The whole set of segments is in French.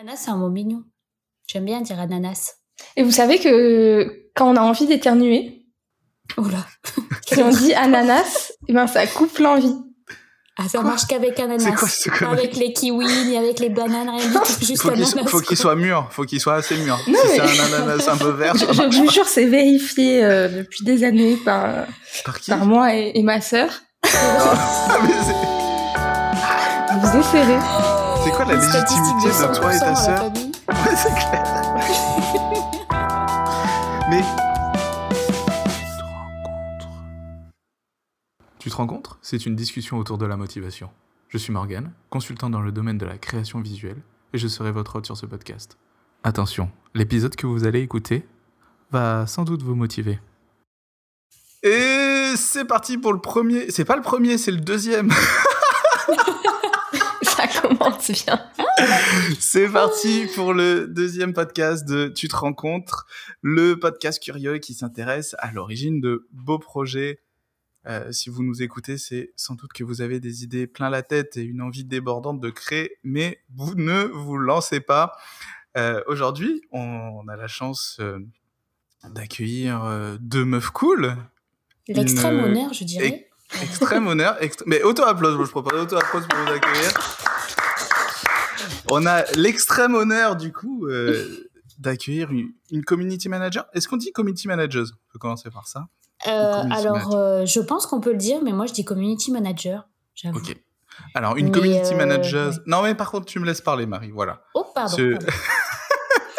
Ananas, c'est un mot mignon. J'aime bien dire ananas. Et vous savez que quand on a envie d'éternuer, Oula. si on dit ananas, eh ben ça coupe l'envie. Ah, ça marche qu'avec ananas. C'est quoi ce Pas connerie avec les kiwis, ni avec les bananes, rien du tout. Juste Faut qu'il ananas. faut qu'il soit mûr, faut qu'il soit assez mûr. Non, si mais- c'est un ananas un peu vert, Je, vous jure, c'est vérifié euh, depuis des années par. Par qui par moi et, et ma sœur. Ah, Vous essayerez. C'est quoi la légitimité de toi et 100% ta sœur c'est clair. Mais. Tu te rencontres? C'est une discussion autour de la motivation. Je suis Morgan, consultant dans le domaine de la création visuelle, et je serai votre hôte sur ce podcast. Attention, l'épisode que vous allez écouter va sans doute vous motiver. Et c'est parti pour le premier. C'est pas le premier, c'est le deuxième. Commence bien. C'est parti pour le deuxième podcast de Tu te rencontres, le podcast curieux qui s'intéresse à l'origine de beaux projets. Euh, si vous nous écoutez, c'est sans doute que vous avez des idées plein la tête et une envie débordante de créer, mais vous ne vous lancez pas. Euh, Aujourd'hui, on a la chance euh, d'accueillir euh, deux meufs cool. L'extrême Une- honneur, je dirais. Extrême honneur. extré- Mais auto-applause, moi, je propose auto-applause pour vous accueillir. On a l'extrême honneur, du coup, euh, d'accueillir une, une community manager. Est-ce qu'on dit community manager? On peut commencer par ça. Euh, alors, euh, je pense qu'on peut le dire, mais moi, je dis community manager. J'avoue. Ok. Alors, une Mais, community manager. ouais. Non, mais par contre, tu me laisses parler, Marie. Voilà. Oh, pardon. Ce- pardon.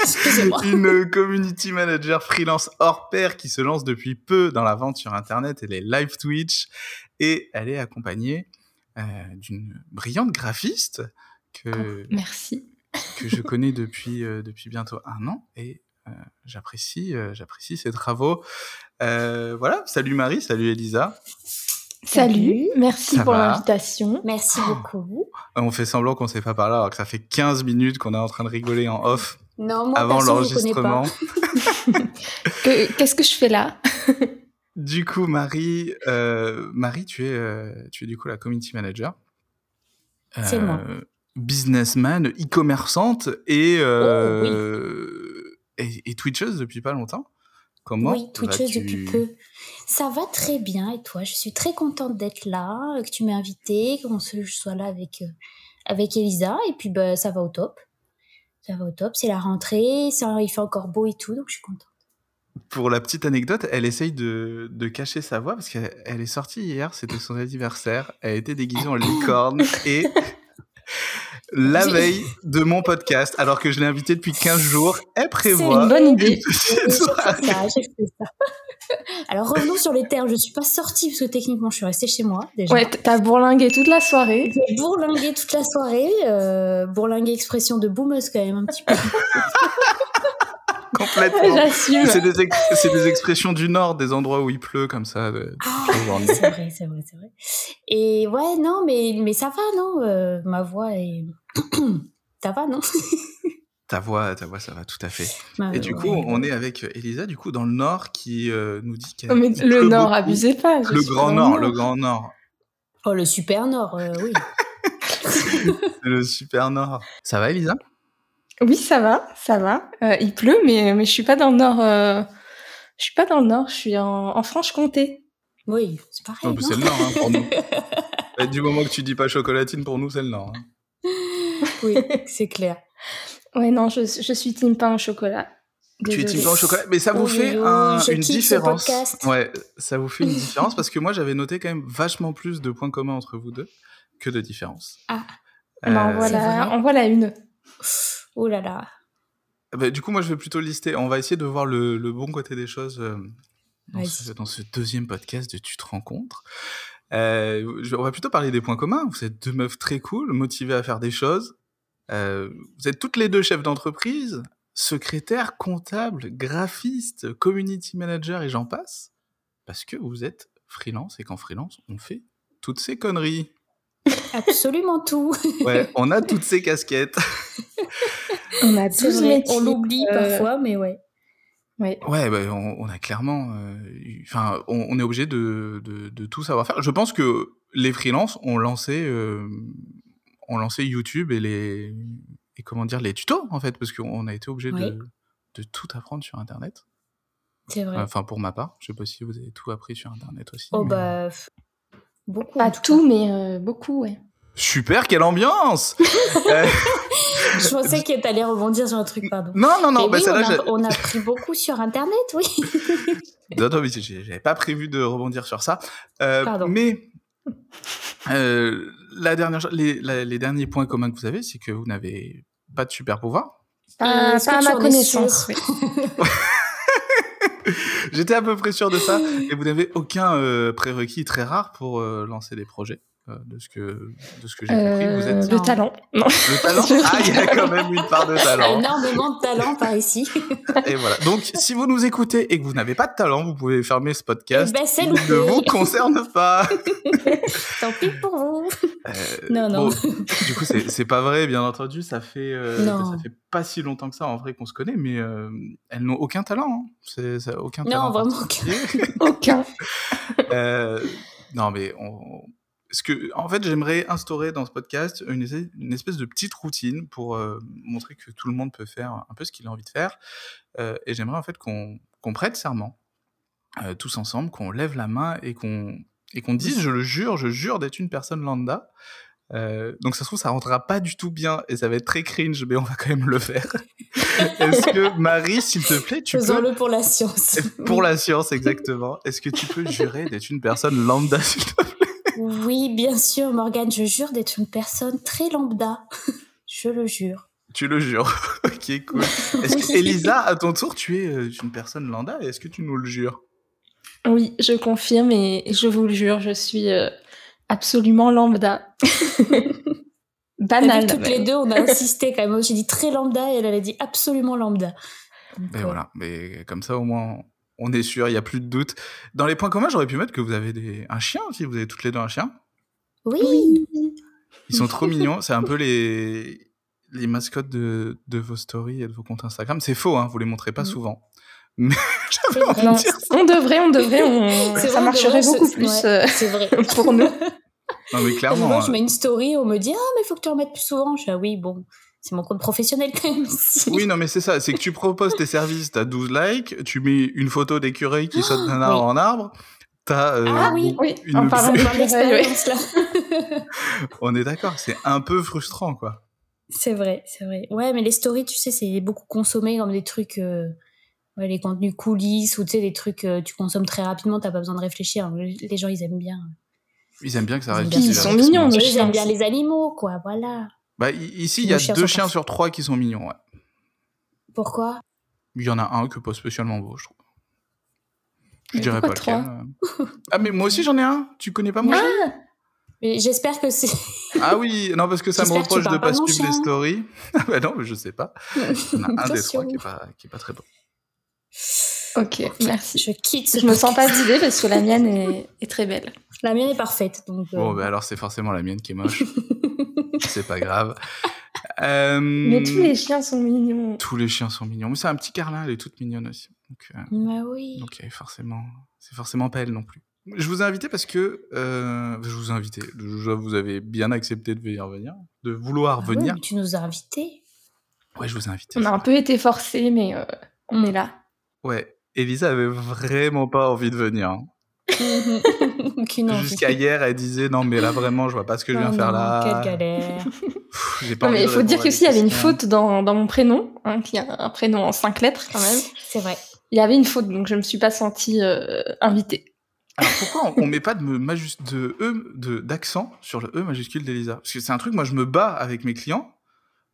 Excusez-moi. une community manager freelance hors pair qui se lance depuis peu dans la vente sur Internet et les live Twitch. Et elle est accompagnée euh, d'une brillante graphiste que, Merci. que je connais depuis, euh, depuis bientôt un an. Et euh, j'apprécie, euh, j'apprécie ses travaux. Euh, voilà, salut Marie, salut Elisa. Salut. Salut. Merci Ça pour l'invitation. Merci beaucoup. On fait semblant qu'on s'est pas parlé alors que ça fait 15 minutes qu'on est en train de rigoler en off Non, moi, avant l'enregistrement. Qu'est-ce que je fais là? Du coup, Marie, euh, Marie, tu es, euh, tu es du coup la community manager. C'est moi. Businessman, e-commerçante et, euh, et, et Twitcheuse depuis pas longtemps. Comment oui, Twitcheuse depuis peu. Ça va très bien et toi? Je suis très contente d'être là, euh, que tu m'aies invitée, qu'on se, je sois là avec, euh, avec Elisa et puis bah, ça va au top. Ça va au top, c'est la rentrée, ça, il fait encore beau et tout, donc je suis contente. Pour la petite anecdote, elle essaye de, de cacher sa voix parce qu'elle elle est sortie hier, c'était son anniversaire. Elle était déguisée en licorne et la Oui. veille de mon podcast, alors que je l'ai invitée depuis 15 jours, elle C'est prévoit une bonne idée. une petite J'ai fait soirée. ça, j'ai fait ça. Alors revenons sur les termes, je suis pas sortie parce que techniquement je suis restée chez moi déjà. Ouais, t'as bourlingué toute la soirée. J'ai bourlingué toute la soirée, euh, bourlingué expression de boumeuse quand même un petit peu. complètement. J'assume. C'est des, ex- c'est des expressions du Nord, des endroits où il pleut comme ça. de- Ah, c'est vrai, c'est vrai, c'est vrai. Et ouais, non, mais, mais ça va, non euh, Ma voix est... ça va, non? Ta voix, ta voix, ça va tout à fait. Et du coup, ouais. on est avec Elisa, du coup, dans le Nord, qui euh, nous dit qu'il Oh, mais le Nord, beaucoup. abusez pas. je Le Grand Nord, le Grand Nord. Oh, le super nord, euh, oui. Le super Nord. Ça va, Elisa? Oui, ça va, ça va. Euh, il pleut, mais, mais je suis pas dans le Nord. euh, Je suis pas dans le Nord, je suis en, en Franche-Comté. Oui, c'est pareil, Oh, bah, non C'est le Nord, hein, pour nous. Et du moment que tu dis pas chocolatine, pour nous, c'est le Nord. hein. Oui, c'est clair. Ouais, non, je, je suis team pain au chocolat. Tu es team pain au chocolat, mais ça vous Oui, fait oui, un- je une différence. Ouais, ça vous fait une différence parce que moi j'avais noté quand même vachement plus de points communs entre vous deux que de différences. Ah. Eh ben, en Euh, voilà, vrai en voilà une. Oh là là. bah, du coup, moi je vais plutôt lister. On va essayer de voir le, le bon côté des choses euh, dans, ce, dans ce deuxième podcast de Tu te rencontres. Euh, on va plutôt parler des points communs. Vous êtes deux meufs très cool, motivées à faire des choses. Euh, vous êtes toutes les deux chefs d'entreprise, secrétaire, comptable, graphiste, community manager et j'en passe. Parce que vous êtes freelance et qu'en freelance, on fait toutes ces conneries. Absolument tout. Ouais, on a toutes ces casquettes. On a C'est 12 vrai, métiers. on l'oublie euh, parfois, mais ouais. Ouais. Ouais, bah, on, on a clairement, euh, eu- enfin, on, on est obligé de, de, de tout savoir faire. Je pense que les freelances ont lancé, euh, ont lancé YouTube et les et comment dire les tutos en fait, parce qu'on a été obligé Oui. de, de tout apprendre sur Internet. C'est vrai. Enfin, pour ma part, je sais pas si vous avez tout appris sur Internet aussi. oh mais- bah beaucoup. Pas tout tout, mais euh, beaucoup, ouais. Super, quelle ambiance Euh. Je pensais que t'allais rebondir sur un truc, pardon. Non, non, non, bah oui, on, a, j'ai- on a appris beaucoup sur Internet, oui. Non, non, mais j'avais pas prévu de rebondir sur ça. Euh, Pardon. mais euh, la dernière, les, la- les derniers points communs que vous avez, c'est que vous n'avez pas de super pouvoir. Pas, est-ce pas à ma connaissance. sûr oui. J'étais à peu près sûr de ça. Et vous n'avez aucun euh, prérequis très rare pour euh, lancer des projets? Euh, de ce que de ce que j'ai compris, vous Euh, êtes le Non. talent. Non. le talent? Ah, il y a quand même une part de talent. Énormément de talent par ici. Et voilà. Donc, si vous nous écoutez et que vous n'avez pas de talent, vous pouvez fermer ce podcast. Eh ben, c'est Il ne vous concerne pas. Tant pis pour vous. Euh, Non, non. bon, du coup, c'est c'est pas vrai, bien entendu. Ça fait, euh, Non. ça fait pas si longtemps que ça, en vrai, qu'on se connaît, mais euh, elles n'ont aucun talent. Hein. C'est aucun talent. Non, vraiment. Aucun. Euh, non, mais on... ce que, en fait, j'aimerais instaurer dans ce podcast une, espèce- une espèce de petite routine pour euh, montrer que tout le monde peut faire un peu ce qu'il a envie de faire. Euh, et j'aimerais en fait qu'on prête serment euh, tous ensemble, qu'on lève la main et qu'on et qu'on dise, je le jure, je jure d'être une personne lambda. Donc ça se trouve, ça rentrera pas du tout bien et ça va être très cringe, mais on va quand même le faire. Est-ce que Marie, s'il te plaît, tu peux Faisons-le pour la science. pour la science, exactement. Est-ce que tu peux jurer d'être une personne lambda, s'il te plaît? Oui, bien sûr, Morgane, je jure d'être une personne très lambda. je le jure. Tu le jures. ok, cool. Est-ce que. Elisa, à ton tour, tu es euh, une personne lambda et est-ce que tu nous le jures? Oui, je confirme et je vous le jure, je suis euh, absolument lambda. Banal. toutes les deux, on a insisté quand même. J'ai dit très lambda et elle, elle a dit absolument lambda. Mais euh, voilà, mais comme ça, au moins, on est sûr, il n'y a plus de doute. Dans les points communs, j'aurais pu mettre que vous avez des... un chien aussi. Vous avez toutes les deux un chien. Oui. Ils sont trop mignons. C'est un peu les, les mascottes de... de vos stories et de vos comptes Instagram. C'est faux, hein, vous les montrez pas Mhm. souvent. Mais C'est j'avais envie vrai. de Non, dire ça. on devrait, on devrait, on... Ça vrai, marcherait beaucoup plus ouais, euh, C'est vrai. pour nous. Non, mais clairement. hein. je mets une story, on me dit Ah, mais il faut que tu en mettes plus souvent. Je dis Ah oui, bon, c'est mon compte professionnel quand même. Oui, non, mais c'est ça. C'est que tu proposes tes services, t'as 12 likes, tu mets une photo d'écureuil qui saute d'un arbre oui. en arbre, t'as... euh, Ah oui. Oui, Une- en parlant On de parle d'expérience là. On est d'accord, c'est un peu frustrant, quoi. C'est vrai, c'est vrai. Ouais, mais les stories, tu sais, c'est beaucoup consommé comme des trucs, euh, ouais, les contenus coulisses ou tu sais, des trucs euh, tu consommes très rapidement, t'as pas besoin de réfléchir. Les les gens, ils aiment bien. Ils aiment bien que ça Ils reste... Ils sont mignons, ils aiment bien les animaux, quoi, voilà. Bah, i- ici, il y a chiens deux chiens sur trois qui sont mignons, ouais. Pourquoi? Il y en a un que pas spécialement beau, je trouve. Je Mais dirais pas lequel. euh. Ah, mais moi aussi j'en ai un. Tu connais pas mon chien Mais J'espère que c'est. Ah oui, non, parce que ça me reproche de pas mon suivre les stories. Ah bah non, mais je sais pas. Il y en a un des trois qui est pas, qui est pas très beau. Ok, merci. Je quitte ce Je me sens pas d'idée parce que la mienne est, est très belle. La mienne est parfaite, donc. euh, Bon, bah alors c'est forcément la mienne qui est moche. c'est pas grave. Euh, Mais tous les chiens sont mignons. tous les chiens sont mignons. Mais c'est un petit carlin, elle est toute mignonne aussi. Donc, euh, Bah oui. donc forcément, c'est forcément pas elle non plus. Je vous ai invité parce que euh, je vous ai invité. Je- Vous avez bien accepté de venir venir, de vouloir Ah venir. mais tu nous as invités. Ouais, je vous ai invité. On a un peu été forcés, mais euh, on est là. Ouais. Elisa avait vraiment pas envie de venir. hein. Jusqu'à hier, elle disait non mais là vraiment, je vois pas ce que je viens faire là. Quelle galère. Pff, J'ai pas Non, mais il faut dire que s'il y avait une faute dans, dans mon prénom, hein, qui a un prénom en cinq lettres quand même, C'est vrai. il y avait une faute, donc je me suis pas sentie euh, invitée. Alors pourquoi on, on met pas de, majus- de e de d'accent sur le e majuscule d'Elisa? Parce que c'est un truc, moi je me bats avec mes clients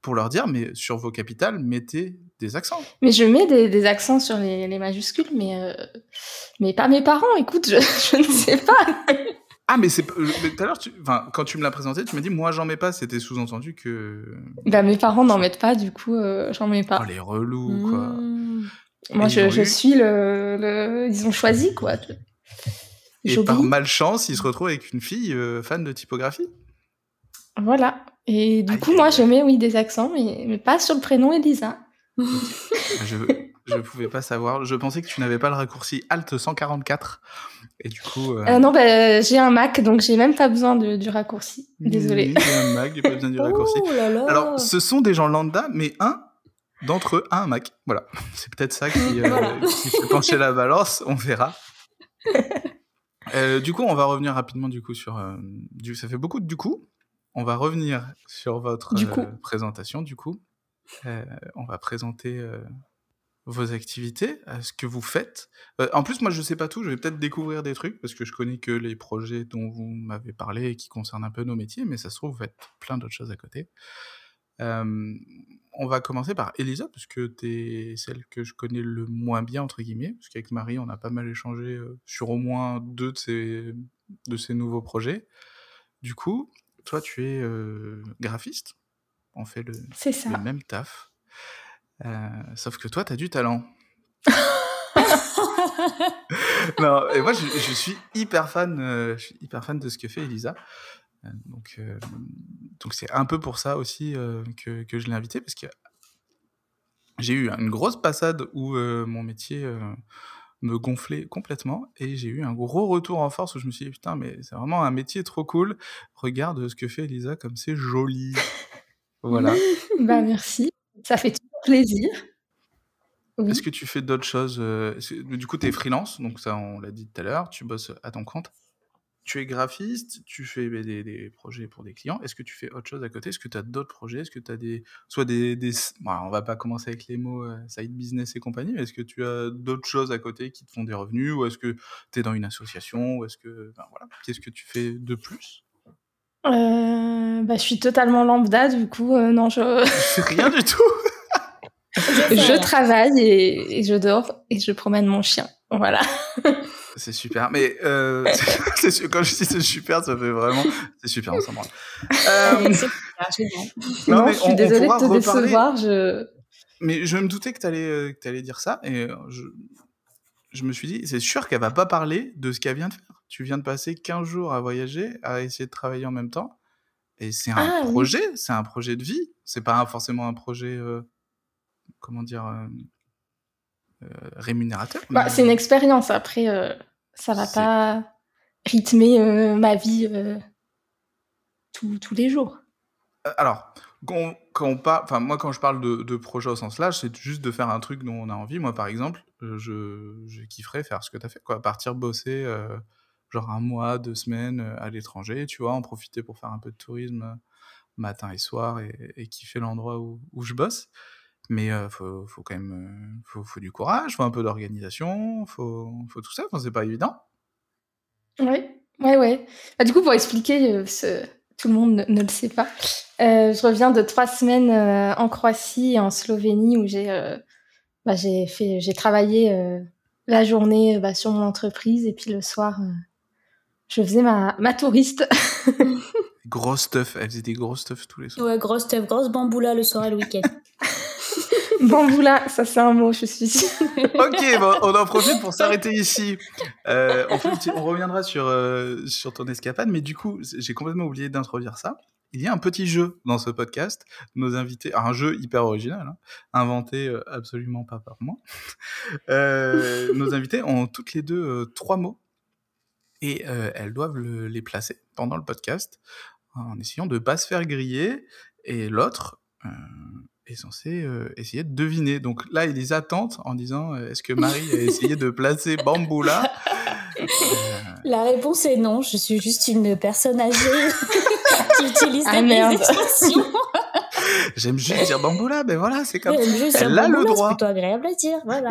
pour leur dire mais sur vos capitales mettez des accents. Mais je mets des, des accents sur les, les majuscules, mais, euh, mais pas mes parents, écoute, je, je ne sais pas. Ah mais c'est euh, tout à l'heure quand tu me l'as présenté, tu m'as dit moi j'en mets pas, c'était sous-entendu que Bah, mes parents n'en mettent pas, du coup, euh, j'en mets oh pas. les relous quoi. Mmh. Moi, je, ils suis le, le- Ils ont choisi, quoi. Et par malchance, il se retrouve avec une fille euh, fan de typographie. Voilà. Et du coup, moi, je mets, oui, des accents, mais, mais pas sur le prénom Elisa. Je, je pouvais pas savoir. Je pensais que tu n'avais pas le raccourci Alt 144. Et du coup. euh, Euh, non, bah, j'ai un Mac, donc j'ai même pas besoin de- du raccourci. Désolée. oui, J'ai un Mac, j'ai pas besoin du raccourci. Oh là là. Alors, ce sont des gens lambda, mais un d'entre eux a un Mac. Voilà. C'est peut-être ça qui, euh, Voilà. qui fait pencher la balance. On verra. Euh, du coup, on va revenir rapidement du coup sur. du, ça fait beaucoup de du coup. On va revenir sur votre Du présentation. Du coup, on va présenter euh, vos activités, euh, ce que vous faites. Euh, en plus, moi, je sais pas tout. Je vais peut-être découvrir des trucs parce que je connais que les projets dont vous m'avez parlé et qui concernent un peu nos métiers, mais ça se trouve, vous faites plein d'autres choses à côté. Euh, on va commencer par Elisa, parce que tu es celle que je connais le moins bien, entre guillemets, parce qu'avec Marie, on a pas mal échangé euh, sur au moins deux de ces, de ces nouveaux projets. Du coup, toi, tu es euh, graphiste, on fait le, C'est ça. le même taf, Euh, sauf que toi, tu as du talent. non, et moi, je, je suis hyper fan, euh, je suis hyper fan de ce que fait Elisa. Euh, Donc, donc c'est un peu pour ça aussi que, que je l'ai invité parce que j'ai eu une grosse passade où mon métier me gonflait complètement et j'ai eu un gros retour en force où je me suis dit putain mais c'est vraiment un métier trop cool. Regarde ce que fait Elisa comme c'est joli. voilà. Bah, merci. Ça fait toujours plaisir. Oui. Est-ce que tu fais d'autres choses euh, que- Du coup, tu es freelance, donc ça, on l'a dit tout à l'heure, tu bosses à ton compte. Tu es graphiste, tu fais des, des projets pour des clients. Est-ce que tu fais autre chose à côté? Est-ce que tu as d'autres projets? Est-ce que tu as des. Soit des. des... Bon, alors, on va pas commencer avec les mots euh, side business et compagnie, mais est-ce que tu as d'autres choses à côté qui te font des revenus? Ou est-ce que tu es dans une association? Ou est-ce que. voilà. Qu'est-ce que tu fais de plus? Euh, bah, je suis totalement lambda, du coup, euh, non, je, rien du tout je travaille et, et je dors et je promène mon chien. Voilà. C'est super, mais euh, c'est su- quand je dis c'est super, ça fait vraiment. C'est super, on s'en branle. Euh, C'est super, génial. Non, Non, mais je suis on désolée de te reparler. décevoir. Je... Mais je me doutais que tu allais, que allais dire ça, et euh, je, je me suis dit, c'est sûr qu'elle va pas parler de ce qu'elle vient de faire. Tu viens de passer 15 jours à voyager, à essayer de travailler en même temps, et c'est un Ah, oui. projet, c'est un projet de vie. C'est pas forcément un projet, euh, comment dire, euh, euh, rémunérateur. Bah, mais- c'est une expérience. Après, euh, ça va pas rythmer ma vie tous- les jours. Alors, quand on, quand on parle, enfin moi quand je parle de, de projet au sens large, c'est juste de faire un truc dont on a envie. Moi par exemple, je, je kifferais faire ce que tu as fait, quoi, partir bosser genre un mois, deux semaines euh, à l'étranger, tu vois, en profiter pour faire un peu de tourisme euh, matin et soir et, et kiffer l'endroit où, où je bosse. Mais euh, faut, faut quand même, euh, faut, faut du courage, faut un peu d'organisation, faut, faut tout ça. Enfin, c'est pas évident. Ouais, ouais, ouais. Bah, du coup, pour expliquer, ce... tout le monde ne, le sait pas, je reviens de trois semaines en Croatie et en Slovénie où j'ai bah, j'ai travaillé la journée bah, sur mon entreprise et puis le soir, je faisais ma, ma touriste. Gros stuff, elle faisait des gros stuff tous les soirs. Ouais, grosse stuff, grosse bamboula le soir et le week-end. Bamboula, ça c'est un mot, je suis sûre. ok, bon, on en profite pour s'arrêter ici. Euh, on, fait reviendra sur, euh, sur ton escapade, mais du coup, j'ai complètement oublié d'introduire ça. Il y a un petit jeu dans ce podcast. Nos invités, un jeu hyper original, hein, inventé euh, absolument pas par moi. Euh, nos invités ont toutes les deux euh, trois mots et euh, elles doivent le- les placer pendant le podcast en essayant de pas se faire griller. Et l'autre euh, est censé euh, essayer de deviner. Donc là, ils les attendent en disant euh, est-ce que Marie a essayé de placer Bamboula? Euh, La réponse est non, je suis juste une personne âgée qui utilise Ah, des expressions. J'aime juste dire Bamboula, ben voilà, c'est comme Elle a le droit. C'est plutôt agréable à dire, voilà.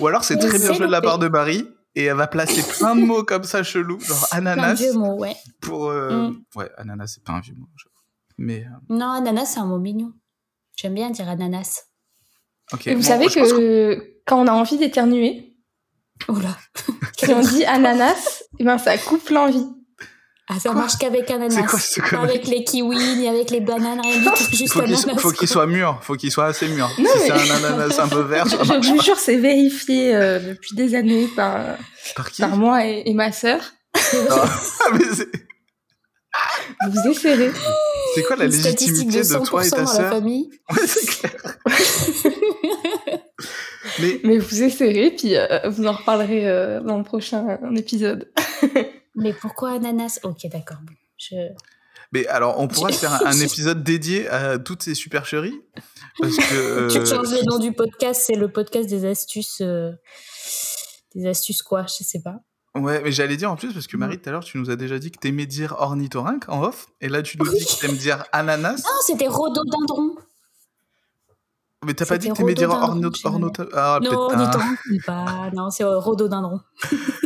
Ou alors c'est Mais très bien joué de la part de Marie. Et elle va placer plein de mots comme ça chelous, genre Plein de ananas vieux mots, ouais. pour. euh, Mm. Ouais, ananas, c'est pas un vieux mot. je- Mais. euh, Non, ananas, c'est un mot mignon. J'aime bien dire ananas. Et vous bon, savez que quand on a envie d'éternuer, Oula. si on dit ananas, eh ben ça coupe l'envie. Ah, ça Quoi marche qu'avec ananas. C'est quoi ce Pas avec les kiwis, ni avec les bananes, rien du tout. Juste faut qu'il ananas. faut qu'il soit mur, faut qu'il soit assez mur. Non, si mais- c'est un ananas un peu vert, Je, ça je marche vous jure, c'est vérifié euh, depuis des années par, Par qui par moi et, et ma sœur. Ah, mais c'est Vous essayerez. c'est quoi la Une légitimité de, de 100% toi et ta sœur famille. Ouais, c'est clair. mais... mais... vous essayerez, puis vous en reparlerez dans le prochain épisode. Mais pourquoi ananas? Ok, d'accord. Je... Mais alors, on pourra faire un, épisode dédié à toutes ces supercheries? Parce que, Tu changes le nom du podcast, c'est le podcast des astuces. Des astuces quoi Je sais pas. Ouais, mais j'allais dire en plus, parce que Marie, tout à l'heure, tu nous as déjà dit que t'aimais dire ornithorynque en off, et là, tu nous dis que t'aimes dire ananas. Non, c'était rhododendron. Mais t'as pas dit que t'aimais dire ornithorynque ah, Non, ornithorynque, pas. Non, c'est rhododendron.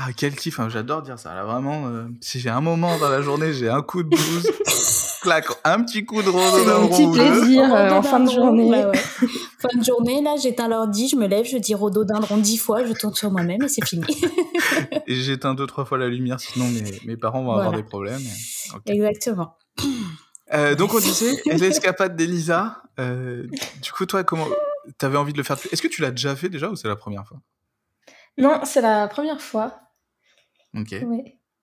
ah, quel kiff, hein, j'adore dire ça. Là, vraiment, euh, si j'ai un moment dans la journée, j'ai un coup de blues, clac, un petit coup de rhododendron. Un petit plaisir euh, en fin de journée. Ouais. fin de journée, là, j'éteins l'ordi, je me lève, je dis rhododendron dix fois, je tourne sur moi-même et c'est fini. et j'éteins deux, trois fois la lumière, sinon mes, mes parents vont avoir des problèmes. Exactement. Euh, donc on disait l'escapade d'Elisa. Euh, du coup, toi, comment t'avais envie de le faire? Est-ce que tu l'as déjà fait déjà ou c'est la première fois? Non, c'est la première fois. Ok.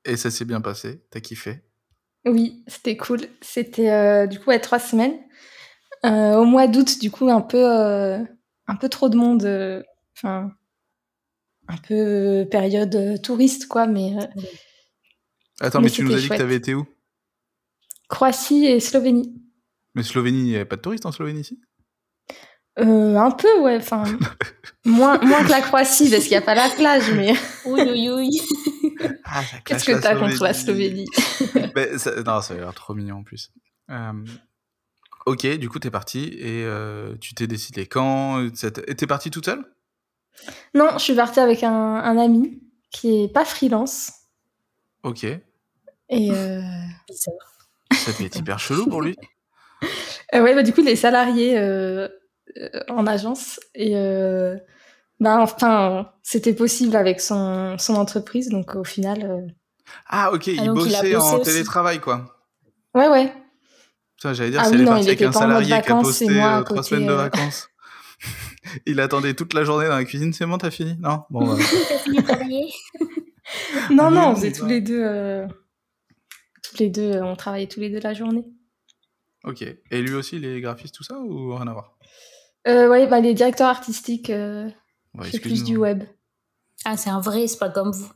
Et ça s'est bien passé? T'as kiffé? Oui, c'était cool. C'était euh, du coup ouais, trois semaines. au mois d'août, du coup, un peu, un peu trop de monde. Enfin, un peu période touriste, quoi, mais. Attends, mais, tu nous as dit que t'avais été où? Croatie et Slovénie. Mais Slovénie, il n'y avait pas de touristes en Slovénie ici euh, Un peu, ouais. Enfin, moins, moins que la Croatie, parce qu'il n'y a pas la plage, mais. oui, oui, oui. Ah, Qu'est-ce que t'as contre la Slovénie ça, Non, ça a l'air trop mignon en plus. Euh, ok, du coup, t'es parti et euh, tu t'es décidé quand Et t'es parti toute seule? Non, je suis partie avec un, un, ami qui est pas freelance. Ok. Et. Euh... Ça devait être hyper chelou pour lui. Euh, ouais, bah, du coup, il est salarié euh, euh, en agence et bah, enfin, c'était possible avec son, son entreprise, donc au final. Ah, ok, il, ah, bossait en télétravail, quoi. Ouais, ouais. J'allais dire, ah, c'est oui, avec un salarié qui a posté trois semaines de vacances. il attendait toute la journée dans la cuisine. C'est bon, t'as fini? Non? Bon, bah. T'as fini de travailler? Non, non, on faisait tous les deux les deux, euh, on travaillait tous les deux la journée. Ok. Et lui aussi, les graphistes, tout ça, ou rien à voir? Euh, Oui, bah, les directeurs artistiques, euh, c'est plus du web. Ah, c'est un vrai, c'est pas comme vous.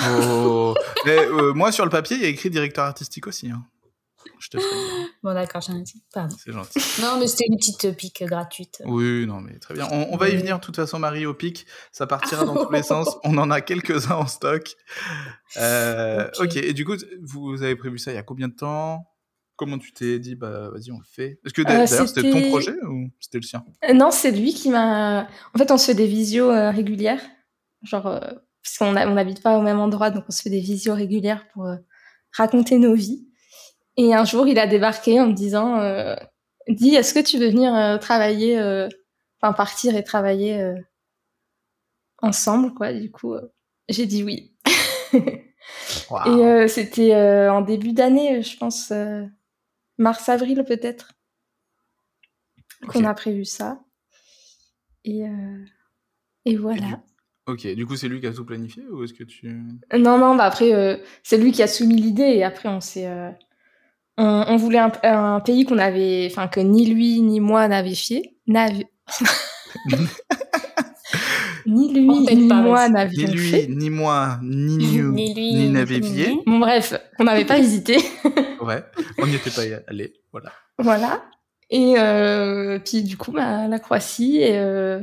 Oh. Mais, euh, moi, sur le papier, il y a écrit directeur artistique aussi. Hein. Je te Bon, d'accord, j'ai un dit. Pardon. C'est gentil. Non, mais c'était une petite pique gratuite. Oui, non, mais très bien. On, va y venir, de toute façon, Marie, au pic. Ça partira dans tous les sens. On en a quelques-uns en stock. Euh, ok, et du coup, vous avez prévu ça il y a combien de temps? Comment tu t'es dit, bah vas-y, on le fait Est-ce que d'ailleurs, c'était ton projet ou c'était le sien? Euh, Non, c'est lui qui m'a. En fait, on se fait des visios euh, régulières. Genre, parce qu'on n'habite pas au même endroit, donc on se fait des visios régulières pour raconter nos vies. Et un jour, il a débarqué en me disant, euh, dis, est-ce que tu veux venir euh, travailler, euh, enfin partir et travailler euh, ensemble, quoi. Du coup, j'ai dit oui. Et c'était en début d'année, je pense, mars-avril peut-être, qu'on a prévu ça. Et, et voilà. Ok, du coup c'est lui qui a tout planifié ou est-ce que tu... Non, non, bah après c'est lui qui a soumis l'idée et après on s'est on, voulait un, pays qu'on avait, enfin que ni lui ni moi n'avait fait, ni lui ni moi n'avions Ni lui, ni moi, ni nous, ni, ni n'avait Bon bref, on n'avait pas hésité. ouais, on n'y était pas allé, voilà. Voilà. Et euh, puis du coup, bah, la Croatie, et euh,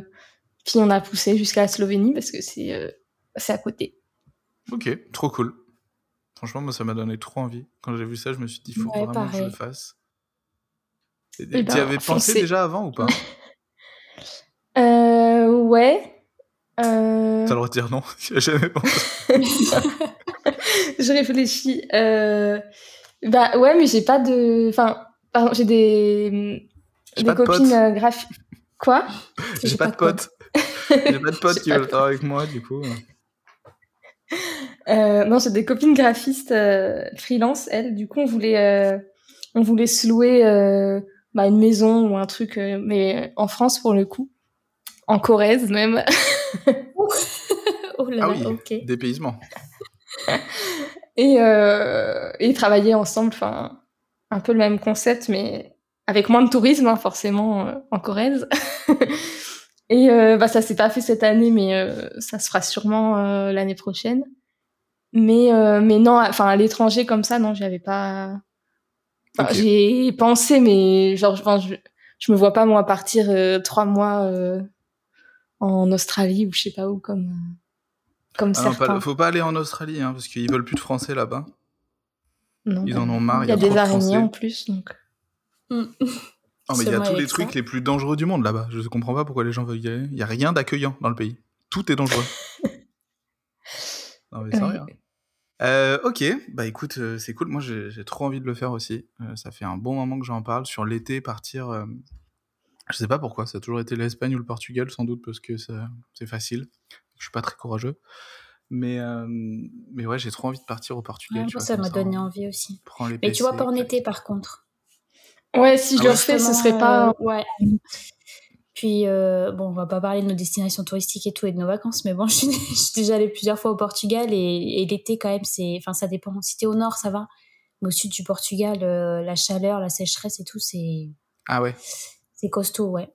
puis on a poussé jusqu'à la Slovénie parce que c'est euh, c'est à côté. Ok, trop cool. Franchement, moi, ça m'a donné trop envie. Quand j'ai vu ça, je me suis dit, il faut vraiment que je le fasse. Tu y ben, avais pensé déjà avant ou pas? Euh, Ouais. Euh... T'as le droit de dire non, jamais pensé. je réfléchis. Euh... Bah ouais, mais j'ai pas de. Enfin, pardon, j'ai des, des copines euh, graphiques. Quoi? J'ai pas, de potes. j'ai pas de potes qui veulent travailler avec moi, du coup. Euh, non, j'ai des copines graphistes euh, freelance, elles. Du coup, on voulait, euh, on voulait se louer bah, une maison ou un truc, mais en France pour le coup, en Corrèze même. oh là, ah oui, ok. dépaysement. et, et travailler ensemble, enfin, un peu le même concept, mais avec moins de tourisme, hein, forcément, en Corrèze. Et euh, bah, ça s'est pas fait cette année, mais euh, ça se fera sûrement euh, l'année prochaine. Mais, mais non, enfin, à l'étranger comme ça, non, j'avais pas. Enfin, J'ai pensé, mais genre, je, je, me vois pas, moi, partir trois mois en Australie ou je sais pas où, comme, comme ah certains. Non, faut pas aller en Australie, hein, parce qu'ils veulent plus de Français là-bas. Non, Ils en ont marre. Il y a, des araignées en plus, donc. Mm. Non, mais il y a tous les trucs les plus dangereux du monde là-bas. Je ne comprends pas pourquoi les gens veulent y aller. Il n'y a rien d'accueillant dans le pays. Tout est dangereux. non, mais c'est rien. Euh, ok, bah écoute, euh, c'est cool. Moi, j'ai trop envie de le faire aussi. Euh, ça fait un bon moment que j'en parle. Sur l'été, partir. Euh, je sais pas pourquoi. Ça a toujours été l'Espagne ou le Portugal, sans doute, parce que c'est facile. Je suis pas très courageux. Mais, mais ouais, j'ai trop envie de partir au Portugal. ça m'a donné envie aussi. Mais tu vois, pas en été, par contre. Ouais, si je le refais, ce serait pas. Euh, ouais. Puis, euh, bon, on va pas parler de nos destinations touristiques et tout et de nos vacances, mais bon, je suis, déjà allée plusieurs fois au Portugal et, l'été, quand même, c'est. Enfin, ça dépend. Si t'es au nord, ça va. Mais au sud du Portugal, euh, la chaleur, la sécheresse et tout, c'est. Ah ouais. C'est costaud, ouais.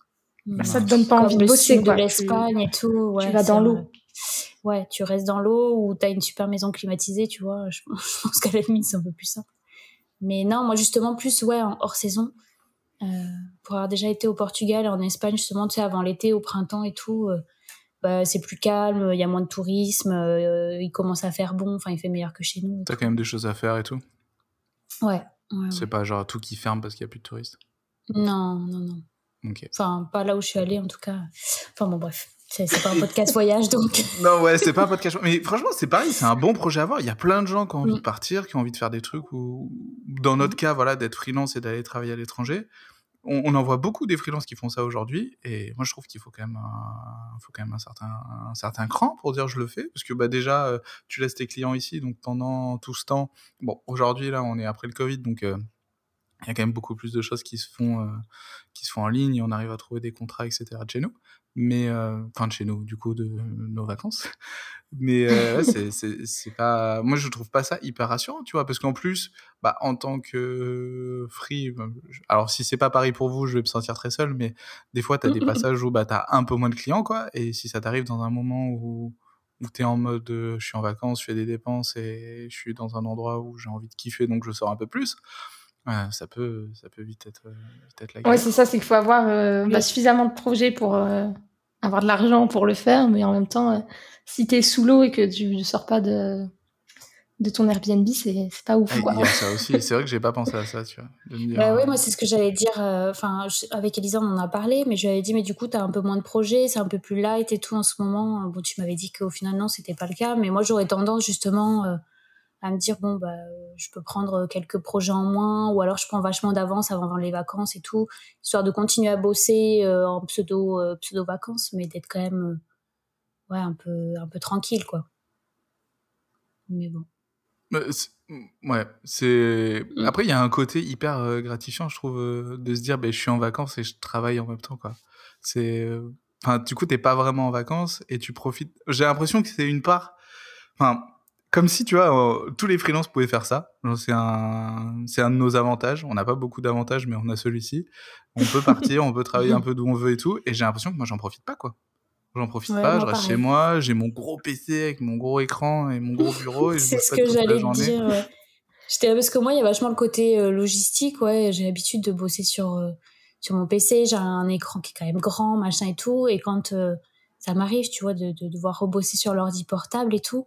Bah, ça te donne pas envie de bosser, quoi. de l'Espagne et tout. Ouais, tu vas dans l'eau. Ouais, tu restes dans l'eau ou t'as une super maison climatisée, tu vois. Je, pense qu'à la limite, c'est un peu plus simple. Mais non, moi justement plus ouais en hors saison. Euh, pour avoir déjà été au Portugal et en Espagne justement, tu sais, avant l'été, au printemps et tout, euh, bah, c'est plus calme, il y a moins de tourisme, euh, il commence à faire bon, enfin il fait meilleur que chez nous. T'as quand même des choses à faire et tout? Ouais. c'est pas genre tout qui ferme parce qu'il y a plus de touristes? Non, non, non. Enfin, pas là où je suis allée en tout cas. Enfin bon, bref. C'est pas un podcast voyage donc. non, ouais, c'est pas un podcast. Mais franchement, c'est pareil, c'est un bon projet à avoir. Il y a plein de gens qui ont envie de mm. partir, qui ont envie de faire des trucs ou, dans notre mm. cas, voilà, d'être freelance et d'aller travailler à l'étranger. On, en voit beaucoup des freelances qui font ça aujourd'hui. Et moi, je trouve qu'il faut quand même un, faut quand même un certain, un certain cran pour dire je le fais. Parce que, bah, déjà, euh, tu laisses tes clients ici. Donc, pendant tout ce temps, bon, aujourd'hui, là, on est après le Covid. Donc, euh, il y a quand même beaucoup plus de choses qui se font, euh, qui se font en ligne et on arrive à trouver des contrats, etc. de chez nous mais euh, enfin de chez nous du coup de nos vacances mais euh, c'est pas moi je trouve pas ça hyper rassurant tu vois parce qu'en plus bah en tant que free bah, alors si c'est pas pareil pour vous je vais me sentir très seul mais des fois tu as des passages où bah tu as un peu moins de clients quoi et si ça t'arrive dans un moment où où tu es en mode euh, je suis en vacances je fais des dépenses et je suis dans un endroit où j'ai envie de kiffer donc je sors un peu plus ça peut ça peut vite être, vite être la Ouais, c'est ça, c'est qu'il faut avoir bah, suffisamment de projets pour avoir de l'argent pour le faire, mais en même temps, euh, si tu es sous l'eau et que tu ne sors pas de, de ton Airbnb, c'est pas ouf. Quoi. Il y a ça aussi. C'est vrai que j'ai pas pensé à ça, tu vois. bah oui, euh, moi, c'est ce que j'allais dire. Euh, enfin, avec Elisa, on en a parlé, mais je lui avais dit, mais du coup, tu as un peu moins de projets, c'est un peu plus light et tout en ce moment. Bon, tu m'avais dit qu'au final, non, c'était pas le cas, mais moi, j'aurais tendance justement à me dire bon bah je peux prendre quelques projets en moins ou alors je prends vachement d'avance avant les vacances et tout histoire de continuer à bosser euh, en pseudo euh, pseudo vacances mais d'être quand même euh, ouais un peu un peu tranquille quoi. Mais bon. Ouais c'est mm. après il y a un côté hyper gratifiant je trouve de se dire ben je suis en vacances et je travaille en même temps quoi. C'est enfin du coup t'es pas vraiment en vacances et tu profites j'ai l'impression que c'est une part enfin comme si, tu vois, tous les freelances pouvaient faire ça. C'est un, c'est un de nos avantages. On n'a pas beaucoup d'avantages, mais on a celui-ci. On peut partir, on peut travailler un peu d'où on veut et tout. Et j'ai l'impression que moi, j'en profite pas, quoi. J'en profite pas, je reste chez moi, j'ai mon gros PC avec mon gros écran et mon gros bureau. et c'est ce que j'allais dire. Ouais. J'étais parce que moi, il y a vachement le côté euh, logistique, ouais. J'ai l'habitude de bosser sur, euh, sur mon PC. J'ai un écran qui est quand même grand, machin et tout. Et quand euh, ça m'arrive, tu vois, de, de devoir rebosser sur l'ordi portable et tout,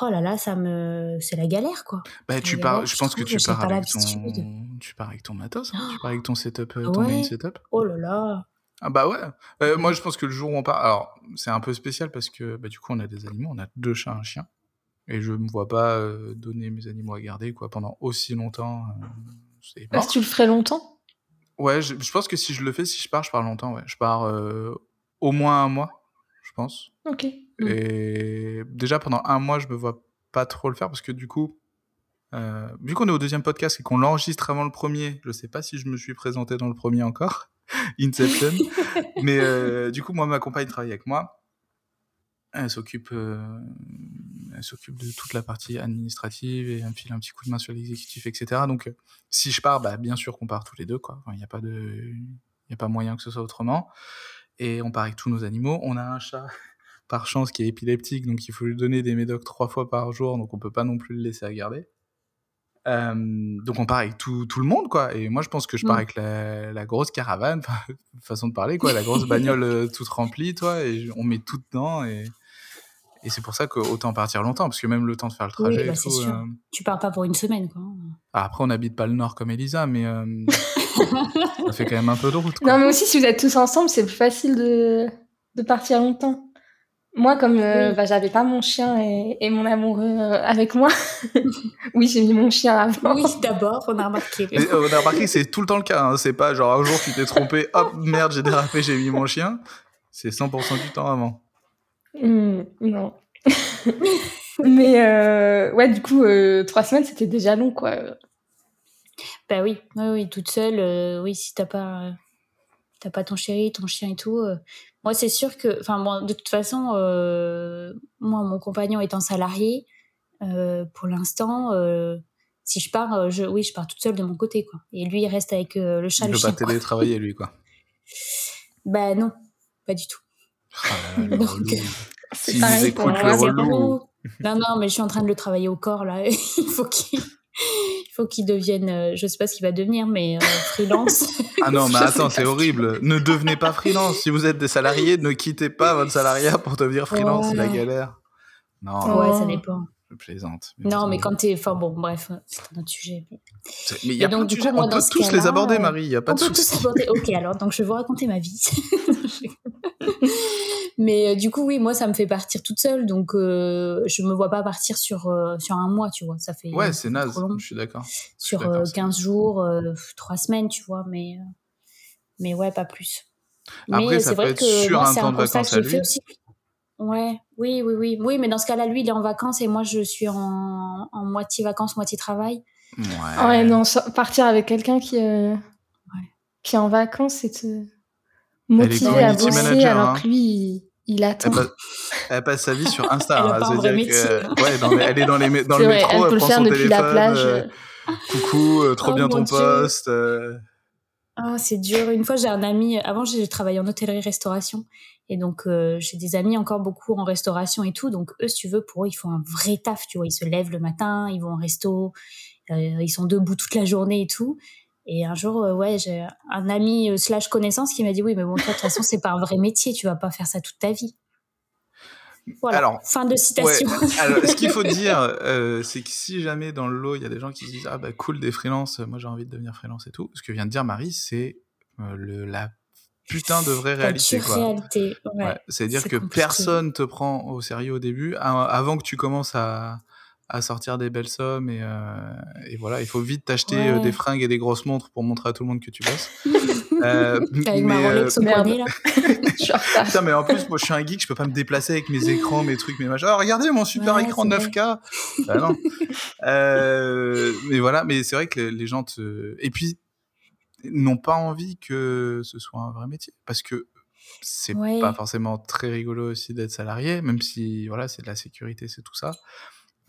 oh là là, ça me, c'est la galère quoi. Bah, tu pars, je pense que tu pars avec ton, tu pars avec ton matos, hein, tu pars avec ton setup, euh, ton main setup. Oh là là. Ah bah ouais. Euh, moi, je pense que le jour où on part, alors c'est un peu spécial parce que bah, du coup, on a des animaux, on a deux chats, un chien, et je me vois pas euh, donner mes animaux à garder quoi pendant aussi longtemps. Est-ce que tu le ferais longtemps? Ouais, je, je, pense que si je le fais, si je pars, je pars longtemps. Ouais, je pars au moins un mois, je pense. Ok. Mmh. Et déjà, pendant un mois, je me vois pas trop le faire parce que du coup, euh, vu qu'on est au deuxième podcast et qu'on l'enregistre avant le premier, je sais pas si je me suis présenté dans le premier encore, Inception. mais euh, du coup, moi, ma compagne travaille avec moi. Elle s'occupe, euh, elle s'occupe de toute la partie administrative et elle me file un petit coup de main sur l'exécutif, etc. Donc, si je pars, bah, bien sûr qu'on part tous les deux, quoi. Il n'y a pas de, il a pas moyen que ce soit autrement. et on part avec tous nos animaux. On a un chat par chance qui est épileptique, donc il faut lui donner des médocs trois fois par jour, donc on peut pas non plus le laisser à garder. Euh, donc on part avec tout, tout, le monde, quoi. Et moi, je pense que je pars mm. avec la, la, grosse caravane, façon de parler, quoi, la grosse bagnole euh, toute remplie, toi, et on met tout dedans. Et, et c'est pour ça qu'autant partir longtemps, parce que même le temps de faire le trajet. Oui, bah, tout, sûr. Euh... Tu pars pas pour une semaine, quoi. Ah, après, on n'habite pas le nord comme Elisa, mais euh, ça fait quand même un peu de route. Quoi. Non, mais aussi, si vous êtes tous ensemble, c'est plus facile de, de partir longtemps. Moi, comme euh, bah, j'avais pas mon chien et, mon amoureux euh, avec moi, oui, j'ai mis mon chien avant. Oui, d'abord, on a remarqué. on a remarqué que c'est tout le temps le cas. Hein. C'est pas genre un jour tu t'es trompé, hop, merde, j'ai dérapé, j'ai mis mon chien. C'est 100% du temps avant. Mmh, non. Mais euh, ouais, du coup, trois semaines, c'était déjà long, quoi. Bah oui, oui, oui toute seule, oui, si t'as pas, t'as pas ton chéri, ton chien et tout, moi, c'est sûr que, enfin, bon, de toute façon, euh, moi, mon compagnon étant salarié, euh, pour l'instant, euh, si je pars, je, oui, je pars toute seule de mon côté, quoi. Et lui, il reste avec le chat, il le chien. Il peut pas télétravailler, lui, quoi. Bah non, pas du tout. Ah, Donc, c'est pareil pour moi. Non, non, mais je suis en train de le travailler au corps, là. il faut qu'il il faut qu'il devienne, euh, je sais pas ce qu'il va devenir, mais euh, freelance. ah non, mais attends, c'est horrible. Ne devenez pas freelance. Si vous êtes des salariés, ne quittez pas votre salariat pour devenir freelance, c'est la galère. Non. Ouais, ça dépend. Je plaisante. non, mais quand t'es, enfin bon, bref, c'est un autre sujet. Mais il y a donc, du coup, moi, on peut tous les aborder, Marie. Il y a pas on de peut tous aborder. Ok, alors, donc je vais vous raconter ma vie. Mais euh, du coup, oui, moi, ça me fait partir toute seule, donc euh, je me vois pas partir sur, euh, sur un mois, tu vois. Ça fait. Ouais, c'est naze, je suis d'accord. Sur 15 jours, 3 semaines, tu vois, mais, mais ouais, pas plus. Après, mais c'est vrai que sur moi, un temps de vacances à lui. Aussi. Ouais, oui, oui, oui. Oui, mais dans ce cas-là, lui, il est en vacances et moi, je suis en, en moitié vacances, moitié travail. Ouais. ouais non, partir avec quelqu'un qui, qui est en vacances, c'est motivé à bosser alors hein. que lui, il attend. Elle passe, sa vie sur Insta. elle, hein, dire que, ouais, dans elle est dans, les, dans le métro, elle, elle prend son téléphone. La plage. Euh, coucou, euh, trop oh bien ton poste. Euh. Ah, c'est dur. Une fois, j'ai un ami. Avant, j'ai travaillé en hôtellerie-restauration. Et donc, j'ai des amis encore beaucoup en restauration et tout. Donc, eux, si tu veux, pour eux, ils font un vrai taf. Tu vois, ils se lèvent le matin, ils vont au resto, ils sont debout toute la journée et tout. Et un jour, ouais, j'ai un ami slash connaissance qui m'a dit oui, mais bon, toi, de toute façon, c'est pas un vrai métier. Tu vas pas faire ça toute ta vie. Voilà, alors, fin de citation. alors, ce qu'il faut dire, euh, c'est que si jamais dans le lot, il y a des gens qui se disent Ah, bah cool, des freelances, moi j'ai envie de devenir freelance et tout, ce que vient de dire Marie, c'est euh, le, la putain de vraie réalité. Quoi. réalité, ouais. C'est-à-dire que personne te prend au sérieux au début, avant que tu commences à, à sortir des belles sommes et, euh, et voilà, il faut vite t'acheter euh, des fringues et des grosses montres pour montrer à tout le monde que tu bosses. euh, avec ma Rolex au poignet là. Putain, mais en plus, moi je suis un geek, je peux pas me déplacer avec mes écrans, mes trucs, mes machins. Oh, regardez mon super écran 9K. Bah, non. euh, mais voilà, mais c'est vrai que les gens te. Et puis, n'ont pas envie que ce soit un vrai métier parce que c'est pas forcément très rigolo aussi d'être salarié, même si voilà, c'est de la sécurité, c'est tout ça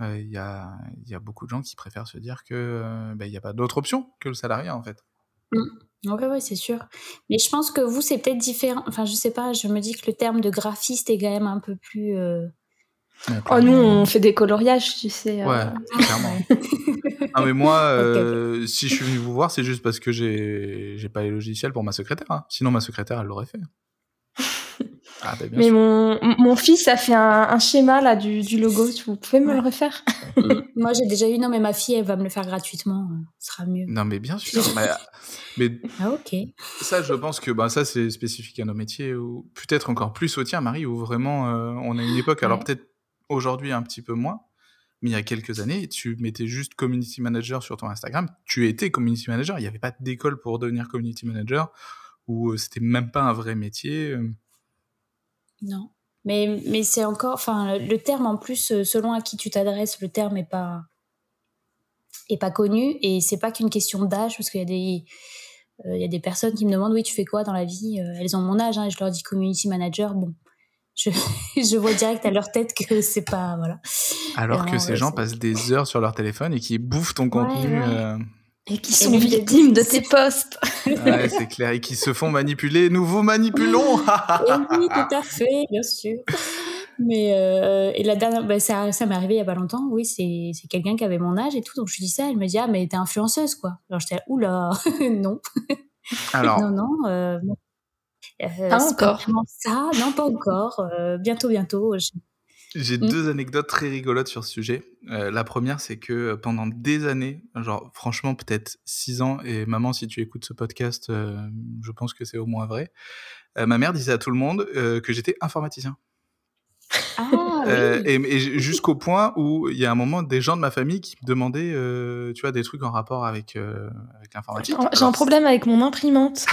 il y, a, y, a, beaucoup de gens qui préfèrent se dire que bah, il n'y a pas d'autre option que le salariat en fait. Mmh. Oui, ouais, c'est sûr. Mais je pense que vous, c'est peut-être différent. Enfin, je sais pas, je me dis que le terme de graphiste est quand même un peu plus. Euh... oh, nous, on fait des coloriages, tu sais. Ouais, clairement. non, mais moi, euh, si je suis venu vous voir, c'est juste parce que j'ai pas les logiciels pour ma secrétaire. Hein. Sinon, ma secrétaire, elle l'aurait fait. Ah, bah, mais mon, mon fils a fait un, schéma là du, du, logo. Vous pouvez me le refaire Moi, j'ai déjà eu. Non, mais ma fille, elle va me le faire gratuitement. Ce sera mieux. Non, mais bien sûr. mais, ah, ok. Ça, je pense que bah, ça, c'est spécifique à nos métiers, ou peut-être encore plus au tien, Marie, où vraiment euh, on a une époque. Alors peut-être aujourd'hui un petit peu moins, mais il y a quelques années, tu mettais juste community manager sur ton Instagram. Tu étais community manager. Il n'y avait pas d'école pour devenir community manager, ou euh, c'était même pas un vrai métier. Euh. Non. Mais, mais c'est encore. Enfin, le terme, en plus, euh, selon à qui tu t'adresses, le terme n'est pas, est pas connu. Et c'est pas qu'une question d'âge, parce qu'il y a des. Il y a des personnes qui me demandent oui tu fais quoi dans la vie? Elles ont mon âge hein, et je leur dis community manager bon je, je vois direct à leur tête que c'est pas voilà alors que ces gens passent des heures sur leur téléphone et qui bouffent ton contenu Et qui sont victimes de tes posts. ouais, c'est clair. Et qui se font manipuler. Nous vous manipulons. et oui, tout à fait, bien sûr. Mais euh, et la dernière, bah, ça, ça m'est arrivé il y a pas longtemps. Oui, c'est c'est quelqu'un qui avait mon âge et tout. Donc je lui dis ça, elle me dit ah mais t'es influenceuse quoi. Alors j'étais oula non. Alors non non. Euh, euh, pas encore. ça, non pas encore. Euh, bientôt bientôt. J'ai mm. deux anecdotes très rigolotes sur ce sujet. Euh, la première, c'est que pendant des années, genre franchement peut-être six ans, et maman, si tu écoutes ce podcast, euh, je pense que c'est au moins vrai, euh, ma mère disait à tout le monde euh, que j'étais informaticien. Ah, oui. et, jusqu'au point où il y a un moment des gens de ma famille qui me demandaient, tu vois, des trucs en rapport avec, avec l'informatique. J'ai un problème avec mon imprimante.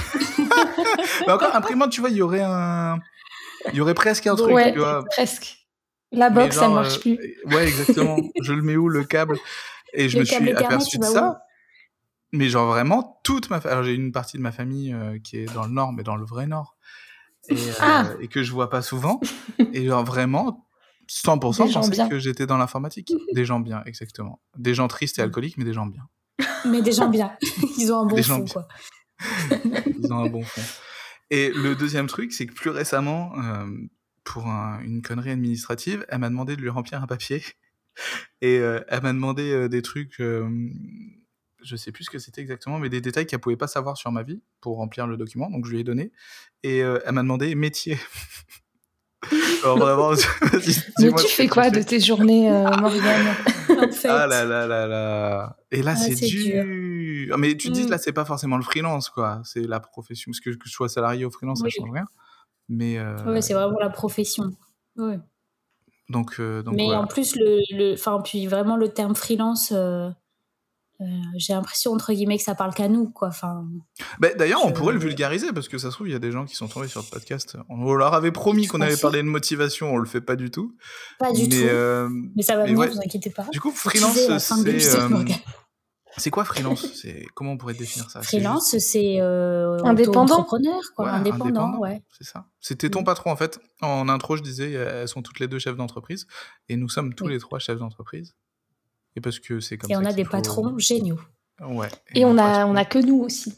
Mais encore imprimante, tu vois, il y aurait un, il y aurait presque un truc, ouais, tu vois. Presque. La box, genre, ça ne marche plus. ouais, exactement. je le mets où le câble? Et je le me suis aperçu de ça. Mais genre vraiment toute ma famille. Alors j'ai une partie de ma famille euh, qui est dans le nord, mais dans le vrai nord, et, euh, ah. et que je vois pas souvent. et genre vraiment 100% pensaient que j'étais dans l'informatique. Des gens bien, exactement. Des gens tristes et alcooliques, mais des gens bien. Mais des gens bien. Ils ont un bon des fond, quoi. Ils ont un bon fond. Et le deuxième truc, c'est que plus récemment, euh, pour un, une connerie administrative, elle m'a demandé de lui remplir un papier. Et euh, elle m'a demandé euh, des trucs, je sais plus ce que c'était exactement, mais des détails qu'elle pouvait pas savoir sur ma vie pour remplir le document. Donc je lui ai donné. Et euh, elle m'a demandé métier. Alors vraiment, mais tu fais quoi de tes journées, euh, Morgane en fait. Ah là là là là. Et là, Ah, c'est dur. dur. Mais tu te dis, Mm. là, c'est pas forcément le freelance, quoi. C'est la profession. Parce que que je sois salarié ou freelance, Oui. ça change rien. Mais euh, Ouais, c'est vraiment la profession. Ouais. donc, euh, donc Mais voilà. en plus, le, le, enfin, puis vraiment le terme freelance, euh, euh, j'ai l'impression entre guillemets que ça parle qu'à nous, quoi. Enfin, Bah, D'ailleurs, on pourrait le vulgariser parce que ça se trouve, il y a des gens qui sont tombés sur le podcast. On leur avait promis qu'on allait parler de motivation, on le fait pas du tout. pas du mais, tout. euh, Mais ça va mais venir, ouais. vous inquiétez pas. du coup, freelance, c'est euh, c'est quoi freelance? C'est comment on pourrait définir ça? C'est Freelance, juste- c'est euh, Indépendant. entrepreneur, quoi. Ouais, indépendant, ouais. C'est ça. C'était ton Mm. patron en fait. En intro, je disais, elles sont toutes les deux chefs d'entreprise et nous sommes tous Oui. les trois chefs d'entreprise. Et parce que c'est comme Et ça. on a des faut- patrons géniaux. Ouais. Et on a, on a que nous aussi.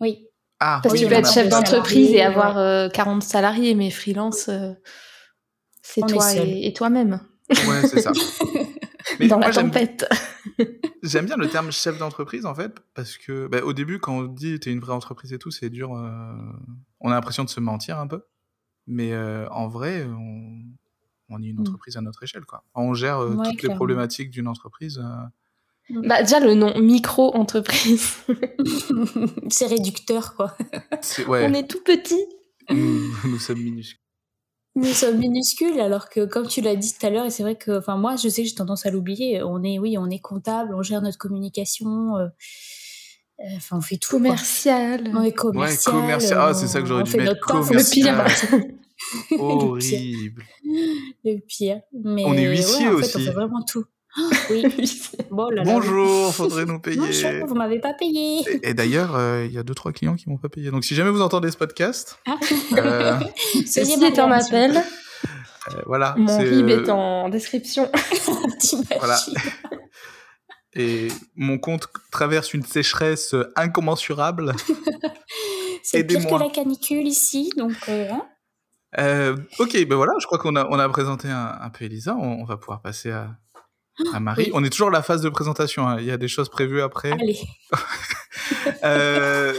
Oui. Ah, Parce Oui, que tu peux être chef de d'entreprise et avoir euh, 40 salariés, mais freelance, euh, c'est toi et, et toi-même. Ouais, c'est ça. Mais dans moi, la j'aime- tempête. J'aime bien le terme chef d'entreprise en fait, parce que bah, au début, quand on dit t'es une vraie entreprise et tout, c'est dur. euh, On a l'impression de se mentir un peu. Mais euh, en vrai, on... on est une Mm. entreprise à notre échelle. Quoi. On gère euh, Ouais, toutes les problématiques d'une entreprise. euh, Bah, déjà, le nom micro-entreprise. c'est réducteur, quoi. ouais, On est tout petit. nous, nous sommes minuscules. Nous sommes minuscules, alors que comme tu l'as dit tout à l'heure, et c'est vrai que, enfin, moi, je sais que j'ai tendance à l'oublier. On est, oui, on est comptable, on gère notre communication. euh, euh, Enfin, on fait tout. quoi. Commercial. On est commercial. Ouais, commercial. Ah, c'est ça que j'aurais on dû fait mettre, notre taf, commercial. Le pire. Horrible. le pire. Mais On est huissier ouais, en fait, aussi. on fait vraiment tout. Oui. Bon, là, là, Bonjour, faudrait nous payer. Bonjour, vous m'avez pas payé. Et, et d'ailleurs, euh, il y a deux trois clients qui m'ont pas payé. Donc si jamais vous entendez ce podcast, Ah. euh, Soyez Ceci est un appel. euh, voilà. Mon RIB euh, est en description. Voilà. Et mon compte traverse une sécheresse euh, incommensurable. C'est pire que la canicule ici, donc euh, hein. Euh, ok, ben voilà, je crois qu'on a, on a présenté un, un peu Elisa. On, on va pouvoir passer à, à Marie. oui. On est toujours à la phase de présentation. hein. Il y a des choses prévues après. allez. Euh,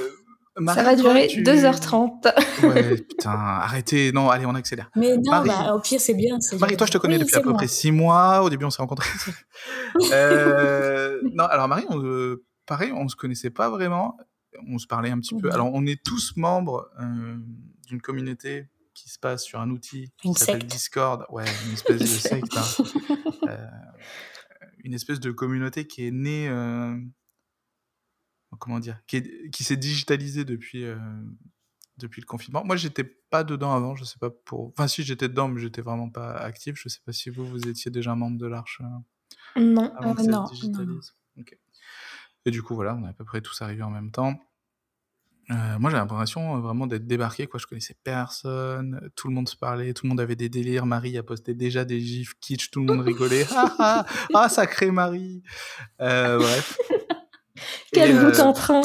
Marie, Ça va durer tu- 2h30. Ouais, putain, arrêtez. Non, allez, on accélère. Mais non, Marie. bah, au pire, c'est bien. Marie, bien. toi, je te connais Oui, depuis à peu moi. près six mois. Au début, on s'est rencontrés. Euh, non, alors Marie, on, pareil, on se connaissait pas vraiment. On se parlait un petit peu. Mhm. Alors, on est tous membres d'une communauté qui se passe sur un outil qui s'appelle. Discord. Ouais, une espèce de secte. hein. Euh, une espèce de communauté qui est née. euh, comment dire Qui, est- qui s'est digitalisée depuis. euh, depuis le confinement. Moi, j'étais pas dedans avant, je sais pas pour. Enfin, si j'étais dedans, mais j'étais vraiment pas actif. Je sais pas si vous, vous étiez déjà membre de l'Arche Non. avant que ça non, se digitalise. Ok. Et du coup, voilà, on est à peu près tous arrivés en même temps. Euh, moi, j'ai l'impression euh, vraiment d'être débarqué, quoi. Je connaissais personne, tout le monde se parlait, tout le monde avait des délires. Marie a posté déjà des gifs kitsch, tout le monde rigolait. ah, ah, ah, sacré Marie. Euh, bref. Quel bout euh, en train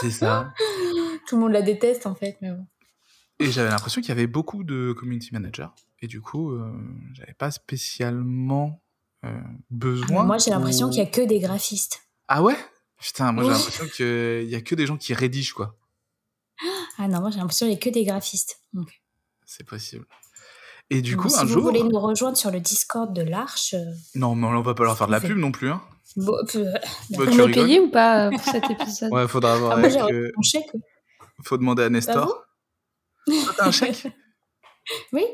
C'est ça. Tout le monde la déteste en fait, mais bon. Et j'avais l'impression qu'il y avait beaucoup de community managers. Et du coup, euh, j'avais pas spécialement euh, besoin. Moi, j'ai l'impression ou- qu'il y a que des graphistes. Ah ouais? Putain, moi j'ai l'impression qu'il y a que des gens qui rédigent, quoi. Ah non, moi j'ai l'impression qu'il y a que des graphistes. Donc, C'est possible. Et du donc, coup, si un vous jour. voulez nous rejoindre sur le Discord de l'Arche, euh, Non, mais on va pas leur faire de la Vous pub non plus, hein. bon, euh, Bah, On tu est rigoles payé ou pas euh, pour cet épisode? Ouais, faudra voir ah, moi avec. j'ai euh, chèque. faut demander à Pas Nestor. T'as un chèque? Oui,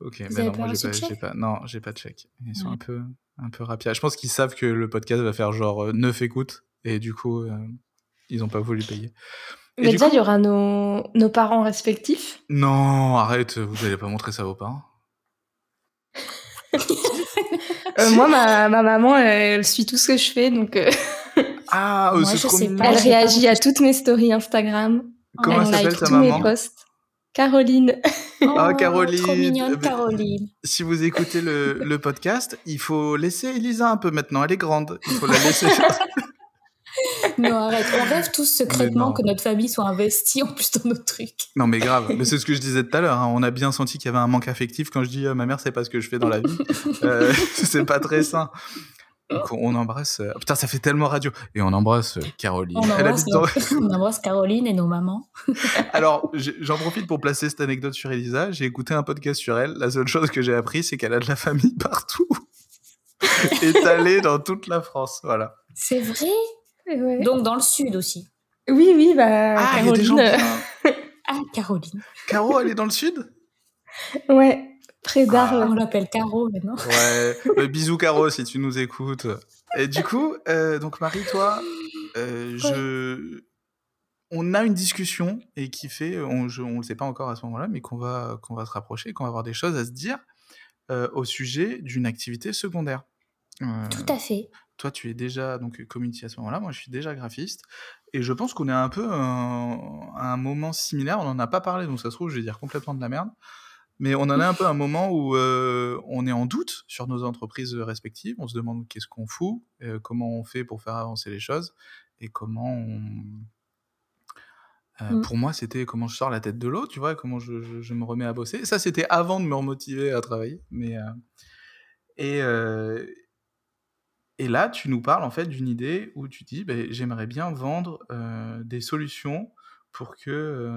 Ok, Vous mais avez non, moi j'ai pas, de chèque j'ai pas, non, j'ai pas de chèque. Ils sont Ouais. un peu, un peu rapides. Je pense qu'ils savent que le podcast va faire genre 9 écoutes et du coup, euh, ils ont pas voulu payer. Et Mais déjà, coup- il y aura nos, nos parents respectifs. Non, arrête, vous allez pas montrer ça à vos parents. Euh, moi, ma, ma maman, elle, suit tout ce que je fais, donc euh, Ah, euh, Moi, c'est je trop sais pas. elle réagit à toutes mes stories Instagram. Comment elle elle s'appelle like ta tous mes maman? posts. Caroline. Ah, Oh, Caroline. Trop mignonne, Caroline. Si vous écoutez le, le podcast, il faut laisser Elisa un peu maintenant. Elle est grande. Il faut la laisser. Non, arrête. On rêve tous secrètement que notre famille soit investie en plus dans nos trucs. non, mais grave. Mais c'est ce que je disais tout à l'heure. hein. On a bien senti qu'il y avait un manque affectif quand je dis euh, ma mère, c'est pas ce que je fais dans la vie. Euh, c'est pas très sain. Donc on embrasse. euh, Putain, ça fait tellement radio. Et on embrasse euh, Caroline. On Elle embrasse, habite dans- nos- on embrasse Caroline et nos mamans. Alors, j'en profite pour placer cette anecdote sur Elisa. J'ai écouté un podcast sur elle. La seule chose que j'ai appris, c'est qu'elle a de la famille partout. Étalée dans toute la France. Voilà. C'est vrai? Ouais. Donc dans le sud aussi. Oui, oui, bah, Ah, il y a des Caroline. gens. euh. Ah, Caroline. Caro, elle est dans le sud? Ouais, près Ah. On l'appelle Caro maintenant. Ouais. Euh, bisous, Caro, si tu nous écoutes. Et du coup, euh, donc Marie, toi, euh, je. On a une discussion et qui fait, on, on le sait pas encore à ce moment-là, mais qu'on va, qu'on va se rapprocher, qu'on va avoir des choses à se dire euh, au sujet d'une activité secondaire. Tout à fait. toi, tu es déjà donc community à ce moment-là. Moi, je suis déjà graphiste. Et je pense qu'on est un peu un- à un moment similaire. On n'en a pas parlé, donc ça se trouve, je vais dire complètement de la merde. Mais on en a un peu un moment où euh, on est en doute sur nos entreprises respectives. On se demande qu'est-ce qu'on fout, euh, comment on fait pour faire avancer les choses et comment on. Euh, Mm. Pour moi, c'était comment je sors la tête de l'eau, tu vois, comment je, je- je me remets à bosser. Ça, c'était avant de me remotiver à travailler. Mais, et, et là, tu nous parles en fait d'une idée où tu dis, ben, j'aimerais bien vendre des solutions pour que,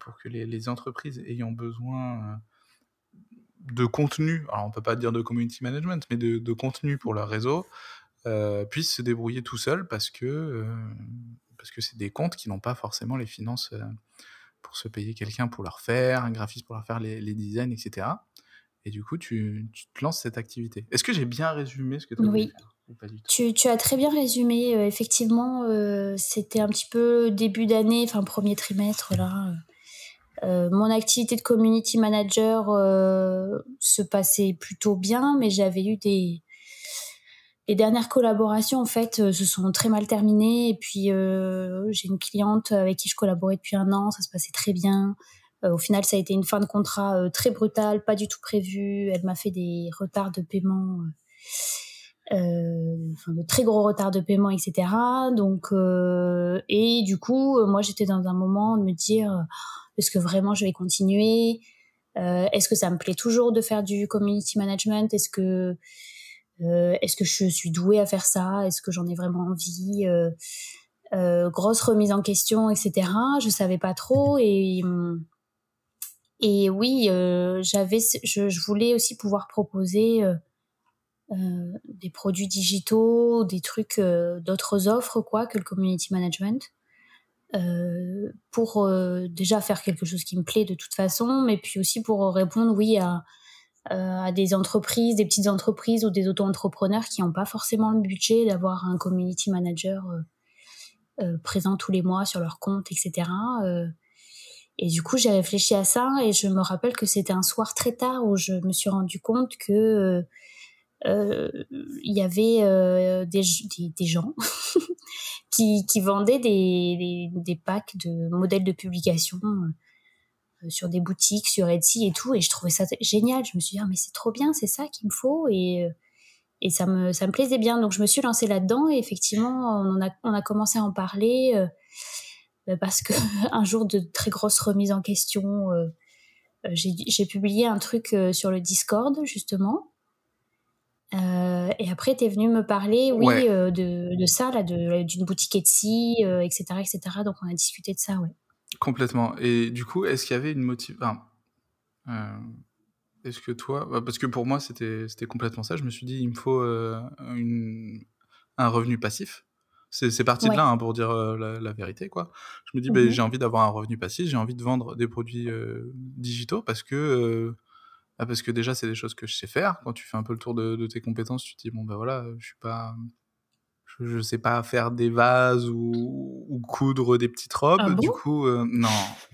pour que les, les entreprises ayant besoin euh, de contenu, alors on peut pas dire de community management, mais de, de contenu pour leur réseau, euh, puissent se débrouiller tout seuls parce que euh, parce que c'est des comptes qui n'ont pas forcément les finances euh, pour se payer quelqu'un pour leur faire, un graphiste pour leur faire les, les designs, etc. Et du coup, tu, tu te lances cette activité. Est-ce que j'ai bien résumé ce que tu as Oui. voulu faire ou pas du tout? Tu, tu as très bien résumé. effectivement, c'était un petit peu début d'année, enfin premier trimestre là. Euh, mon activité de community manager euh, se passait plutôt bien, mais j'avais eu des les dernières collaborations en fait euh, se sont très mal terminées et puis j'ai une cliente avec qui je collaborais depuis un an, ça se passait très bien. Au final, ça a été une fin de contrat très brutale, pas du tout prévue. Elle m'a fait des retards de paiement. enfin, de très gros retards de paiement, etc. Donc, et du coup, moi, j'étais dans un moment de me dire, est-ce que vraiment je vais continuer? Euh, Est-ce que ça me plaît toujours de faire du community management? Est-ce que euh, est-ce que je suis douée à faire ça? Est-ce que j'en ai vraiment envie? Euh, Grosse remise en question, etc. Je savais pas trop et hum, et oui, j'avais, je, voulais aussi pouvoir proposer des produits digitaux, des trucs, d'autres offres quoi que le community management, euh, pour euh, déjà faire quelque chose qui me plaît de toute façon, mais puis aussi pour répondre oui à euh, à des entreprises, des petites entreprises ou des auto-entrepreneurs qui n'ont pas forcément le budget d'avoir un community manager présent tous les mois sur leur compte, etc. Et du coup, j'ai réfléchi à ça et je me rappelle que c'était un soir très tard où je me suis rendu compte que il y avait euh, des, des, des gens qui, qui vendaient des, des, packs de modèles de publication euh, sur des boutiques, sur Etsy et tout. Et je trouvais ça génial. Je me suis dit, ah, mais c'est trop bien, c'est ça qu'il me faut. Et, euh, et ça me, ça me plaisait bien. Donc je me suis lancée là-dedans et effectivement, on, a, on a commencé à en parler euh, bah, parce que un jour de très grosse remise en question, euh, euh, j'ai publié un truc sur le Discord justement. Et après, tu es venu me parler, oui, de, de, ça, là, d'une boutique Etsy, etc., etc. Donc on a discuté de ça, ouais. Complètement. Et du coup, est-ce qu'il y avait une motivation est-ce que toi, bah, parce que pour moi c'était c'était complètement ça, je me suis dit il me faut euh, une, un revenu passif. C'est parti de là hein, pour dire euh, la, vérité quoi. Je me dis bah, mmh j'ai envie d'avoir un revenu passif, j'ai envie de vendre des produits euh, digitaux parce que bah, parce que déjà c'est des choses que je sais faire. Quand tu fais un peu le tour de, de tes compétences, tu te dis bon ben voilà, je suis pas je, ne sais pas faire des vases ou, coudre des petites robes. Ah du coup, euh, non.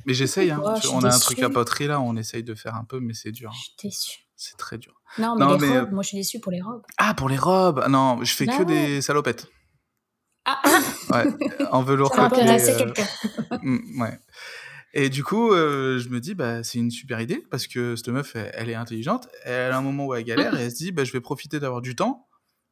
Mais j'essaye. Hein. on a un truc à poterie là, on essaye de faire un peu, mais c'est dur. Je suis. C'est très dur. Non, mais les robes, euh, moi je suis déçue pour les robes. Ah, pour les robes? Non, je fais que des salopettes. Ah Ouais, en velours Ça copié. Euh... quelqu'un. Mm, ouais. Et du coup, euh, je me dis, bah, c'est une super idée parce que cette meuf, elle, est intelligente. Elle a un moment où elle galère et elle se dit, bah, je vais profiter d'avoir du temps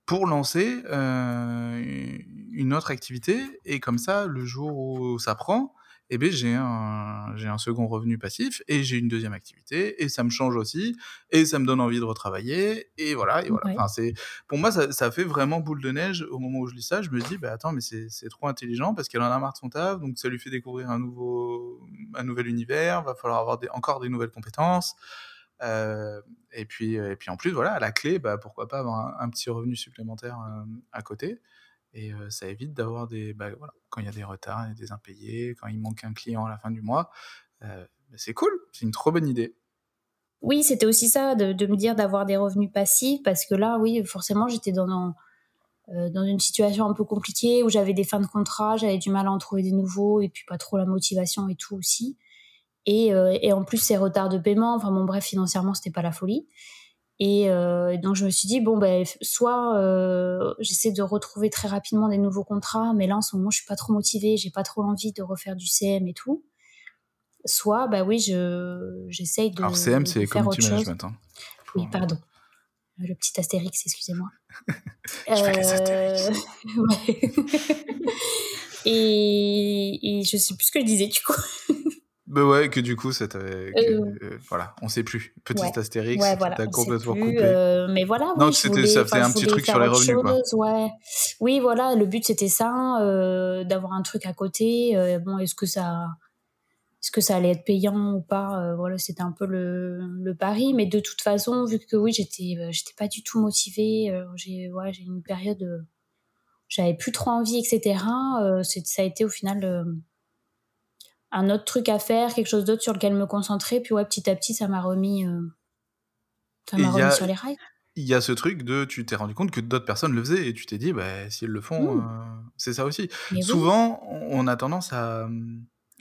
pour lancer euh, une autre activité. Et comme ça, le jour où ça prend, eh ben, j'ai un, j'ai un second revenu passif et j'ai une deuxième activité et ça me change aussi et ça me donne envie de retravailler et voilà. Et voilà. Enfin, c'est, pour moi, ça, ça, fait vraiment boule de neige au moment où je lis ça. Je me dis, bah, attends, mais c'est, c'est trop intelligent parce qu'elle en a marre de son taf, donc ça lui fait découvrir un, nouveau, un nouvel univers, va falloir avoir des, encore des nouvelles compétences. Euh, et, puis, et puis en plus, voilà, à la clé, bah, pourquoi pas avoir un, petit revenu supplémentaire euh, à côté. Et ça évite d'avoir des. Bah, quand il y a des retards, des impayés, quand il manque un client à la fin du mois. Bah, c'est cool, c'est une trop bonne idée. Oui, c'était aussi ça, de, me dire d'avoir des revenus passifs, parce que là, oui, forcément, j'étais dans, une situation un peu compliquée où j'avais des fins de contrat, j'avais du mal à en trouver des nouveaux, et puis pas trop la motivation et tout aussi. Et, et en plus, ces retards de paiement, enfin bon, bref, financièrement, c'était pas la folie. Et euh, donc, je me suis dit, bon, ben, soit euh, j'essaie de retrouver très rapidement des nouveaux contrats, mais là, en ce moment, je suis pas trop motivée, j'ai pas trop envie de refair du CM et tout. Soit, bah oui, je, j'essaye de. Alors, CM, c'est community management. Hein, oui, pardon. Le petit astérix, excusez-moi. je fais les astérix. ouais. et, et je sais plus ce que je disais, du coup. Bah ouais, que du coup, ça. Euh, euh, voilà, on sait plus. Petit astérix, ouais, voilà, t'as complètement coupé. Euh, mais voilà, non, c'était, ça faisait un petit truc sur les revenus. Quoi. Ouais. Oui, voilà, le but c'était ça, d'avoir un truc à côté. bon, est-ce que ça. Est-ce que ça allait être payant ou pas Voilà, c'était un peu le, le, pari. Mais de toute façon, vu que oui, j'étais, j'étais pas du tout motivée. j'ai, ouais, j'ai une période, j'avais plus trop envie, etc. ça a été au final un autre truc à faire, quelque chose d'autre sur lequel me concentrer. Puis ouais, petit à petit, ça m'a remis, euh, ça m'a remis sur les rails. Il y a ce truc de, tu t'es rendu compte que d'autres personnes le faisaient et tu t'es dit, bah, s'ils le font, mmh. euh, c'est ça aussi. Souvent, on a tendance à.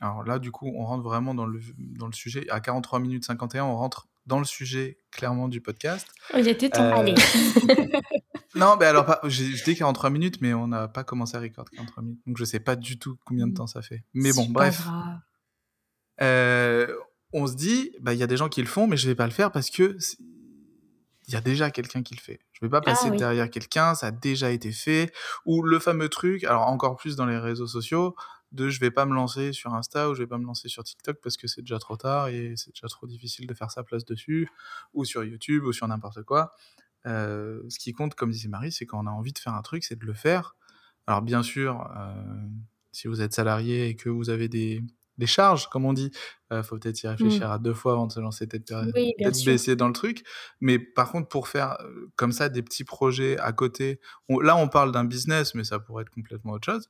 Alors là, du coup, on rentre vraiment dans le, dans le sujet. À 43 minutes 51, on rentre dans le sujet clairement du podcast. Oh, il était temps. Euh, Allez. non, mais alors, je dis 43 minutes, mais on n'a pas commencé à record 43 minutes. Donc, je sais pas du tout combien de mmh. temps ça fait. Mais bon, bref. Euh, on se dit, bah, il y a des gens qui le font, mais je vais pas le faire parce que il y a déjà quelqu'un qui le fait. Je vais pas passer ah derrière quelqu'un, ça a déjà été fait. Ou le fameux truc, alors encore plus dans les réseaux sociaux, de je vais pas me lancer sur Insta ou je vais pas me lancer sur TikTok parce que c'est déjà trop tard et c'est déjà trop difficile de faire sa place dessus, ou sur YouTube ou sur n'importe quoi. Euh, ce qui compte, comme disait Marie, c'est quand on a envie de faire un truc, c'est de le faire. Alors bien sûr, euh, si vous êtes salarié et que vous avez des, des charges, comme on dit, il euh, faut peut-être y réfléchir mmh. à deux fois avant de se lancer tête, oui, baissée dans le truc. Mais par contre, pour faire comme ça des petits projets à côté, là on parle d'un business, mais ça pourrait être complètement autre chose.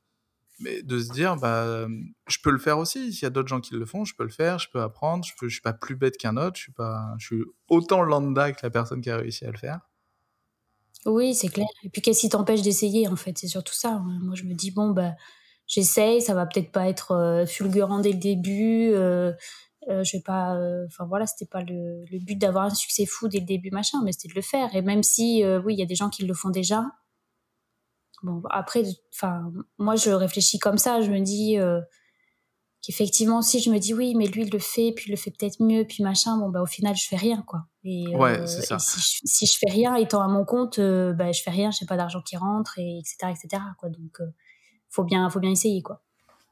Mais de se dire, bah, je peux le faire aussi. S'il y a d'autres gens qui le font, je peux le faire, je peux apprendre, je ne je suis pas plus bête qu'un autre, je suis, pas, je suis autant lambda que la personne qui a réussi à le faire. Oui, c'est clair. Et puis, qu'est-ce qui t'empêche d'essayer, en fait? C'est surtout ça. Hein. Moi, je me dis, bon, bah, j'essaye, ça va peut-être pas être euh, fulgurant dès le début. Euh, euh, je vais pas. Enfin, voilà, c'était pas le, le but d'avoir un succès fou dès le début, machin, mais c'était de le faire. Et même si, oui, il y a des gens qui le font déjà. Bon, après, enfin, moi, je réfléchis comme ça. Je me dis qu'effectivement, si je me dis oui, mais lui, il le fait, puis il le fait peut-être mieux, puis machin, bon, bah, au final, je fais rien, quoi. Et, Ouais, euh, c'est et ça. si, je, si je fais rien, étant à mon compte, euh, bah, je fais rien, je n'ai pas d'argent qui rentre, et etc., etc., quoi. Donc, euh, faut bien, faut bien essayer, quoi.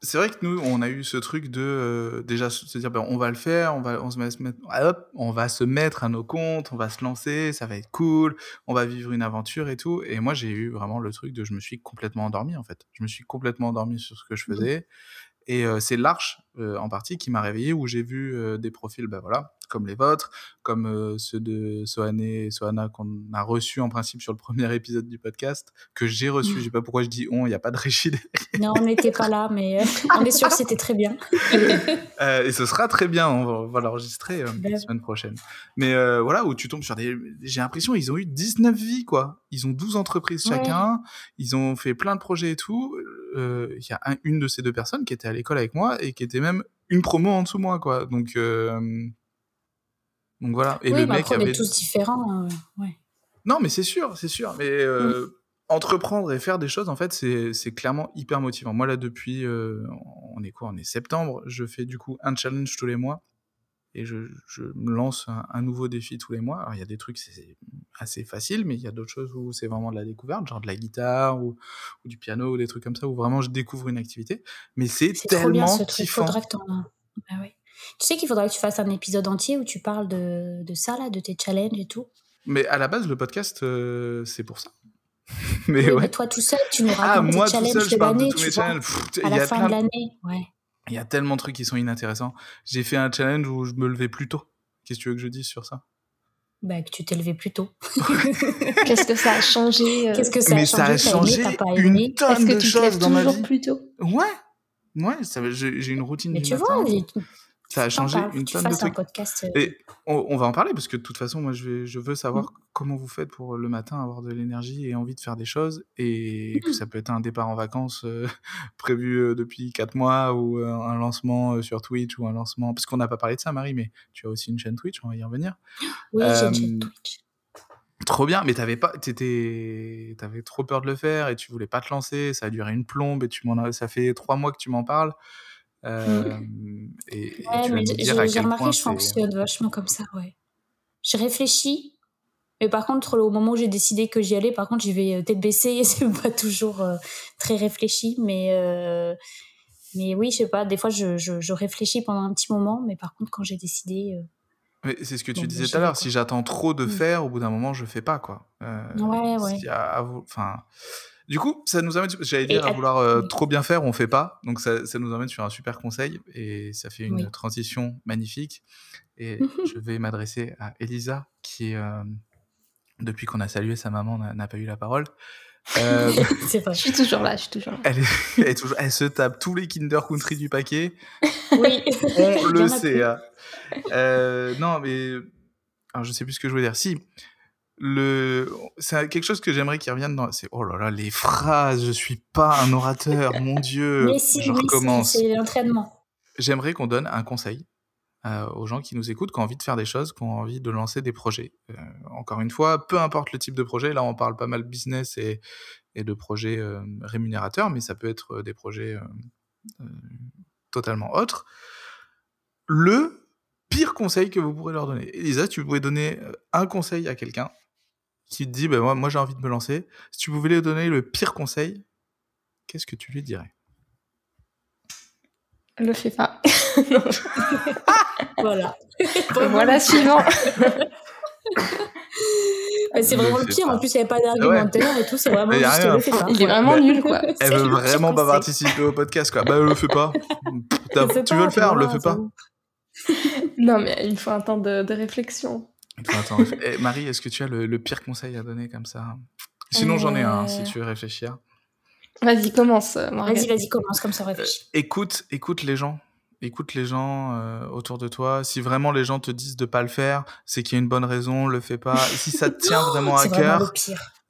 C'est vrai que nous, on a eu ce truc de euh, déjà se dire, ben, on va le faire, on va, on se met- mettre, ah, hop, on va se mettre à nos comptes, on va se lancer, ça va être cool, on va vivre une aventure et tout. Et moi, j'ai eu vraiment le truc de, je me suis complètement endormi en fait. Je me suis complètement endormi sur ce que je Mhm. faisais. Et euh, c'est l'Arche euh, en partie qui m'a réveillé où j'ai vu euh, des profils, ben voilà, comme les vôtres, comme ceux de Sohane et Sohana qu'on a reçus en principe sur le premier épisode du podcast, que j'ai reçu. Mhm. Je sais pas pourquoi je dis on, il n'y a pas de Régide Non, on n'était pas là, mais on est sûr que c'était très bien. Euh, et ce sera très bien, on va, l'enregistrer euh, la semaine prochaine. Mais euh, voilà, où tu tombes sur des... J'ai l'impression ils ont eu 19 vies, quoi. Ils ont 12 entreprises Ouais. chacun, ils ont fait plein de projets et tout. Euh, Il y a un- une de ces deux personnes qui était à l'école avec moi et qui était même une promo en dessous de moi, quoi. Donc, euh, Donc voilà. Et oui, le mais mec après, on avait... est tous différents. euh, ouais. Non, mais c'est sûr, c'est sûr. Mais euh, entreprendre et faire des choses, en fait, c'est c'est clairement hyper motivant. Moi, là, depuis, on est quoi? On est septembre. Je fais du coup un challenge tous les mois. Et je, je me lance un, un nouveau défi tous les mois. Alors, il y a des trucs, c'est assez facile, mais il y a d'autres choses où c'est vraiment de la découverte, genre de la guitare ou, ou du piano ou des trucs comme ça, où vraiment je découvre une activité. Mais c'est C'est trop bien tellement ce truc. Faudra que Bah ouais. Tu sais qu'il faudra que tu fasses un épisode entier où tu parles de, de ça, là, de tes challenges et tout. Mais à la base, le podcast, euh, c'est pour ça. mais Oui, ouais. mais toi tout seul, tu nous Ah, racontes moi tes tout challenges seul, je de parle de l'année, tous tu mes vois. Pff, À la a fin de l'année, ouais. Il y a tellement de trucs qui sont inintéressants. J'ai fait un challenge où je me levais plus tôt. Qu'est-ce que tu veux que je dise sur ça? Bah, que tu t'es levé plus tôt. Qu'est-ce que ça a changé euh, Qu'est-ce que ça Mais a ça a changé T'as aimé, pas une tonne Est-ce que de tu te lèves choses dans ma vie. plus tôt? Ouais, ouais, ça- j'ai j'ai une routine Mais du tu matin. vois, ça a changé une tonne de fasses un trucs. podcast. euh, Et on, on va en parler parce que de toute façon, moi, je, vais, je veux savoir Mm. comment vous faites pour le matin avoir de l'énergie et envie de faire des choses et que ça peut être un départ en vacances euh, prévu euh, depuis 4 mois ou euh, un lancement sur Twitch ou un lancement. Parce qu'on n'a pas parlé de ça, Marie, mais tu as aussi une chaîne Twitch, on va y revenir. Oui, j'ai une chaîne Twitch. Trop bien, mais t'avais pas, t'étais, t'avais trop peur de le faire et tu voulais pas te lancer. Ça a duré une plombe et tu m'en ça fait trois mois que tu m'en parles. Euh, et, et Ouais, tu vas mais nous j'ai dire à j'ai quel remarqué, point je fonctionne vachement comme ça, ouais. Je réfléchis, mais par contre, au moment où j'ai décidé que j'y allais, par contre, j'y vais euh, tête baissée et c'est pas toujours euh, très réfléchi, mais, euh, mais oui, je sais pas, des fois, je, je, je réfléchis pendant un petit moment, mais par contre, quand j'ai décidé. euh, Mais c'est ce que tu Bon, disais tout à l'heure. Si j'attends trop de Mm. faire, au bout d'un moment, je fais pas quoi. Euh, Ouais, ouais. y a Enfin, du coup, ça nous amène. J'allais dire à vouloir euh, oui. trop bien faire, on fait pas. Donc ça, ça nous emmène sur un super conseil et ça fait une Oui. transition magnifique. Et Mhm. je vais m'adresser à Elisa, qui euh, depuis qu'on a salué sa maman n'a pas eu la parole. Euh, c'est vrai. Je suis toujours là, je suis toujours là. elle, est, elle, est toujours, elle se tape tous les Kinder Country du paquet. Oui, On le sait. hein. Euh, non, mais alors, je sais plus ce que je voulais dire. Si le, c'est quelque chose que j'aimerais qu'il revienne dans. C'est oh là là, les phrases. Je suis pas un orateur, mon Dieu. mais si, je si, recommence. c'est l'entraînement. J'aimerais qu'on donne un conseil euh, aux gens qui nous écoutent, qui ont envie de faire des choses, qui ont envie de lancer des projets. Euh, encore une fois, peu importe le type de projet. Là, on parle pas mal business et, et de projets euh, rémunérateurs, mais ça peut être des projets totalement autres. Le pire conseil que vous pourrez leur donner. Elisa, tu pouvais donner un conseil à quelqu'un qui te dit, ben moi, moi j'ai envie de me lancer. Si tu pouvais lui donner le pire conseil, qu'est-ce que tu lui dirais? Le fais pas. Voilà. voilà, suivant. Mais c'est vraiment le pire. pas. En plus, il n'y avait pas d'argumentaire et tout. C'est vraiment Mais y a juste rien. le fait pas. Il est vraiment nul, quoi. Elle veut vraiment pas participer au podcast, quoi. Bah, le fais pas. Tu pas, veux le faire, le fais pas. Non, mais il faut un temps de, de réflexion. Attends, attends, réfl- Eh, Marie, est-ce que tu as le, le pire conseil à donner comme ça? Sinon, j'en ai un, si Euh. tu veux réfléchir. Vas-y, commence, euh. Vas-y, vas-y, commence comme ça, on Euh, écoute, écoute les gens. Écoute les gens euh, autour de toi. Si vraiment les gens te disent de pas le faire, c'est qu'il y a une bonne raison. Le fais pas. Si ça te tient vraiment à cœur,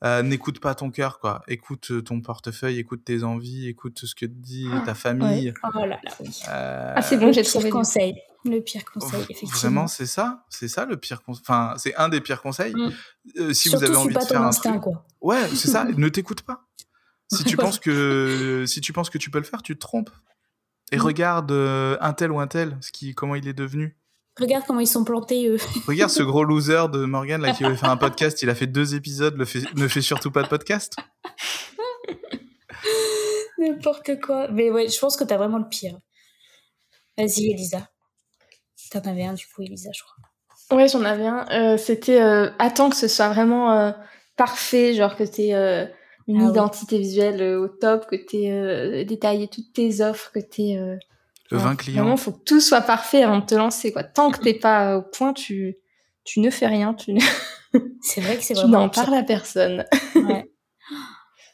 euh, n'écoute pas ton cœur, quoi. Écoute ton portefeuille, écoute tes envies, écoute ce que te dit ta famille. Oh là là, oui. Euh, Ah, c'est bon, Le j'ai pire trouvé. conseil. Le pire conseil, effectivement. Vraiment, c'est ça, c'est ça le pire conseil. Enfin, c'est un des pires conseils? Mm. Euh, si Surtout, vous avez envie de faire un instinct, truc, quoi. ouais, c'est ça. ne t'écoute pas. Si tu penses que si tu penses que tu peux le faire, tu te trompes. Et regarde un tel ou un tel, ce qui, comment il est devenu. Regarde comment ils sont plantés, eux. Regarde ce gros loser de Morgan là qui veut faire un podcast. Il a fait deux épisodes, le fait, ne fait surtout pas de podcast. N'importe quoi. Mais ouais, je pense que t'as vraiment le pire. Vas-y, Elisa. T'en avais un, du coup, Elisa, je crois. Ouais, j'en avais un. Euh, C'était euh, attends que ce soit vraiment euh, parfait, genre que t'aies euh, une Ah identité visuelle euh, au top, que t'aies euh, détaillé toutes tes offres, que t'aies. Euh, Le voilà. 20 clients. Vraiment, faut que tout soit parfait avant de te lancer, quoi. Tant que t'es pas au point, tu, tu ne fais rien, tu, C'est vrai que c'est tu vraiment n'en le pire. parles à personne. Ouais.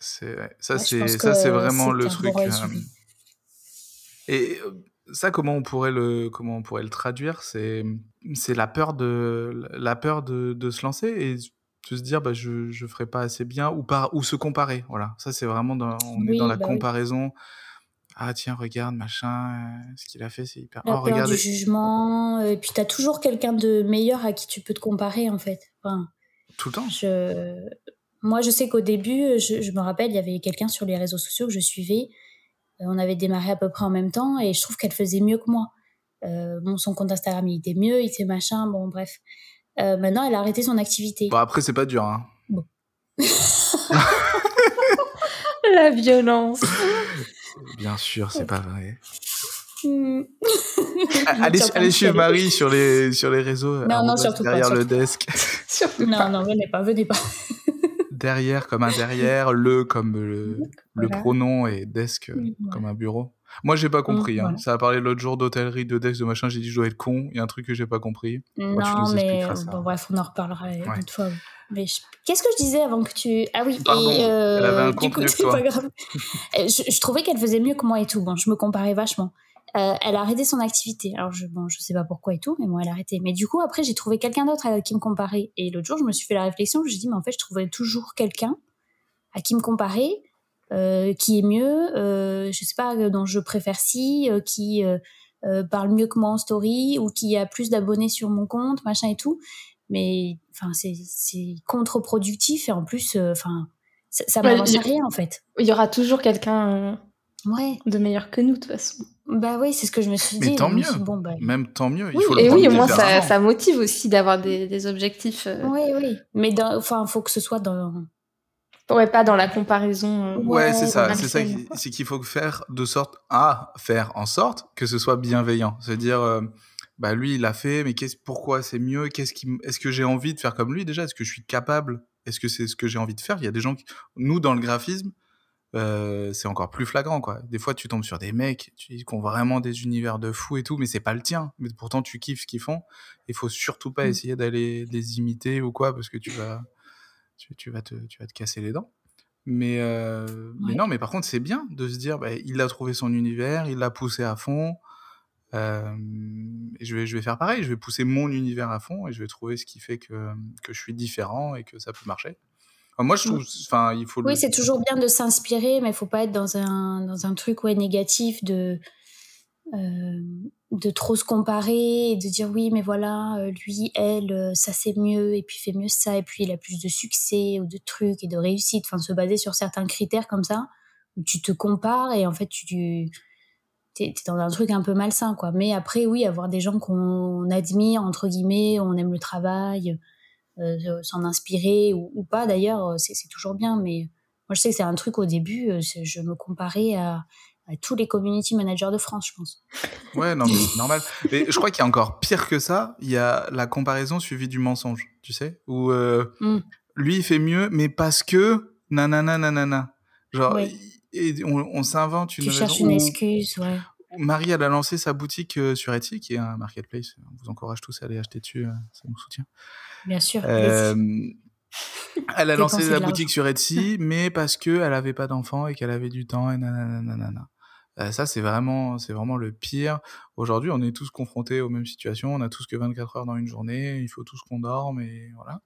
C'est ça, Ouais, c'est ça, c'est vraiment le truc. euh. Et euh, ça, comment on pourrait le, comment on pourrait le traduire C'est, c'est la peur de, la peur de, de se lancer et de se dire, bah, je, je ferai pas assez bien ou pas, ou se comparer. Voilà. Ça, c'est vraiment dans, on est dans la bah oui. comparaison. Ah tiens, regarde, machin, ce qu'il a fait, c'est hyper. La oh, peur regardez. du jugement. Et puis, t'as toujours quelqu'un de meilleur à qui tu peux te comparer, en fait. Enfin, Tout le temps. je... Moi, je sais qu'au début, je, je me rappelle, il y avait quelqu'un sur les réseaux sociaux que je suivais. Euh, On avait démarré à peu près en même temps et je trouve qu'elle faisait mieux que moi. Euh, bon, son compte Instagram, il était mieux, il était machin, bon, bref. Euh, maintenant, elle a arrêté son activité. Bon, après, c'est pas dur. Hein. La violence. Bien sûr, c'est pas vrai. Hmm. allez, allez suivre. Marie sur les, sur les réseaux. Non, non, surtout pas, Derrière le surtout pas. desk. Surtout Non, pas. non, venez pas, venez pas. Derrière comme un derrière, le comme le, le Voilà. pronom et desk euh, Voilà. comme un bureau. Moi, j'ai pas compris. hein. voilà. Ça a parlé l'autre jour d'hôtellerie, de desk, de machin. J'ai dit, je dois être con. Il y a un truc que j'ai pas compris. Moi, tu Non, nous mais euh, ça. bon, bref, on en reparlera une Ouais. autre fois. Mais je- qu'est-ce que je disais avant que tu. Ah oui, Pardon, et euh, elle avait un du compte coup, c'est pas grave. Euh, je, je trouvais qu'elle faisait mieux que moi et tout. Bon, je me comparais vachement. Euh, elle a arrêté son activité. Alors, je, bon, je sais pas pourquoi et tout, mais bon, elle a arrêté. Mais du coup, après, j'ai trouvé quelqu'un d'autre à qui me comparer. Et l'autre jour, je me suis fait la réflexion. Je me suis dit, mais en fait, je trouvais toujours quelqu'un à qui me comparer, euh, qui est mieux, euh, je sais pas, euh, dont je préfère si, qui parle mieux que moi en story, ou qui a plus d'abonnés sur mon compte, machin et tout. Mais enfin, c'est contre-productif et en plus, enfin, ça, ça m'avance rien en fait. Il y aura toujours quelqu'un Ouais, de meilleur que nous, de toute façon. bah oui, c'est ce que je me suis Mais dit. tant Je me mieux. suis dit, bon, bah, Même tant mieux. Il Oui, faut le Et oui, au moins, ça, ça motive aussi d'avoir des, des objectifs. euh, Oui, oui. Mais dans- enfin, faut que ce soit dans. Ouais, pas dans la comparaison. euh, Ouais, Ouais, c'est ça. C'est ça. C'est qu'il faut faire de sorte à faire en sorte que ce soit bienveillant. Se dire, euh, bah lui, il l'a fait, mais qu'est-ce, pourquoi c'est mieux? Qu'est-ce qui, est-ce que j'ai envie de faire comme lui? Déjà Est-ce que je suis capable? Est-ce que c'est ce que j'ai envie de faire? Il y a des gens qui, nous dans le graphisme, euh, c'est encore plus flagrant quoi. Des fois, tu tombes sur des mecs tu qui ont vraiment des univers de fous et tout, mais c'est pas le tien. Mais pourtant, tu kiffes ce qu'ils font. Il faut surtout pas Mm. essayer d'aller les imiter ou quoi, parce que tu vas, tu, tu vas te, tu vas te casser les dents. Mais, euh, mais non, mais par contre, c'est bien de se dire, bah, il a trouvé son univers, il l'a poussé à fond. euh, et je vais, je vais faire pareil, je vais pousser mon univers à fond et je vais trouver ce qui fait que, que je suis différent et que ça peut marcher. Enfin, moi, je trouve, enfin, il faut le. Oui, c'est toujours bien de s'inspirer, mais il faut pas être dans un, dans un truc ouais, négatif de, euh, de trop se comparer et de dire oui, mais voilà, euh, lui, elle, euh, ça c'est mieux, et puis fait mieux ça, et puis il a plus de succès ou de trucs et de réussite. Enfin, se baser sur certains critères comme ça, où tu te compares et en fait, tu. T'es dans un truc un peu malsain, quoi. Mais après, oui, avoir des gens qu'on admire, entre guillemets, on aime le travail, s'en inspirer ou, ou pas d'ailleurs, euh, c'est toujours bien. Mais moi, je sais que c'est un truc au début, euh, je me comparais à, à tous les community managers de France, je pense. Ouais, non, mais c'est normal. Mais je crois qu'il y a encore pire que ça. Il y a la comparaison suivie du mensonge, tu sais, où euh, Mm. lui il fait mieux, mais parce que nanana nanana. Genre, Ouais. et on, on s'invente une tu raison. cherches une excuse, ouais. Marie, elle a lancé sa boutique euh, sur Etsy, qui est un marketplace. On vous encourage tous à aller acheter dessus, euh, ça nous soutient. Bien sûr. Euh, elle a lancé la boutique sur Etsy, mais parce que elle avait pas d'enfant et qu'elle avait du temps et nanana nanana. Euh, ça, c'est vraiment, c'est vraiment le pire. Aujourd'hui, on est tous confrontés aux mêmes situations. On a tous que 24 heures dans une journée. Il faut tous qu'on dorme et voilà.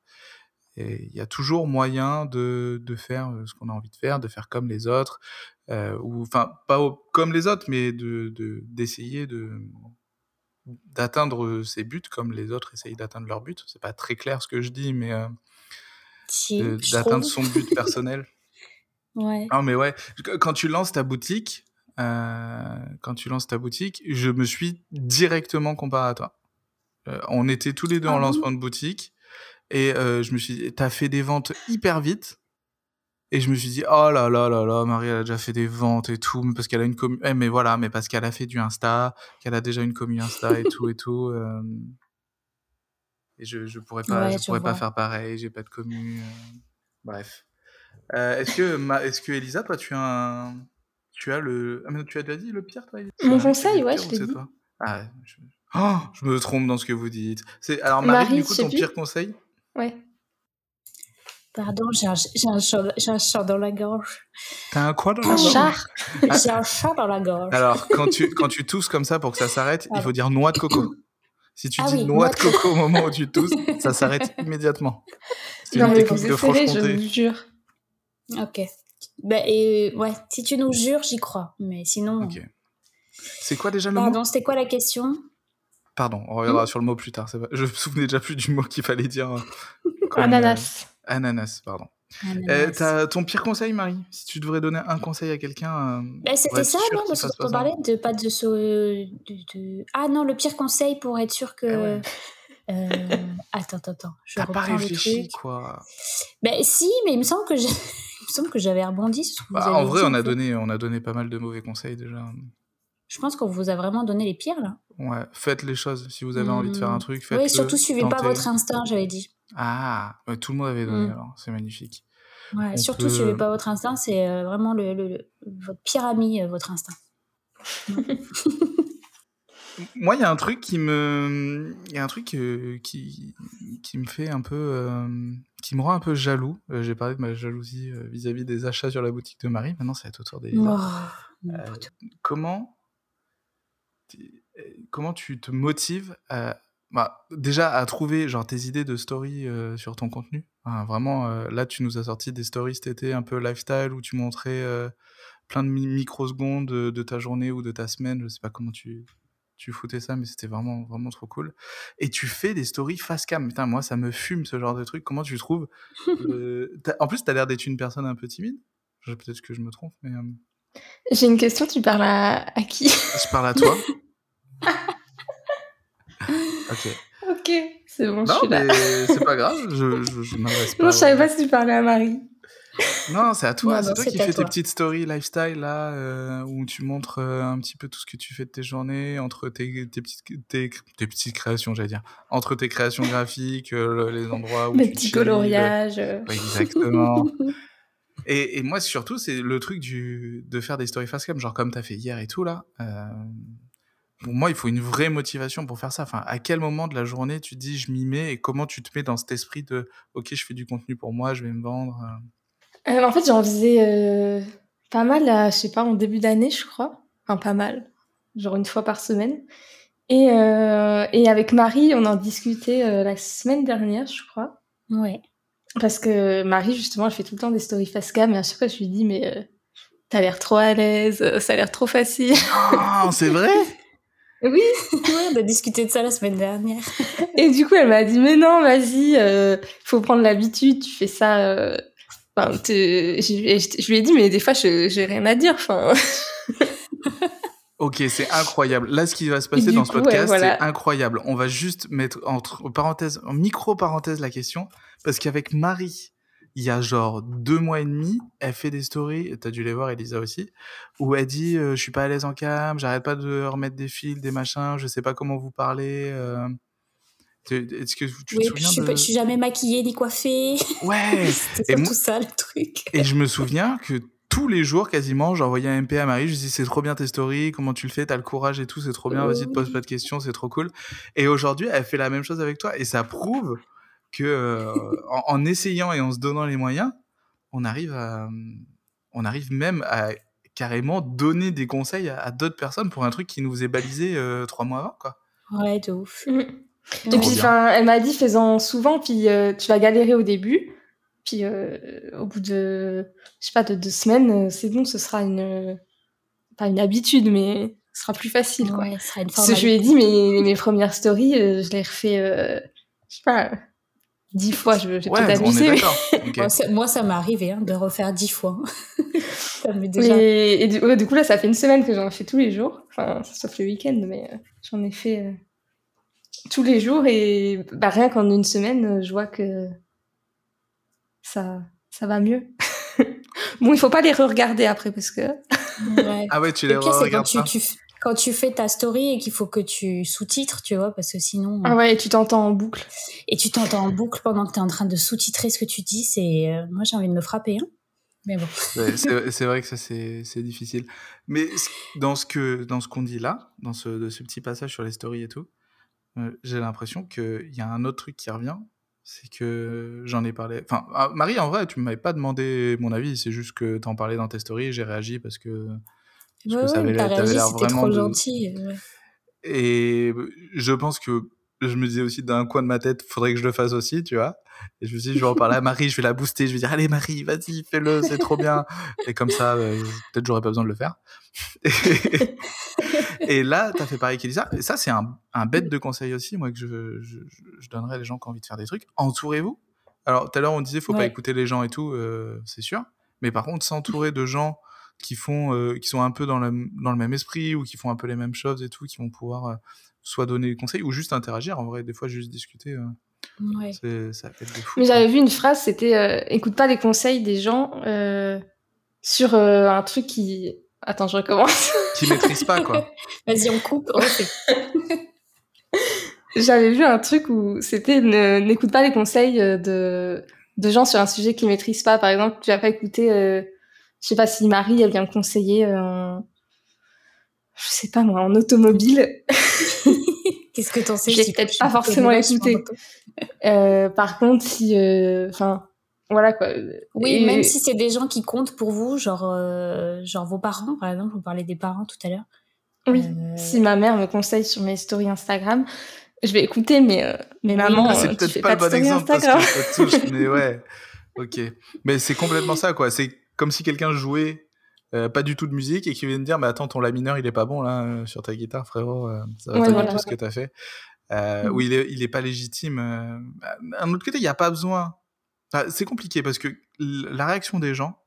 Et il y a toujours moyen de, de faire euh, ce qu'on a envie de faire, de faire comme les autres, euh, ou enfin pas au- comme les autres, mais de- d'essayer de d'atteindre ses buts comme les autres essayent d'atteindre leurs buts. C'est pas très clair ce que je dis, mais euh, Si, d'atteindre son but personnel. Ouais. Non, mais ouais, quand tu lances ta boutique, euh, quand tu lances ta boutique, je me suis directement comparé à toi. Euh, on était tous les deux Ah en lancement de boutique et je me suis dit, t'as fait des ventes hyper vite. Et je me suis dit, oh là là là là, Marie, elle a déjà fait des ventes et tout, parce qu'elle a une commu, eh, mais voilà, mais parce qu'elle a fait du Insta, qu'elle a déjà une commu Insta et tout et tout. euh, Et je, je pourrais pas, Ouais, je je pourrais pas faire pareil, j'ai pas de commu. euh, Bref. Euh, est-ce que, ma... est-ce que Elisa, toi, tu as un, tu as le, ah, mais tu as déjà dit le pire, toi Elisa? Mon conseil, ouais, pire je l'ai dit. Ah, je... Oh, je me trompe dans ce que vous dites. C'est alors Marie, Marie, du coup, ton pire conseil? Ouais. Pardon, j'ai un, j'ai un un chat dans la gorge. T'as un quoi dans la Un gorge char. Ah. J'ai un chat dans la gorge. Alors, quand tu, quand tu tousses comme ça pour que ça s'arrête, il faut dire noix de coco. Si tu Ah dis oui, noix de coco au moment où tu tousses, ça s'arrête immédiatement. C'est Non, une mais technique vous de essayerez, je vous jure. Ok. Bah, et ouais, si tu nous jures, j'y crois. Mais sinon. Ok. C'est quoi déjà le mot? Pardon, c'était quoi la question? Pardon, on reviendra sur le mot plus tard. vrai. Je me souvenais déjà plus du mot qu'il fallait dire. euh, Ananas. Euh, ananas, pardon. Euh, ton pire conseil, Marie? Si tu devrais donner un conseil à quelqu'un. euh, Bah, c'était ça, non Parce qu'on pas parlait de pas de, ce, de, de- Ah non, le pire conseil pour être sûr que. Ah ouais. Euh, Attends, attends, attends. Je T'as pas réfléchi, quoi. Bah, si, mais il me semble que il me semble que j'avais rebondi sur ce que vous Bah, avez en vrai, dit, on a donné, on a donné pas mal de mauvais conseils déjà. Je pense qu'on vous a vraiment donné les pires là. Ouais, faites les choses. Si vous avez envie de faire un Hmm. truc, faites-le. Oui, surtout suivez pas tentez. votre instinct, j'avais dit. Ah, ouais, tout le monde avait donné Hmm. alors. C'est magnifique. Ouais, surtout peut- suivez pas votre instinct, c'est euh, vraiment le, le- le- votre pire ami, euh, votre instinct. Moi, il y a un truc qui me, il y a un truc euh, qui, qui me fait un peu, euh, qui me rend un peu jaloux. Euh, J'ai parlé de ma jalousie vis-à-vis des achats sur la boutique de Marie. Maintenant, ça va être autour des. Oh, Comment, comment tu te motives à, bah, déjà à trouver genre tes idées de story euh, sur ton contenu. Vraiment, euh, là, tu nous as sorti des stories cet été un peu lifestyle où tu montrais euh, plein de mi- microsecondes de, de ta journée ou de ta semaine. Je sais pas comment tu tu foutais ça, mais c'était vraiment vraiment trop cool. Et tu fais des stories face cam. Putain, moi, ça me fume ce genre de truc. Comment tu trouves t'as- En plus, t'as l'air d'être une personne un peu timide. Peut-être que je me trompe, mais euh, J'ai une question, tu parles à, à qui? Je parle à toi. ok. Ok, c'est bon, je Non, suis là. c'est pas grave, je, je, je m'adresse pas. Non, je savais pas si tu parlais à Marie. Non, c'est à toi, c'est toi qui fais tes petites stories lifestyle là, euh, où tu montres euh, un petit peu tout ce que tu fais de tes journées, entre tes, tes, petites, tes, tes petites créations, j'allais dire, entre tes créations graphiques, euh, le- les endroits où Mes tu petits chilles, coloriages. Ouais, exactement. et, et moi, surtout, c'est le truc du, de faire des stories face cam, genre comme t'as fait hier et tout là. Pour moi, il faut une vraie motivation pour faire ça. Enfin, à quel moment de la journée tu dis je m'y mets et comment tu te mets dans cet esprit de ok, je fais du contenu pour moi, je vais me vendre. euh? Euh, en fait, j'en faisais euh, pas mal, là, je sais pas, en début d'année, je crois. Enfin, pas mal. Genre une fois par semaine. Et, euh, et avec Marie, on en discutait euh, la semaine dernière, je crois. Ouais. Parce que Marie, justement, elle fait tout le temps des stories face cam. Et à chaque fois, je lui dis, mais euh, t'as l'air trop à l'aise, ça a l'air trop facile. Oh, c'est vrai? oui. On a discuté de ça la semaine dernière. Et du coup, elle m'a dit, mais non, vas-y, euh, faut prendre l'habitude, tu fais ça. euh, Enfin, je, et je- je lui ai dit, mais des fois, je- j'ai rien à dire. Enfin, Ok, c'est incroyable. Là, ce qui va se passer dans ce coup, ouais, podcast, voilà. c'est incroyable. On va juste mettre entre parenthèses, en micro parenthèse la question, parce qu'avec Marie, il y a genre deux mois et demi, elle fait des stories, t'as dû les voir, Elisa aussi, où elle dit euh, je suis pas à l'aise en cam, j'arrête pas de remettre des fils, des machins, je sais pas comment vous parler. euh. Est-ce que tu Oui, te souviens je suis, de pas- je suis jamais maquillée ni coiffée. Ouais. C'était surtout moi- ça le truc. Et je me souviens que tous les jours, quasiment, j'envoyais un MP à Marie, je lui dis c'est trop bien tes stories, comment tu le fais, t'as le courage et tout, c'est trop bien, vas-y, te pose pas de questions, c'est trop cool. Et aujourd'hui, elle fait la même chose avec toi, et ça prouve que euh, en, en essayant et en se donnant les moyens, on arrive à, on arrive même à carrément donner des conseils à, à d'autres personnes pour un truc qui nous est balisé euh, trois mois avant, quoi. Ouais, de ouf. Et puis, elle m'a dit, fais-en souvent, puis euh, tu vas galérer au début. Puis, euh, au bout de, je sais pas, de deux semaines, euh, c'est bon, ce sera une, euh, pas une habitude, mais ce sera plus facile, quoi. Ouais, ce sera une Parce que je lui ai dit, mes, mes premières stories, euh, je les refais, euh, je sais pas, dix fois, je vais peut-être abuser. Mais... Moi, ça m'est arrivé hein, de refaire dix fois. ça déjà... Et, du, coup, là, ça fait une semaine que j'en fais tous les jours. Enfin, sauf le week-end, mais euh, j'en ai fait euh, tous les jours. Et bah, rien qu'en une semaine, je vois que ça, ça va mieux. bon, il faut pas les re-regarder après parce que. Ah ouais, tu les re-regardes quand tu fais ta story et qu'il faut que tu sous-titres, tu vois, parce que sinon. Ah ouais, et tu t'entends en boucle. Et tu t'entends en boucle pendant que tu es en train de sous-titrer ce que tu dis. C'est, euh, moi, j'ai envie de me frapper, hein. Mais bon. c'est vrai que ça, c'est difficile. Mais dans ce que dans ce qu'on dit là, dans ce, de ce petit passage sur les stories et tout, euh, j'ai l'impression qu'il y a un autre truc qui revient. C'est que j'en ai parlé. Enfin, ah, Marie, en vrai, tu m'avais pas demandé mon avis. C'est juste que tu en parlais dans tes stories. J'ai réagi parce que parce que ça avait, l'air vraiment trop gentil. Et je pense que je me disais aussi d'un coin de ma tête, faudrait que je le fasse aussi, tu vois. Et je me suis dit, je vais en parler à Marie, je vais la booster, je vais dire, allez Marie, vas-y, fais-le, c'est trop bien. Et comme ça, euh, peut-être j'aurais pas besoin de le faire. Et, là, tu as fait pareil qu'Elisa. Et ça, c'est un, un, bête de conseil aussi, moi, que je, je, je, donnerais à les gens qui ont envie de faire des trucs. Entourez-vous. Alors, tout à l'heure, on disait, faut pas écouter les gens et tout, euh, c'est sûr. Mais par contre, s'entourer de gens qui font, euh, qui sont un peu dans le, dans le même esprit ou qui font un peu les mêmes choses et tout, qui vont pouvoir euh, soit donner des conseils ou juste interagir. En vrai, des fois, juste discuter. Euh, ouais. Ça fait fou. Mais j'avais vu une phrase, c'était écoute pas les conseils des gens sur un truc qui. Attends, je recommence. qui maîtrise pas, quoi. Vas-y, on coupe, J'avais vu un truc où c'était n'écoute pas les conseils de, de gens sur un sujet qu'ils maîtrisent pas. Par exemple, tu vas pas écouter je sais pas si Marie, elle vient me conseiller euh, je sais pas moi, en automobile. Qu'est-ce que t'en sais J'ai peut-être pas forcément écouté. Euh, par contre, si, euh, enfin, voilà quoi. Oui, même si c'est des gens qui comptent pour vous, genre, euh, genre vos parents, par exemple, vous parlez des parents tout à l'heure. Oui. Si ma mère me conseille sur mes stories Instagram, je vais écouter, mais mais maman, c'est peut-être pas, pas le bon exemple Instagram. parce que ça touche, mais ouais. Ok, mais c'est complètement ça quoi. C'est comme si quelqu'un jouait euh, pas du tout de musique et qui vient de dire mais attends ton la mineur il est pas bon là euh, sur ta guitare frérot euh, ça va pas du tout ce que t'as fait. Euh, mm. ou il est il est pas légitime d'un autre côté il y a pas besoin. C'est compliqué parce que la réaction des gens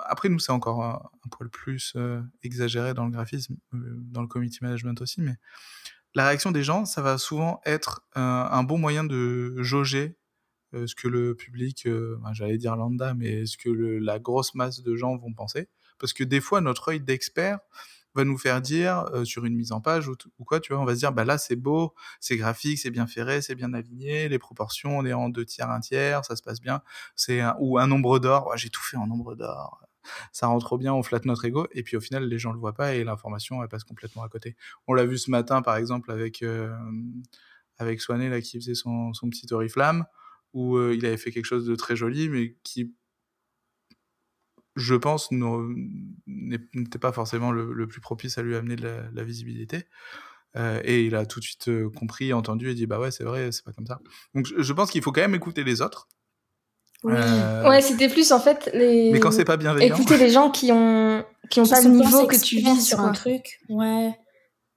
après nous c'est encore un, un, poil plus exagéré dans le graphisme dans le community management aussi mais la réaction des gens ça va souvent être un bon moyen de jauger ce que le public, euh, j'allais dire lambda, mais ce que la grosse masse de gens vont penser. Parce que des fois, notre œil d'expert va nous faire dire euh, sur une mise en page ou, quoi, tu vois, on va se dire, bah là c'est beau, c'est graphique, c'est bien ferré, c'est bien aligné, les proportions, on est en deux tiers, un tiers, ça se passe bien, c'est ou un nombre d'or, j'ai tout fait en nombre d'or, ça rend trop bien, on flatte notre ego, et puis au final les gens le voient pas et l'information elle passe complètement à côté. On l'a vu ce matin par exemple avec avec Swané là qui faisait son, son petit oriflamme où euh, il avait fait quelque chose de très joli, mais qui, je pense, n'était pas forcément le, plus propice à lui amener de la, visibilité. Euh, et il a tout de suite euh, compris, entendu et dit bah ouais c'est vrai c'est pas comme ça. Donc je, pense qu'il faut quand même écouter les autres. Oui. Ouais c'était plus en fait les. Mais quand c'est pas bienveillant. Écouter les gens qui ont qui ont pas le niveau que tu vis sur un truc. Ouais.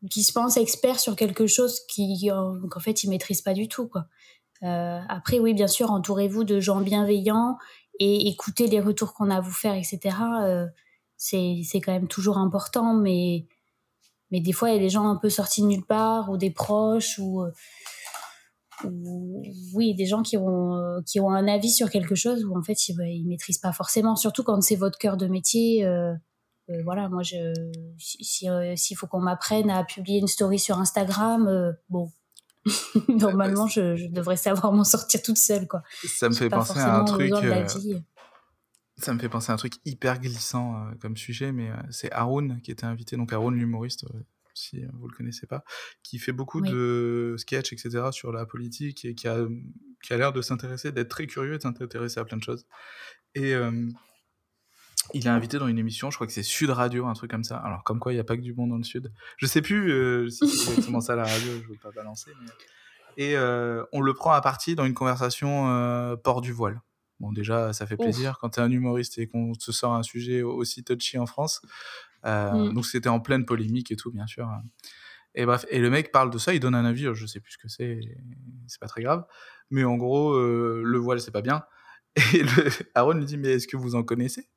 Qui se pensent experts sur quelque chose qui qu'en fait ils maîtrisent pas du tout quoi. Euh, après, oui, bien sûr, entourez-vous de gens bienveillants et écoutez les retours qu'on a à vous faire, etc. Euh, c'est quand même toujours important, mais, mais des fois, il y a des gens un peu sortis de nulle part, ou des proches, ou, ou oui, des gens qui ont, qui ont un avis sur quelque chose où en fait, ils, ils maîtrisent pas forcément, surtout quand c'est votre cœur de métier. Euh, euh voilà, moi, je, s'il si, faut qu'on m'apprenne à publier une story sur Instagram, euh, bon, Normalement, je, devrais savoir m'en sortir toute seule, quoi. Ça me fait penser à un truc. Euh, ça me fait penser à un truc hyper glissant euh, comme sujet, mais euh, c'est Haroun qui était invité, donc Haroun l'humoriste, si vous le connaissez pas, qui fait beaucoup de sketchs, etc. sur la politique et qui a, qui a l'air de s'intéresser, d'être très curieux et de s'intéresser à plein de choses. Et il est invité dans une émission, je crois que c'est Sud Radio, un truc comme ça. Alors, comme quoi, il n'y a pas que du bon dans le Sud. Je sais plus euh, si c'est exactement ça la radio, je ne veux pas balancer. Et euh, on le prend à partie dans une conversation euh, port du voile. Bon, déjà, ça fait plaisir quand tu es un humoriste et qu'on te sort un sujet aussi touchy en France. Mm. Donc, c'était en pleine polémique et tout, bien sûr. Et bref, et le mec parle de ça, il donne un avis, je sais plus ce que c'est, c'est pas très grave, mais en gros, euh, le voile c'est pas bien. Et le, Aaron lui dit, mais est-ce que vous en connaissez?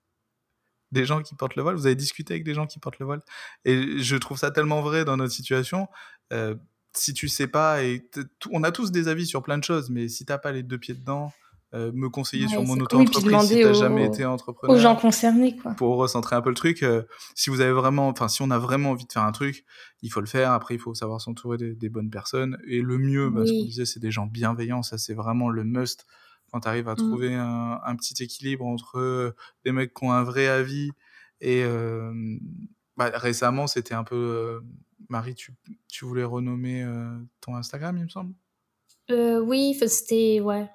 Des gens qui portent le voile Vous avez discuté avec des gens qui portent le voile Et je trouve ça tellement vrai dans notre situation. Euh, si tu sais pas, et on a tous des avis sur plein de choses, mais si t'as pas les deux pieds dedans, euh, me conseiller sur mon auto-entreprise si t'as jamais été entrepreneur. Aux gens concernés, quoi. Pour recentrer un peu le truc, euh, si vous avez vraiment, enfin, si on a vraiment envie de faire un truc, il faut le faire. Après, il faut savoir s'entourer des, bonnes personnes. Et le mieux, bah, ce qu'on disait, c'est des gens bienveillants. Ça, c'est vraiment le must quand tu arrives à mmh. trouver un, un, petit équilibre entre euh, des mecs qui ont un vrai avis et bah, récemment, c'était un peu. Marie, tu, tu voulais renommer ton Instagram, il me semble? Oui, c'était. Ouais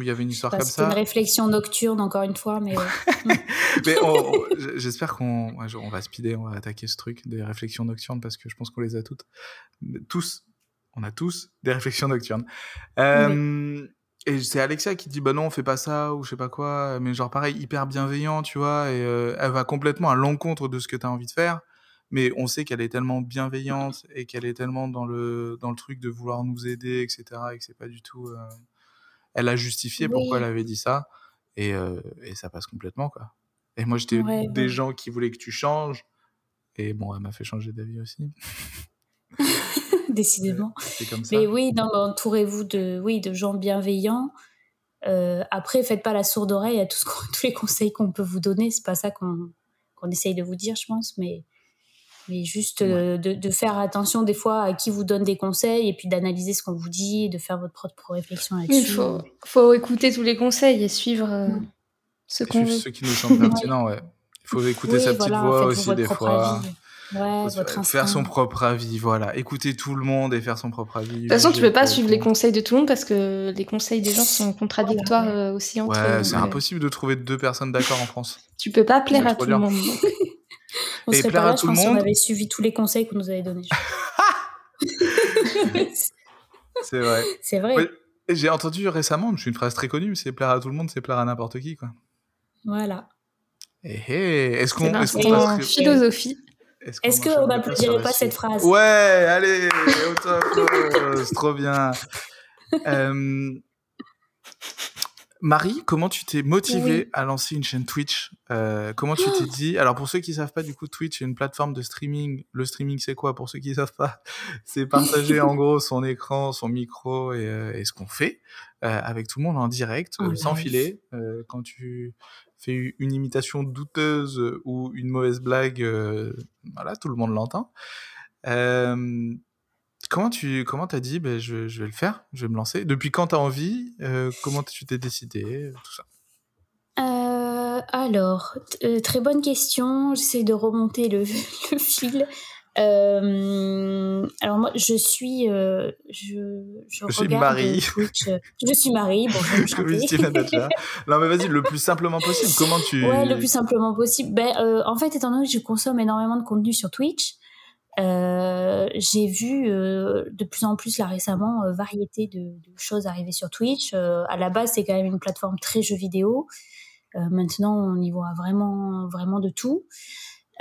il y avait une histoire comme ça. C'était une réflexion nocturne, encore une fois, mais. mais j'espère qu'on on va speeder, on va attaquer ce truc des réflexions nocturnes parce que je pense qu'on les a toutes. Tous, on a tous des réflexions nocturnes. Euh, et c'est Alexia qui dit bah non, on fait pas ça ou je sais pas quoi, mais genre pareil, hyper bienveillant, tu vois, et euh, elle va complètement à l'encontre de ce que tu as envie de faire. Mais on sait qu'elle est tellement bienveillante et qu'elle est tellement dans le, dans le truc de vouloir nous aider, etc. Et que c'est pas du tout. Euh, elle a justifié pourquoi elle avait dit ça et, euh, et, ça passe complètement quoi. Et moi j'étais des gens qui voulaient que tu changes et bon elle m'a fait changer d'avis aussi. Décidément. Comme ça. Mais oui, entourez-vous de oui de gens bienveillants. Euh, après, faites pas la sourde oreille à tout ce tous les conseils qu'on peut vous donner. C'est pas ça qu'on qu'on essaye de vous dire, je pense, mais mais juste euh, de, faire attention des fois à qui vous donne des conseils et puis d'analyser ce qu'on vous dit, de faire votre propre réflexion là-dessus. Il faut, faut, écouter tous les conseils et suivre euh, ce qu'on veut. Ceux qui nous semblent pertinents, ouais. Il faut écouter sa petite voix aussi des fois. Ouais, votre faire son propre avis, voilà. Écouter tout le monde et faire son propre avis. De toute façon, tu peux pas suivre les conseils de tout le monde parce que les conseils des gens sont contradictoires euh, aussi entre eux. Ouais, c'est impossible de trouver deux personnes d'accord en France. Tu peux pas plaire à tout le monde. On serait pas là, je pense, si on avait suivi tous les conseils qu'on nous avait donnés. c'est vrai. C'est vrai. J'ai entendu récemment, c'est une phrase très connue, c'est plaire à tout le monde, c'est plaire à n'importe qui, quoi. Voilà. Eh, eh, est-ce qu'on est qu philosophie Est-ce qu'on n'applaudirait pas cette phrase Ouais, allez, c'est trop bien. euh, Marie, comment tu t'es motivée à lancer une chaîne Twitch euh, Comment tu t'es dit Alors pour ceux qui savent pas, du coup, Twitch est une plateforme de streaming. Le streaming, c'est quoi Pour ceux qui savent pas, c'est partager en gros son écran, son micro et, euh, ce qu'on fait euh, avec tout le monde en direct, sans filet. quand tu fais une imitation douteuse ou une mauvaise blague, voilà, tout le monde l'entend. Comment tu comment as dit ben, je, vais le faire, je vais me lancer Depuis quand tu as envie euh, Comment tu t'es décidé Tout ça? Euh, alors, euh, très bonne question. J'essaie de remonter le fil. Alors moi, je suis, je, je, je suis Marie. je suis Marie. Bon, je non mais vas-y, le plus simplement possible. Comment tu Ouais, le plus simplement possible. Ben, en fait, étant donné que je consomme énormément de contenu sur Twitch, euh, j'ai vu euh, de plus en plus là récemment euh, variété de, de, choses arriver sur Twitch. Euh, à la base, c'est quand même une plateforme très jeux vidéo. maintenant, on y voit vraiment vraiment de tout.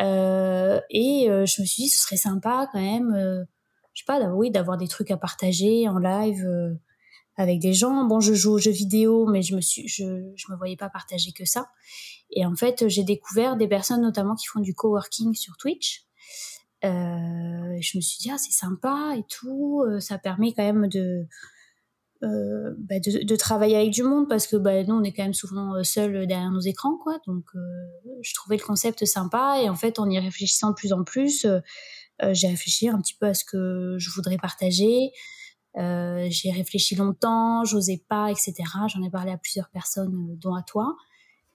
Et je me suis dit, ce serait sympa quand même, je sais pas, oui, d'avoir des trucs à partager en live avec des gens. Bon, je joue aux jeux vidéo, mais je me suis, je, je me voyais pas partager que ça. Et en fait, j'ai découvert des personnes notamment qui font du coworking sur Twitch. Euh, je me suis dit, ah, c'est sympa et tout. Euh, ça permet quand même de, euh, bah de, travailler avec du monde parce que bah, nous, on est quand même souvent euh, seuls derrière nos écrans. quoi. Donc, euh, je trouvais le concept sympa. Et en fait, en y réfléchissant de plus en plus, j'ai réfléchi un petit peu à ce que je voudrais partager. j'ai réfléchi longtemps, j'osais pas, etc. J'en ai parlé à plusieurs personnes, dont à toi.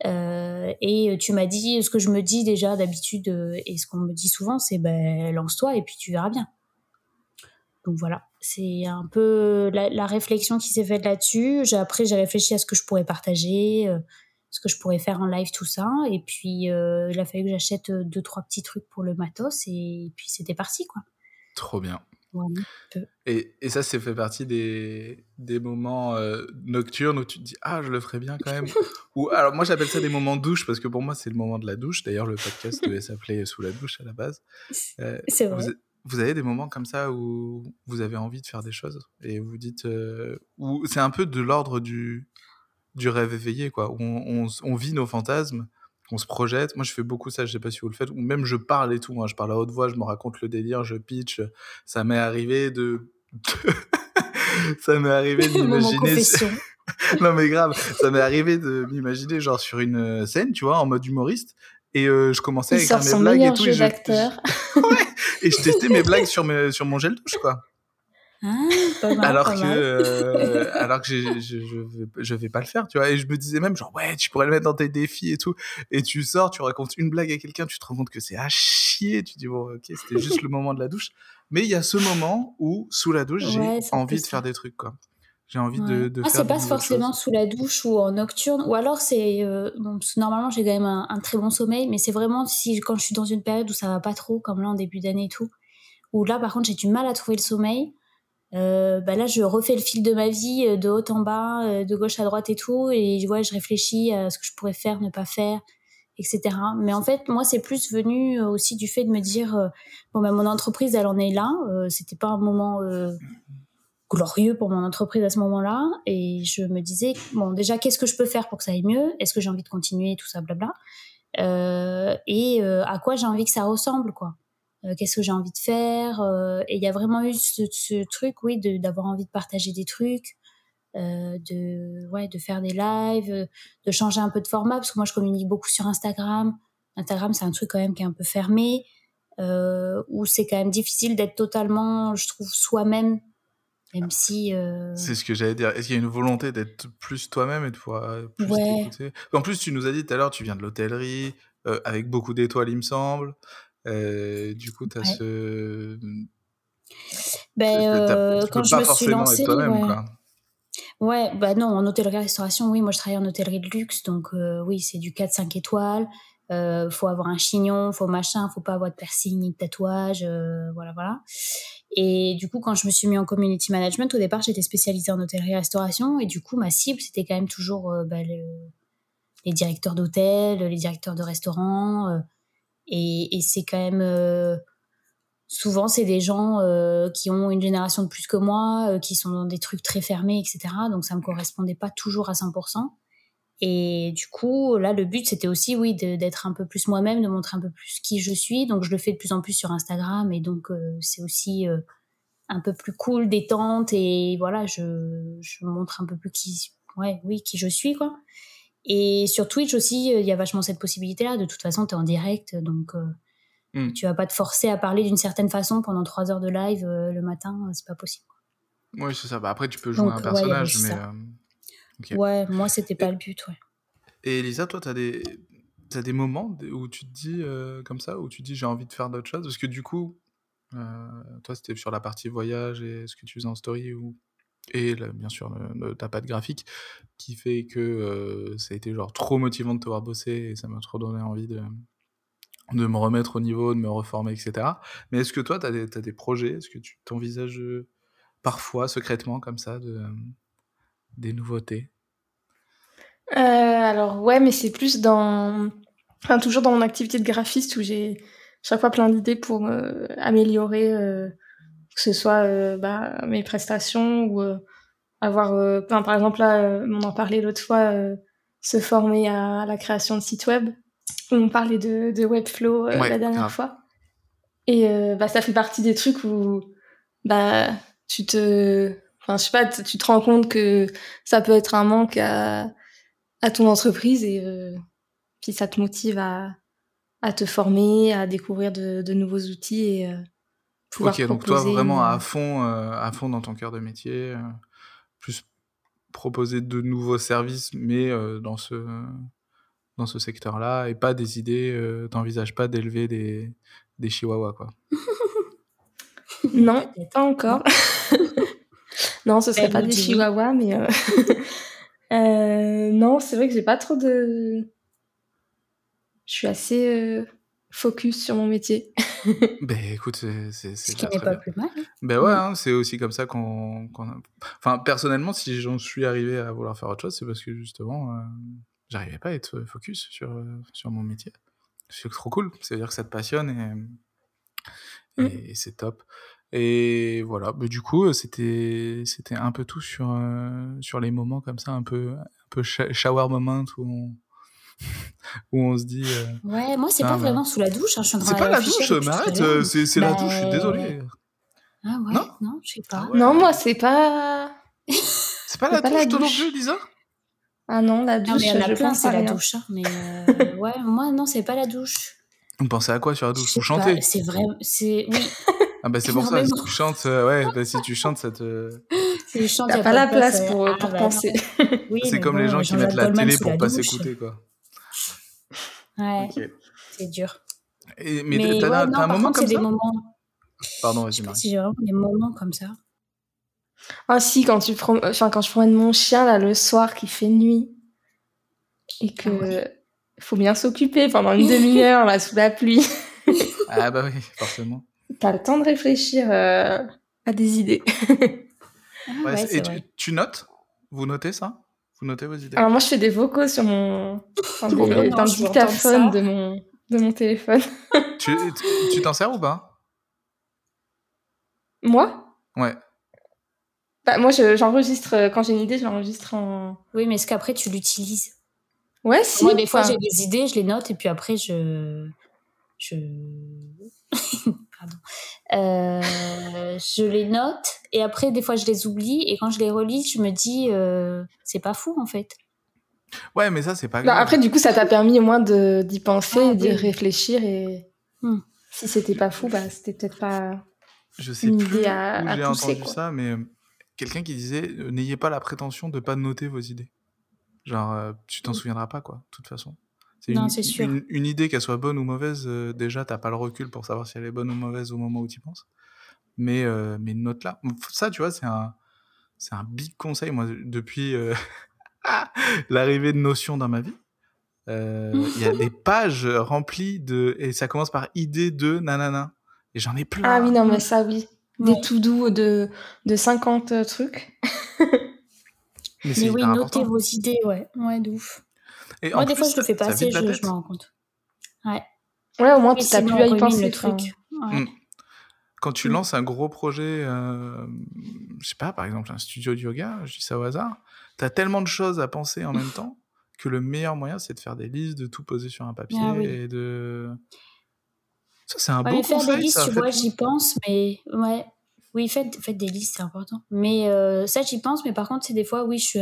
Et tu m'as dit ce que je me dis déjà d'habitude et ce qu'on me dit souvent, c'est ben lance-toi et puis tu verras bien. Donc voilà, c'est un peu la, réflexion qui s'est faite là-dessus. Après, j'ai réfléchi à ce que je pourrais partager, euh, ce que je pourrais faire en live, tout ça. Et puis, euh, il a fallu que j'achète deux, trois petits trucs pour le matos et puis c'était parti, quoi. Trop bien. Et, et, ça, c'est fait partie des, des moments euh, nocturnes où tu te dis Ah, je le ferais bien quand même. Ou alors, moi, j'appelle ça des moments douche parce que pour moi, c'est le moment de la douche. D'ailleurs, le podcast devait s'appeler Sous la douche à la base. Euh, c'est vrai. vous avez des moments comme ça où vous avez envie de faire des choses et vous dites, euh, où c'est un peu de l'ordre du, du rêve éveillé, quoi. Où on, on, vit nos fantasmes, on se projette. Moi, je fais beaucoup ça, je sais pas si vous le faites, ou même je parle et tout. Hein. Je parle à haute voix, je me raconte le délire, je pitch. Ça m'est arrivé de. ça m'est arrivé d'imaginer. non mais grave, ça m'est arrivé de m'imaginer genre sur une scène, tu vois, en mode humoriste, et euh, je commençais à écrire mes blagues et tout. Et je, et je testais mes blagues sur, mes, sur mon gel douche, quoi. Ah, alors, que, euh, alors que je, je, vais, je vais pas le faire, tu vois. Et je me disais même, genre, ouais, tu pourrais le mettre dans tes défis et tout. Et tu sors, tu racontes une blague à quelqu'un, tu te rends compte que c'est à chier. Tu dis, bon, ok, c'était juste le moment de la douche. Mais il y a ce moment où, sous la douche, j'ai envie de faire des trucs, quoi. J'ai envie de, de ah, C'est pas forcément sous la douche ou en nocturne, ou alors c'est euh, normalement j'ai quand même un, très bon sommeil, mais c'est vraiment si quand je suis dans une période où ça va pas trop, comme là en début d'année et tout, où là par contre j'ai du mal à trouver le sommeil. Euh, bah là je refais le fil de ma vie euh, de haut en bas, euh, de gauche à droite et tout, et vois je réfléchis à ce que je pourrais faire, ne pas faire, etc. Mais en fait moi c'est plus venu aussi du fait de me dire bon bah mon entreprise elle en est là, c'était pas un moment glorieux pour mon entreprise à ce moment-là. Et je me disais, bon, déjà, qu'est-ce que je peux faire pour que ça aille mieux? Est-ce que j'ai envie de continuer? Tout ça, blabla. Euh, et euh, à quoi j'ai envie que ça ressemble, quoi. Euh, qu'est-ce que j'ai envie de faire? Et il y a vraiment eu ce, ce truc, oui, d'avoir envie de partager des trucs, de, ouais, de faire des lives, de changer un peu de format, parce que moi, je communique beaucoup sur Instagram. Instagram, c'est un truc quand même qui est un peu fermé, où c'est quand même difficile d'être totalement, je trouve, soi-même même si. Euh, c'est ce que j'allais dire. Est-ce qu'il y a une volonté d'être plus toi-même et de pouvoir plus t'écouter? En plus, tu nous as dit tout à l'heure, tu viens de l'hôtellerie, euh, avec beaucoup d'étoiles, il me semble. Euh, du coup, tu as ce. Ben, quand je me suis lancée. Ouais. ouais. bah non, en hôtellerie-restauration, oui, moi je travaille en hôtellerie de luxe, donc oui, c'est du 4-5 étoiles. Euh, faut avoir un chignon, faut machin, faut pas avoir de piercing ni de tatouage, voilà, voilà. Et du coup, quand je me suis mis en community management, au départ, j'étais spécialisée en hôtellerie-restauration. Et du coup, ma cible, c'était quand même toujours euh, bah, les directeurs d'hôtels, les directeurs de restaurants. Euh, et, c'est quand même... Euh, souvent, c'est des gens qui ont une génération de plus que moi, qui sont dans des trucs très fermés, etc. Donc, ça me correspondait pas toujours à 100%. Et du coup, là, le but, c'était aussi, oui, d'être un peu plus moi-même, de montrer un peu plus qui je suis. Donc, je le fais de plus en plus sur Instagram. Et donc, euh, c'est aussi euh, un peu plus cool, détente. Et voilà, je, je montre un peu plus qui, ouais, oui, qui je suis, quoi. Et sur Twitch aussi, il y a vachement cette possibilité-là. De toute façon, tu es en direct. Donc, euh, mm. tu vas pas te forcer à parler d'une certaine façon pendant trois heures de live le matin. C'est pas possible. Oui, c'est ça. Bah, après, tu peux jouer un personnage, mais. Ouais, moi, c'était pas le but, ouais. Et Elisa, toi, tu as des, as des moments où tu te dis euh, comme ça, où tu te dis j'ai envie de faire d'autres choses? Parce que du coup, euh, toi, c'était sur la partie voyage et ce que tu faisais en story, ou... et bien sûr, ta patte graphique, qui fait que euh, ça a été genre trop motivant de te voir bosser et ça m'a trop donné envie de, de me remettre au niveau, de me reformer, etc. Mais est-ce que toi, tu as, as, des projets? Est-ce que tu t'envisages parfois, secrètement, comme ça, de des nouveautés? Euh, Alors ouais, mais c'est plus dans... Enfin, toujours dans mon activité de graphiste où j'ai chaque fois plein d'idées pour euh, améliorer, euh, que ce soit bah, mes prestations ou avoir... par exemple, là, on en parlait l'autre fois, se former à, la création de sites web. On parlait de, de Webflow la dernière fois. Et bah, ça fait partie des trucs où bah, tu te Enfin, je sais pas, tu te rends compte que ça peut être un manque à, à ton entreprise et euh, puis ça te motive à, à te former, à découvrir de, de nouveaux outils et euh, pouvoir Ok, donc toi vraiment à fond, euh, à fond dans ton cœur de métier, euh, plus proposer de nouveaux services, mais euh, dans ce dans ce secteur-là et pas des idées. T'envisages pas d'élever des des chihuahuas quoi. non, pas encore. Non, ce serait pas des chihuahuas, mais euh, euh... non, c'est vrai que j'ai pas trop de. Je suis assez euh, focus sur mon métier. ben écoute, c'est ce qui n'est pas plus mal. Hein. Ben ouais, hein, c'est aussi comme ça qu'on. Enfin, personnellement, si j'en suis arrivé à vouloir faire autre chose, c'est parce que justement, euh, j'arrivais pas à être focus sur sur mon métier. C'est trop cool. C'est à dire que ça te passionne et Mm. Et, c'est top. Et voilà, mais du coup, c'était c'était un peu tout sur euh, sur les moments comme ça, un peu un peu shower moment où on où on se dit. Euh, ouais, moi c'est pas vraiment sous la douche. Hein, c'est pas la douche, mais arrête, euh, c'est la douche. Je suis désolé. Ah ouais, non, non je sais pas. Ah non, moi c'est pas. c'est pas, la, douche, la douche, non plus, Lisa? Ah non, la douche. Non, mais il y plein, c'est la douche. Hein, mais ouais, moi non, c'est pas la douche. Vous pensez à quoi sur la douche? Vous chantez C'est vrai, c'est oui. Ah bah c'est pour ça, si tu chantes, euh, ouais, bah, si tu chantes, ça te... Si je chante, il n'y a, pas, la place, pour, pour bah, penser. Oui, c'est comme les gens qui mettent la télé pour pas s'écouter, quoi. Ouais, c'est dur. Et, mais, mais t'as ouais, un moment comme ça des moments... Pardon, vas-y, Marie. Si j'ai vraiment des moments comme ça. Ah si, quand, tu prends... enfin, quand je promène mon chien, là, le soir, qui fait nuit, et que... Ah faut bien s'occuper pendant une demi-heure là sous la pluie. ah bah oui, forcément. T'as le temps de réfléchir euh, à des idées. Ah ouais, et tu, notes? Vous notez ça? Vous notez vos idées? Alors moi je fais des vocaux sur mon dans, le dictaphone de mon de mon téléphone. tu t'en sers ou pas? Moi? Ouais. Bah, moi j'enregistre euh, quand j'ai une idée, j'enregistre en. Oui, mais est-ce qu'après tu l'utilises? Ouais, si. Moi, des fois, j'ai des idées, je les note, et puis après, je. Je. Pardon. Euh, je les note, et après, des fois, je les oublie, et quand je les relis, je me dis, euh, c'est pas fou, en fait. Ouais, mais ça, c'est pas bah, grave. après, du coup, ça t'a permis au moins d'y penser, ah, d'y réfléchir, et. Hmm. Si c'était pas fou, bah, c'était peut-être pas. Je sais une plus idée à, où j'ai entendu ça, mais euh, quelqu'un qui disait n'ayez pas la prétention de pas noter vos idées. Genre, euh, tu t'en souviendras pas, quoi, de toute façon. C'est une, sûr. Une, idée, qu'elle soit bonne ou mauvaise, euh, déjà, t'as pas le recul pour savoir si elle est bonne ou mauvaise au moment où tu penses. Mais, euh, mais note-là. Ça, tu vois, c'est un, c'est un big conseil, moi, depuis l'arrivée de Notion dans ma vie. Il y a des pages remplies de. Et ça commence par idée de nanana. Et j'en ai plein. Ah oui, non, mais ça, oui. Des tout doux de, de 50 trucs. Mais, oui, notez vos idées, ouais. Ouais, de ouf. Et Moi, des fois, je le fais pas assez, je, je me rends compte. Ouais. Ouais, au moins, tu t'as plus à y penser. Le truc. Hmm. Quand tu hmm. lances un gros projet, euh, je sais pas, par exemple, un studio de yoga, je dis ça au hasard, tu as tellement de choses à penser en même temps que le meilleur moyen, c'est de faire des listes, de tout poser sur un papier ah et de. Ça, c'est un ouais, beau conseil. Faire des listes, tu vois, j'y pense, mais ouais. Oui, faites, faites des listes, c'est important. Mais euh, ça, j'y pense. Mais par contre, c'est des fois, oui, je suis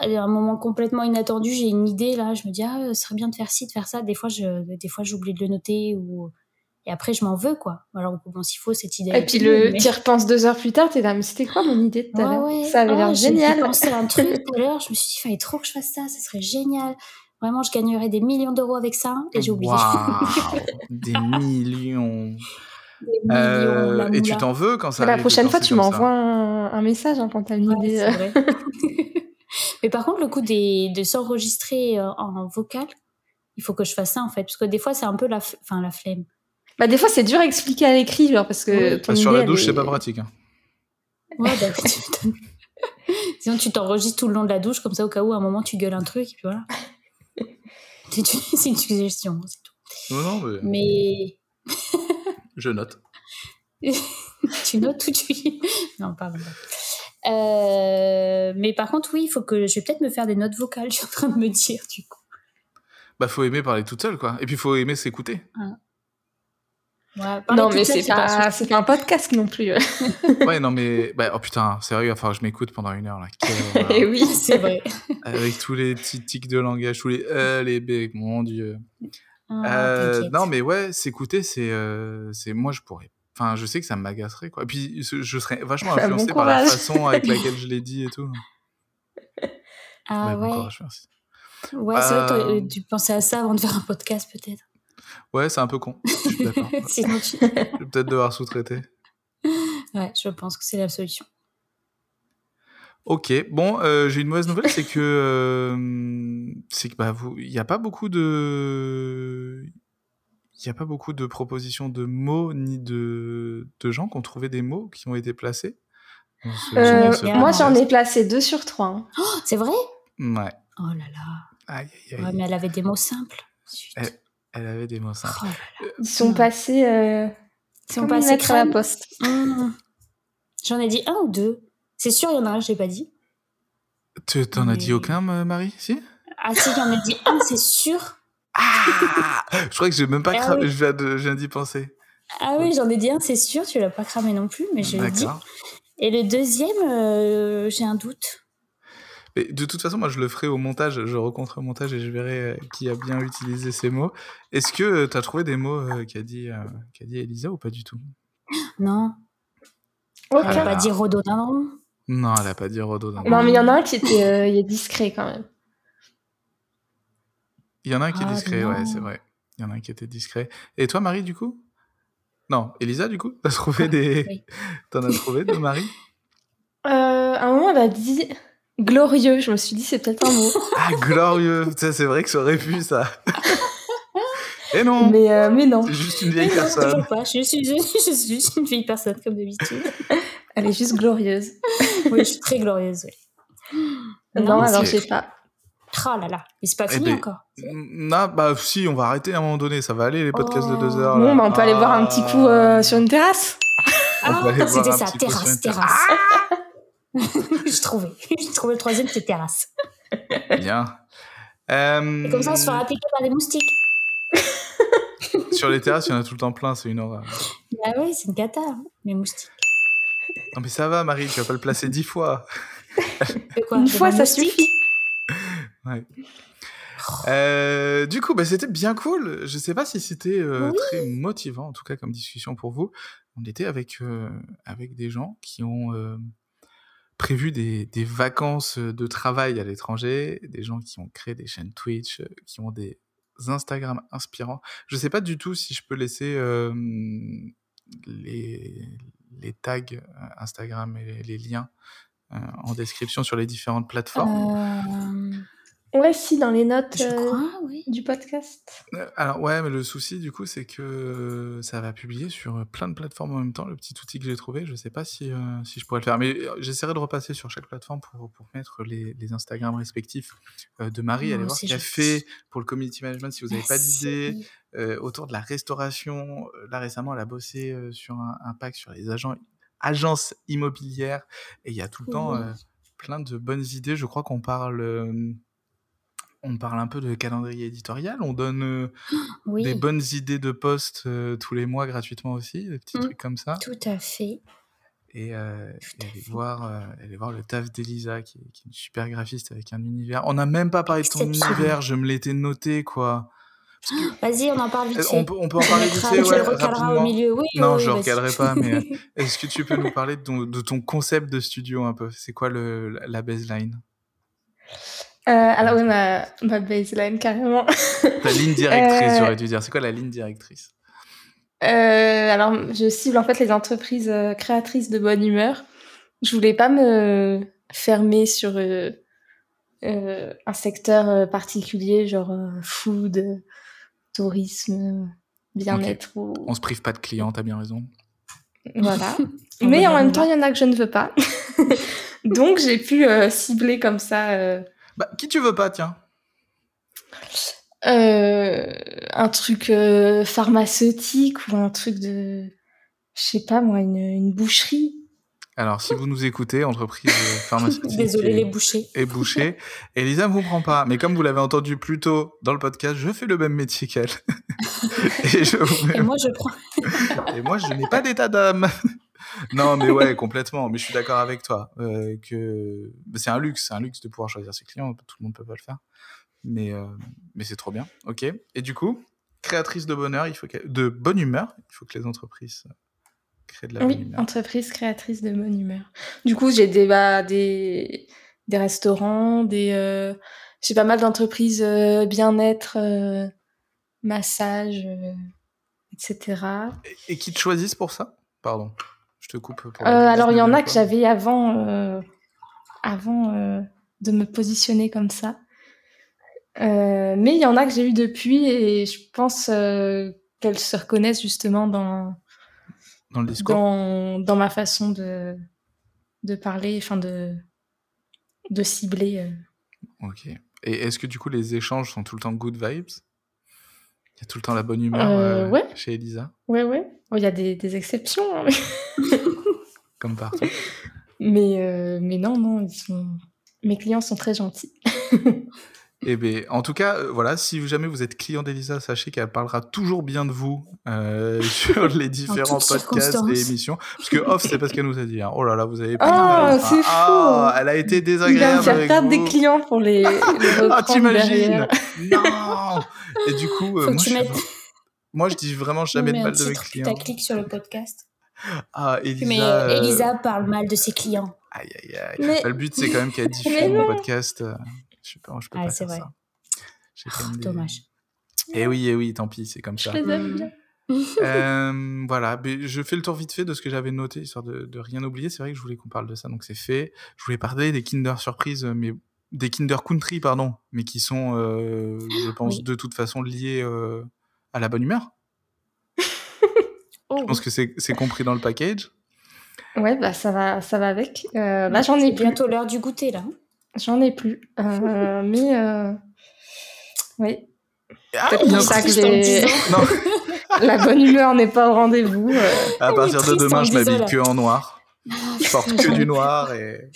à un moment complètement inattendu. J'ai une idée là, je me dis ah, ce serait bien de faire ci, de faire ça. Des fois, je, des fois, j'oublie de le noter ou et après, je m'en veux quoi. Alors bon, s'il faut cette idée. Et puis le, tu y repenses deux heures plus tard, t'es là, mais c'était quoi mon idée de tout à l'heure? Ça avait l'air génial. J'ai pensé à un truc tout à l'heure. Je me suis dit, il fallait trop que je fasse ça, ça serait génial. Vraiment, je gagnerais des millions d'euros avec ça et j'ai oublié. des millions. Euh, et tu t'en veux quand ça La prochaine fois, tu m'envoies un, message hein, quand t'as une idée. Mais par contre, le coup des, de s'enregistrer euh, en vocal, il faut que je fasse ça en fait, parce que des fois, c'est un peu la, enfin, la flemme. Bah, des fois, c'est dur à expliquer à l'écrit, genre, parce que. sur la douche, c'est pas pratique. Hein. Ouais, bah, Sinon, tu t'enregistres tout le long de la douche, comme ça, au cas où, à un moment, tu gueules un truc, et puis voilà. c'est une suggestion, c'est tout. Non, non, mais. Mais. Je note. tu notes ou tu Non, pas vraiment. Euh, mais par contre, oui, il faut que je vais peut-être me faire des notes vocales. Je suis en train de me dire du coup. Bah, faut aimer parler toute seule, quoi. Et puis, il faut aimer s'écouter. Ouais, non, mais c'est pas, un podcast non plus. ouais, non, mais bah, oh putain, sérieux, il va falloir que je m'écoute pendant une heure là. Et oui, c'est vrai. Avec tous les petits tics de langage, tous les euh, les B, mon dieu. Ah, euh, non, mais ouais, s'écouter, c'est, euh, c'est moi, je pourrais. Enfin, je sais que ça m'agacerait, quoi. Et puis, je serais vachement influencé par la façon avec laquelle je l'ai dit et tout. Ah ouais. Ouais, c'est vrai, euh, tu pensais à ça avant de faire un podcast, peut-être. Ouais, c'est un peu con. Je suis d'accord. Sinon, tu... je vais peut-être devoir sous-traiter. Ouais, je pense que c'est la solution. Ok, bon, euh, j'ai une mauvaise nouvelle, c'est que euh, c'est que bah vous, il n'y a pas beaucoup de, il y a pas beaucoup de propositions de mots ni de de gens qui ont trouvé des mots qui ont été placés. Euh, moi, j'en ai placé deux sur trois. Hein. Oh, c'est vrai? Ouais. Oh là là. Ouais, mais elle avait des mots simples. Elle, avait des mots simples. Oh Ils sont passés Ils sont à la poste? Mmh. J'en ai dit un ou deux. C'est sûr, il y en a un, je pas dit. Tu t'en as dit aucun, ma- Marie? Si? Ah si, j'en ai dit un, c'est sûr. Ah Je crois que j'ai même pas Ah cramé. oui. Je viens de- je viens d'y penser. Ah oui, j'en ai dit un, c'est sûr. Tu l'as pas cramé non plus, mais je dit. D'accord. Et le deuxième, euh, j'ai un doute. Mais de toute façon, moi, je le ferai au montage. Je rencontre au montage et je verrai euh, qui a bien utilisé ces mots. Est-ce que tu as trouvé des mots euh, qu'a dit, euh, qu'a dit Elisa ou pas du tout? Non, elle a Ah. pas dit rhododendron. Non, elle a pas dit rhododendron. Non, mais il y en a un qui était euh, il est discret quand même. Il y en a un qui est Ah, discret, ouais, non. c'est vrai. Il y en a un qui était discret. Et toi, Marie, du coup? Non, Elisa, du coup? T'as trouvé des... Oui. T'en as trouvé de Marie? Euh, à un moment, elle a dit glorieux. Je me suis dit, c'est peut-être un mot. Ah, glorieux c'est vrai que ça aurait pu, ça. Et non mais, euh, mais non, C'est juste une vieille Non, personne. toujours pas. Je suis, je suis juste une vieille personne, comme d'habitude. elle est juste glorieuse. Oui, je suis très glorieuse. oui. Non, alors c'est- je sais pas. Oh là là, mais c'est pas Eh fini ben, encore. Non, bah si, on va arrêter à un moment donné. Ça va aller, les podcasts de Oh. deux heures. Bon, bah, on peut aller boire un petit coup euh, sur une terrasse. On Ah, va aller boire c'était un ça, terrasse, terrasse. J'ai trouvé. J'ai trouvé le troisième, c'est terrasse. Bien. Euh, Et comme ça, on se fera appliquer par des moustiques. Sur les terrasses, il y en a tout le temps plein, c'est une horreur. Ah oui, c'est une cata, les moustiques. Non, mais ça va, Marie, tu vas pas le placer dix fois. Quoi? Une fois, ça moustique? Suffit. Euh, du coup, bah, c'était bien cool. Je sais pas si c'était euh, Oui. très motivant, en tout cas comme discussion pour vous. On était avec, euh, avec des gens qui ont prévu des, des vacances de travail à l'étranger, des gens qui ont créé des chaînes Twitch, qui ont des Instagram inspirants. Je sais pas du tout si je peux laisser les, les tags Instagram et les, les liens en description sur les différentes plateformes. Euh, Ouais, si, dans les notes Je euh, crois, oui. du podcast. Euh, Alors ouais, mais le souci du coup, c'est que ça va publier sur plein de plateformes en même temps. Le petit outil que j'ai trouvé, je sais pas si, euh, si je pourrais le faire, mais euh, j'essaierai de repasser sur chaque plateforme pour, pour mettre les, les Instagram respectifs euh, de Marie. Allez voir ce qu'elle a fait pour le community management si vous n'avez pas d'idée euh, autour de la restauration. Euh, Là récemment, elle a bossé euh, sur un, un pack sur les agents, agences immobilières et il y a tout le temps Oui. euh, plein de bonnes idées. Je crois qu'on parle. On parle un peu de calendrier éditorial, on donne euh, Oui, des bonnes idées de posts euh, tous les mois gratuitement aussi, des petits Mm. trucs comme ça. tout à fait. Et, euh, et fait. voir, euh, aller voir le taf d'Elisa, qui, est- qui est une super graphiste avec un univers. On n'a même pas parlé de ton univers, je me l'étais noté, quoi. Vas-y, on en parle vite Euh. On peut, on peut en parler vite tu ouais, le au milieu. Oui, Non, oui, je le vas-y. recalerai pas, mais est-ce que tu peux nous parler de ton, de ton concept de studio un peu? C'est quoi le, la baseline? Euh, alors, oui, ma, ma baseline, carrément. Ta ligne directrice, Euh, j'aurais dû dire. C'est quoi la ligne directrice? Euh, alors, je cible en fait les entreprises créatrices de bonne humeur. Je voulais pas me fermer sur un secteur particulier, genre food, tourisme, bien-être. ou- On se prive pas de clients, t'as bien raison. Voilà. Mais en même temps, il y en a que je ne veux pas. Donc, j'ai pu euh, cibler comme ça euh, Bah, qui tu veux pas, tiens? Euh, un truc euh, pharmaceutique ou un truc de, je sais pas moi, une, une boucherie. Alors, si vous nous écoutez, entreprise euh, pharmaceutique Désolé et, les bouchers. et boucher, Elisa ne vous prend pas. Mais comme vous l'avez entendu plus tôt dans le podcast, je fais le même métier qu'elle. et, je vous mets- Et moi, je prends. et moi, je n'ai pas d'état d'âme. Non, mais ouais, complètement. Mais je suis d'accord avec toi. euh, que c'est un luxe, c'est un luxe de pouvoir choisir ses clients. Tout le monde peut pas le faire. Mais, euh, mais c'est trop bien. Ok. Et du coup, créatrice de bonheur, il faut qu'elle- de bonne humeur, il faut que les entreprises euh, créent de la bonne Oui, humeur. entreprise créatrice de bonne humeur. Du coup, j'ai des, bah, des, des restaurants, des, euh, j'ai pas mal d'entreprises bien-être, massage, etc. Et, et qui te choisissent pour ça? Pardon, je te coupe. Pour Euh, alors, il y en a 19e que j'avais avant, euh, avant euh, de me positionner comme ça. Mais il y en a que j'ai eu depuis et je pense qu'elles se reconnaissent justement dans, dans le discours. dans, dans ma façon de, de parler, enfin de, de cibler. Ok. Et est-ce que du coup les échanges sont tout le temps good vibes? Il y a tout le temps la bonne humeur ouais. chez Elisa? Ouais, ouais. Il y a des, des exceptions. hein. Comme partout. Mais, euh, mais non, non, ils sont... mes clients sont très gentils. Eh ben, en tout cas, euh, voilà, si jamais vous êtes client d'Elisa, sachez qu'elle parlera toujours bien de vous euh, sur les différents podcasts et émissions. Parce que off, c'est pas ce qu'elle nous a dit. hein. Oh là là, vous avez pas. Ah, dit, c'est ah, fou. Elle a été Il désagréable faire avec perdre vous. des clients pour les, les Ah, t'imagines. Non Et du coup, euh, moi, je, mettes- moi, je dis vraiment jamais de mal de mes clients. putaclic sur le podcast. Ah, Mais Elisa. euh, euh, Elisa parle mal de ses clients. Aïe, aïe, aïe. Mais- Bah, le but, c'est quand même qu'elle diffuse Mais mon podcast. euh, Je sais pas, je peux Ah, pas faire vrai. ça. Des- Dommage. Eh oui, eh oui, tant pis, c'est comme Je ça. les aime bien. Euh, voilà, mais je fais le tour vite fait de ce que j'avais noté, histoire de, de rien oublier. C'est vrai que je voulais qu'on parle de ça, donc c'est fait. Je voulais parler des Kinder Surprise, mais des Kinder Country, pardon, mais qui sont, euh, je pense, Oui. de toute façon liés euh, à la bonne humeur. Oh, Je pense que c'est compris dans le package. Ouais, bah ça va, ça va avec. Euh, là, j'en ai c'est plus. bientôt l'heure du goûter là. hein. J'en ai plus. Euh, mais euh, oui, Ah, C'est il y a pour ça que j'ai- la bonne humeur n'est pas au rendez-vous. euh. à est partir de demain, en je m'habille que en noir. Je porte que du noir et,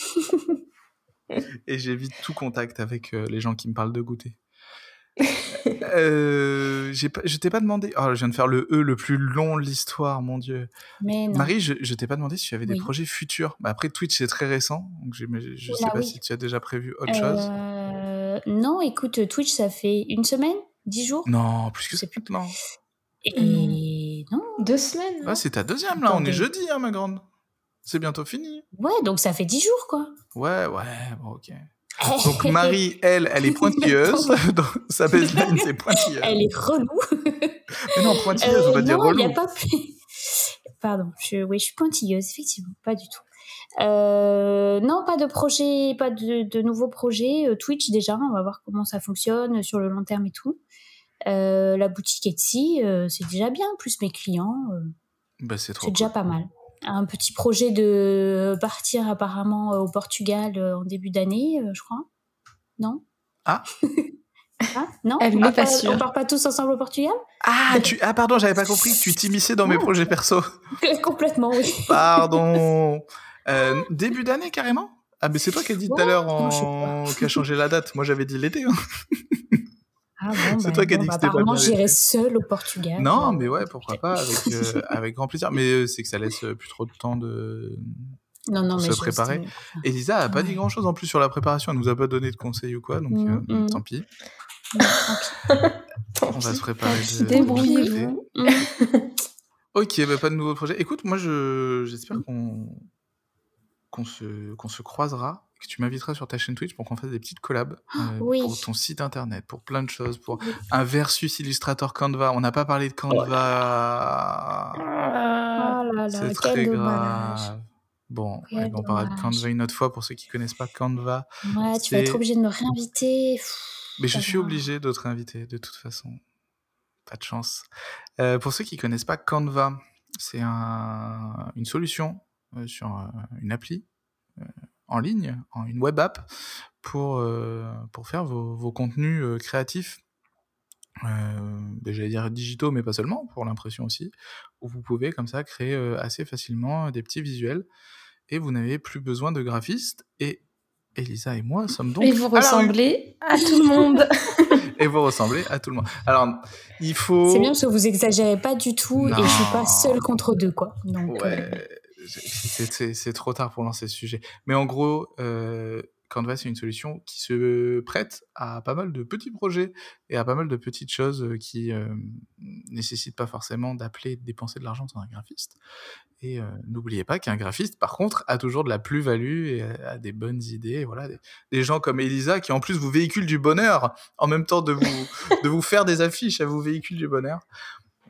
et j'évite tout contact avec euh, les gens qui me parlent de goûter. Euh, j'ai pas- je t'ai pas demandé. Oh, je viens de faire le E le plus long de l'histoire, mon dieu. Mais non. Marie, je, je t'ai pas demandé si tu avais des projets futurs. Bah, après, Twitch, c'est très récent. Donc, je, sais Oula, pas oui. si tu as déjà prévu autre chose. Euh, non, écoute, Twitch, ça fait une semaine, dix jours? Non, plus que ça. plus. Non. Et non. Deux semaines. Ah, c'est ta deuxième, là. On est jeudi, hein, ma grande. C'est bientôt fini. Ouais, donc ça fait dix jours, quoi. Ouais, ouais, bon, ok. Donc, Marie, elle, elle est pointilleuse. Donc, Sa baseline, c'est pointilleuse. Elle est relou. Mais non, pointilleuse, on va Euh, dire relou. y a pas plus. Pardon, je, oui, je suis pointilleuse, effectivement, pas du tout. Euh, non, pas de projet, pas de, de nouveaux projets. Euh, Twitch déjà, on va voir comment ça fonctionne sur le long terme et tout. Euh, la boutique Etsy, euh, c'est déjà bien, plus mes clients, euh, Bah, c'est déjà pas mal. Un petit projet de partir apparemment euh, au Portugal euh, en début d'année, euh, je crois. Non? Ah. Ah, non? Elle on n'est part pas pas, sûre. on part pas tous ensemble au Portugal? Ah, tu... ah, pardon, j'avais pas compris. Tu t'immisçais dans mes projets perso. Complètement, oui. Pardon. Euh, début d'année, carrément? Ah, mais c'est toi qui as dit tout à l'heure en... qui a changé la date. Moi, j'avais dit l'été. hein. Ah bon, C'est bah, toi qui as dit que bah, c'était pas j'irai seule au Portugal. Non, mais ouais, pourquoi pas, avec, euh, avec grand plaisir. Mais euh, c'est que ça laisse euh, plus trop de temps de... non, non, pour mais se préparer. c'était- Elisa a pas Ouais. dit grand chose en plus sur la préparation. Elle nous a pas donné de conseils ou quoi, donc Mm, mm. tant pis. On va se préparer. Débrouillez-vous. Mm. Ok, bah, pas de nouveaux projets. Écoute, moi, je j'espère qu'on qu'on se qu'on se croisera, et que tu m'inviteras sur ta chaîne Twitch pour qu'on fasse des petites collabs euh, oui. pour ton site internet, pour plein de choses, pour un versus Illustrator Canva. On n'a pas parlé de Canva. Ah, Oh là là, C'est quel très dommage. grave. Bon, Quel ouais, on parlera de. Canva une autre fois pour ceux qui connaissent pas Canva. Ouais, tu vas être obligé de me réinviter. Mais je suis obligé de te réinviter de toute façon. Pas de chance. Euh, pour ceux qui connaissent pas Canva, c'est un, une solution euh, sur euh, une appli euh, en ligne, en une web app, pour, euh, pour faire vos, vos contenus euh, créatifs. Euh, J'allais dire digitaux, mais pas seulement, pour l'impression aussi, où vous pouvez comme ça créer assez facilement des petits visuels et vous n'avez plus besoin de graphiste. Et Elisa et moi sommes donc Et vous ressemblez à tout le monde. et vous ressemblez à tout le monde. Alors, il faut. C'est bien parce que vous exagérez pas du tout et je suis pas seule contre deux, quoi. Donc, Ouais, c'est trop tard pour lancer ce sujet. Mais en gros, euh, Canva, c'est une solution qui se prête à pas mal de petits projets et à pas mal de petites choses qui euh, nécessitent pas forcément d'appeler de dépenser de l'argent dans un graphiste. Et euh, n'oubliez pas qu'un graphiste, par contre, a toujours de la plus-value et a, des bonnes idées. Voilà, des, des gens comme Elisa qui, en plus, vous véhiculent du bonheur en même temps de vous, de vous faire des affiches, à vous véhicule du bonheur.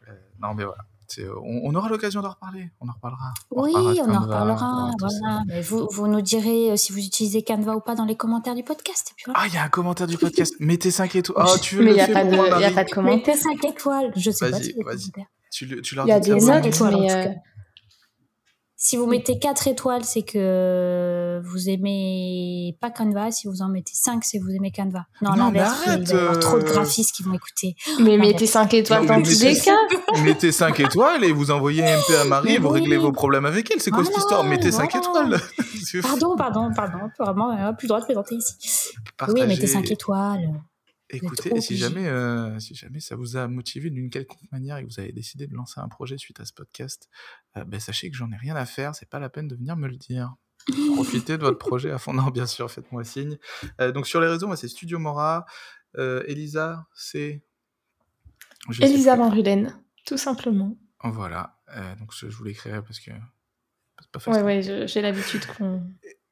Euh, non, mais voilà. C'est- On, on aura l'occasion d'en reparler. On en reparlera. oui, reparlera on en reparlera. Voilà. Mais vous, vous nous direz euh, si vous utilisez Canva ou pas dans les commentaires du podcast. Et puis voilà. Ah, il y a un commentaire du podcast. Mettez 5 étoiles. Oh, tu veux Mais il le n'y a, faire pas de- de commentaires. Mettez 5 étoiles. Je sais pas Vas-y, si vas-y. tu, tu leur Il y a des notes, mais euh. Si vous mettez 4 étoiles, c'est que vous aimez pas Canva. Si vous en mettez 5, c'est que vous aimez Canva. Non, Non, l'inverse, il va y avoir trop de euh. graphistes qui vont écouter. Mais mettez 5 étoiles dans tous les mettez- cas. Mettez 5 étoiles et vous envoyez un MP à Marie et vous oui. réglez vos problèmes avec elle. C'est quoi cette Voilà, histoire? Mettez 5 voilà. étoiles. Pardon, pardon, pardon. Vraiment, on n'a plus le droit de présenter ici. Oui, mettez 5 étoiles. Écoutez, si jamais, euh, si jamais ça vous a motivé d'une quelconque manière et que vous avez décidé de lancer un projet suite à ce podcast, euh, ben, sachez que j'en ai rien à faire, c'est pas la peine de venir me le dire. Profitez de votre projet à fond. Non, bien sûr, faites-moi signe. Euh, donc sur les réseaux, c'est Studio Mora. Elisa, c'est. Elisa. Van Ruden, tout simplement. Voilà. Donc je, vous l'écrirai parce que c'est pas Ouais, facile. ouais, je- j'ai l'habitude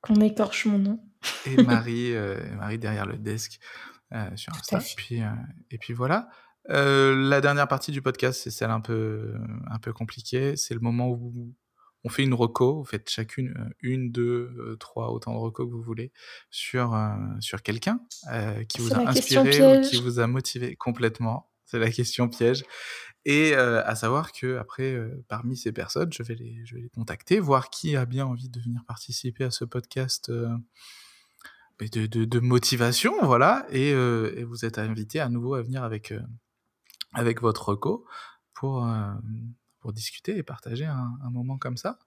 qu'on écorche mon nom. et Marie, Marie derrière le desk sur Insta. Puis, euh, et puis voilà. Euh, la dernière partie du podcast, c'est celle un peu, un peu compliquée. C'est le moment où on fait une reco. Vous faites chacune euh, une, deux, euh, trois, autant de recos que vous voulez sur, euh, sur quelqu'un euh, qui vous a inspiré ou qui vous a motivé complètement. C'est la question piège. Et euh, à savoir que après, euh, parmi ces personnes, je vais les, je vais les contacter, voir qui a bien envie de venir participer à ce podcast euh, mais de, de, de motivation, voilà. Et, euh, et vous êtes invité à nouveau à venir avec euh, avec votre reco pour euh, pour discuter et partager un, un moment comme ça.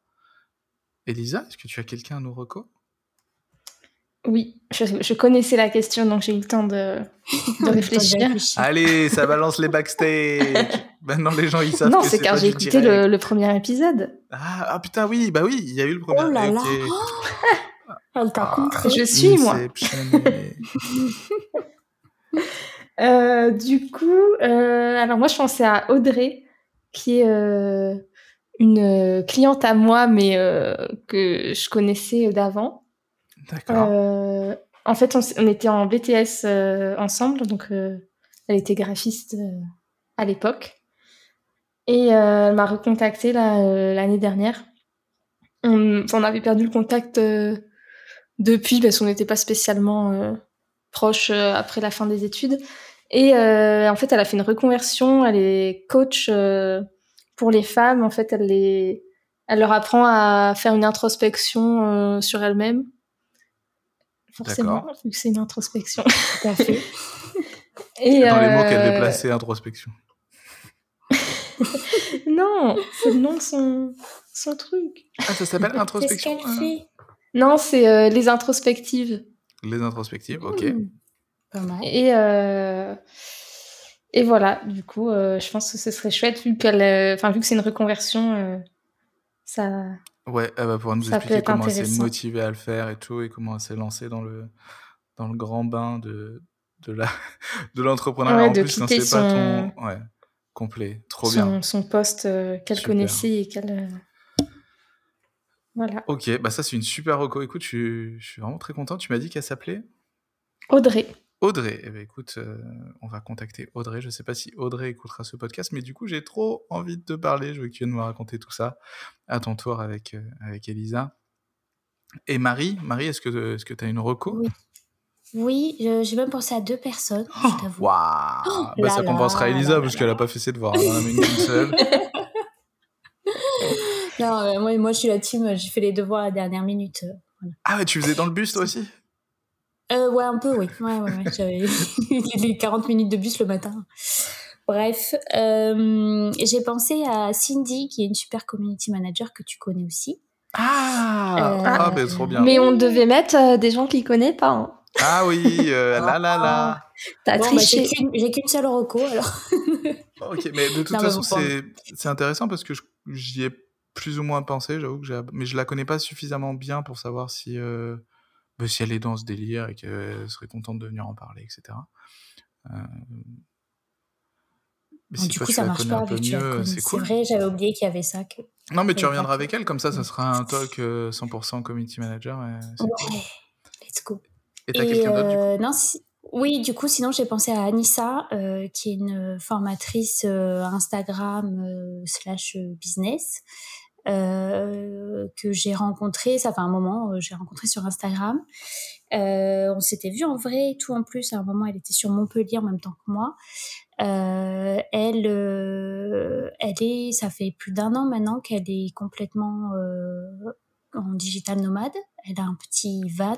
Elisa, est-ce que tu as quelqu'un à nous reco? Oui, je, je connaissais la question, donc j'ai eu le temps de, de réfléchir. Allez, ça balance les backstage. Maintenant, les gens ils savent. Non, que c'est car j'ai écouté le premier épisode. Ah, ah, putain, oui, bah oui, il y a eu le premier. Oh là là. Elle t'a Ah, contré. Je suis, moi. Euh, du coup, euh, alors moi je pensais à Audrey, qui est euh, une cliente à moi, mais que je connaissais d'avant. D'accord. En fait, on, était en BTS ensemble, donc elle était graphiste à l'époque. Et elle m'a recontacté l'année dernière. On, avait perdu le contact depuis parce qu'on n'était pas spécialement euh, proches euh, après la fin des études. Et euh, en fait, elle a fait une reconversion. Elle est coach euh, pour les femmes. En fait, elle les, elle leur apprend à faire une introspection euh, sur elles-mêmes. Forcément, vu que c'est une introspection. Tout à fait. Et, Dans les mots qu'elle déplaçait, introspection. Non, c'est le nom de son, son truc. Ah, ça s'appelle Qu'est-ce introspection. qu'elle hein fait? Non, c'est euh, les introspectives. Les introspectives, ok. Pas mal. Et, euh, et voilà, du coup, euh, je pense que ce serait chouette, vu, qu'elle, euh, enfin, vu que c'est une reconversion, euh, ça... Ouais, elle va pouvoir nous expliquer comment elle s'est motivée à le faire et tout, et comment elle s'est lancée dans le, dans le grand bain de, de la, de l'entrepreneuriat. Ouais, en de plus, quitter c'est pas son- ton, ouais, complet. Trop bien. son, son poste euh, qu'elle Super. connaissait et qu'elle... Voilà. Ok, bah ça c'est une super reco. Écoute, je, suis- je suis vraiment très content. Tu m'as dit qu'elle s'appelait Audrey. Audrey. Eh ben écoute, euh, on va contacter Audrey. Je sais pas si Audrey écoutera ce podcast, mais du coup j'ai trop envie de te parler. Je veux que tu viennes me raconter tout ça à ton tour avec, euh, avec Elisa. Et Marie, Marie, est-ce que est-ce que tu as une reco? Oui. Oui, je- j'ai même pensé à deux personnes, je t'avoue. Waouh Oh bah, Ça compensera là Elisa là parce qu'elle a là. pas fait ses devoirs. Elle en a mis une seule. Non, euh, moi, moi, je suis la team, j'ai fait les devoirs à la dernière minute. Ah ouais, tu faisais dans le bus toi aussi? Euh, ouais, un peu, oui. Ouais, ouais, ouais. J'avais les 40 minutes de bus le matin. Bref, euh, j'ai pensé à Cindy, qui est une super community manager que tu connais aussi. Ah Euh, Ah bah trop bien. Mais on devait mettre euh, des gens qui connaissent pas. hein. Ah oui, euh, là là là. T'as Bon, bah, j'ai triché. qu'une j'ai qu'une seule reco, alors. Ok, mais de toute Non, façon, c'est c'est intéressant parce que je- j'y ai plus ou moins pensé, j'avoue que j'ai, mais je la connais pas suffisamment bien pour savoir si, euh, bah, si elle est dans ce délire et qu'elle serait contente de venir en parler, etc. Euh, Mais Bon, si du toi coup, ça marche pas, la mieux, c'est C'est cool. vrai, j'avais oublié qu'il y avait ça. Que... Non, mais tu reviendras avec elle, comme ça, ça sera un talk euh, 100% community manager. et c'est Ouais, cool. let's go. Et t'as Et, quelqu'un d'autre du coup? euh, non, si- Oui, du coup, sinon j'ai pensé à Anissa, euh, qui est une formatrice euh, Instagram euh, slash euh, que j'ai rencontré, ça fait un moment, j'ai rencontré sur Instagram. on s'était vu en vrai et tout en plus. À un moment, elle était sur Montpellier en même temps que moi. elle, elle est, ça fait plus d'un an maintenant qu'elle est complètement en digital nomade. Elle a un petit van.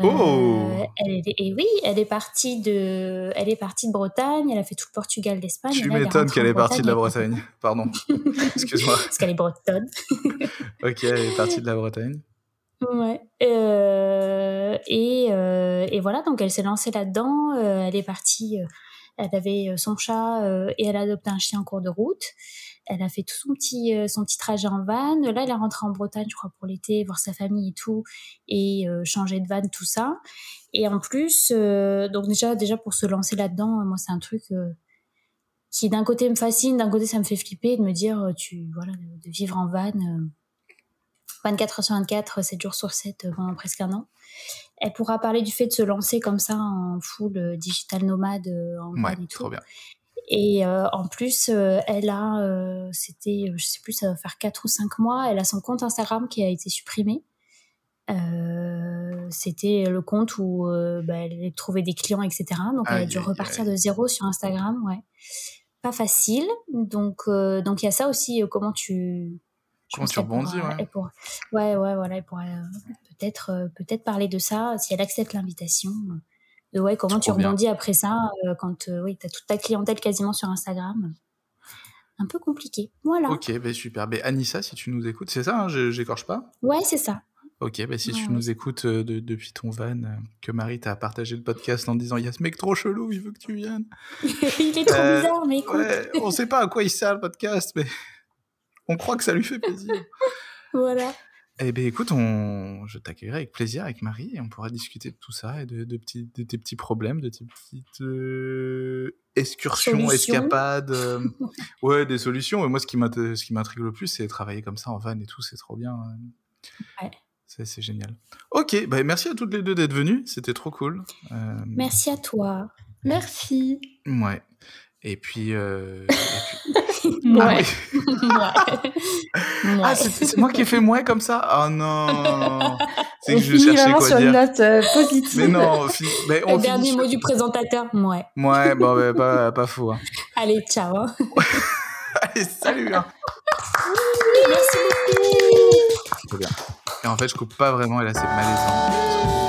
Euh, oh. elle est, et oui, elle est partie de, elle est partie de Bretagne. Elle a fait tout le Portugal, l'Espagne. Tu m'étonnes qu'elle est partie de la Bretagne. Pardon. Excuse-moi. Parce qu'elle est bretonne. ok, elle est partie de la Bretagne. Ouais. Euh, et, euh, et, voilà, donc elle s'est lancée là-dedans. Euh, elle est partie. Euh, elle avait son chat et elle a adopté un chien en cours de route elle a fait tout son petit euh, son petit trajet en van. Là, elle est rentrée en Bretagne, je crois, pour l'été, voir sa famille et tout, et euh, changer de van, tout ça. Et en plus, euh, donc déjà, déjà pour se lancer là-dedans, moi, c'est un truc qui d'un côté me fascine, d'un côté ça me fait flipper de me dire, tu voilà, de, vivre en van. 24 heures sur 24, 7 jours sur 7 pendant presque un an. Elle pourra parler du fait de se lancer comme ça en full digital nomade en ouais, van et trop bien. Et euh, en plus, euh, elle a, euh, c'était, je sais plus, ça va faire 4 ou 5 mois, elle a son compte Instagram qui a été supprimé. c'était le compte où bah, elle trouvait des clients, etc. Donc elle a dû repartir de zéro sur Instagram, ouais. Pas facile. Donc donc il y a ça aussi. comment tu comment tu rebondis, ouais. ouais. ouais, voilà. Elle pourrait peut-être peut-être parler de ça si elle accepte l'invitation de ouais, comment tu rebondis après ça euh, quand euh, oui, tu as toute ta clientèle quasiment sur Instagram. Un peu compliqué. Voilà. Ok, bah super. Mais Anissa, si tu nous écoutes, c'est ça, hein, j'écorche pas? Ouais, c'est ça. Ok, bah si tu nous écoutes euh, depuis ton van, que Marie t'a partagé le podcast en disant il y a ce mec trop chelou, il veut que tu viennes. il est trop bizarre, mais écoute. Ouais, on sait pas à quoi il sert le podcast, mais on croit que ça lui fait plaisir. voilà. Eh bien, écoute, on... je t'accueillerai avec plaisir avec Marie et on pourra discuter de tout ça et de, de, petits, de tes petits problèmes, de tes petites euh, excursions, escapades. Euh, ouais, des solutions. Et moi, ce qui m'intrigue le plus, c'est travailler comme ça en van et tout, c'est trop bien. Ouais. C'est génial. Ok, bah, merci à toutes les deux d'être venues, c'était trop cool. Euh, merci à toi. Merci. Ouais. Et puis. Euh... ouais. Ah, c'est moi qui ai fait mouais comme ça? Oh non C'est que je cherchais quoi sur dire. une note euh, positive. Mais non, mais on Le dernier mot du présentateur, ouais. Ouais, bon, bah, pas, pas fou. Hein. Allez, ciao. Hein. Allez, salut hein. Merci beaucoup Trop bien. Et en fait, je coupe pas vraiment et là, c'est malaisant.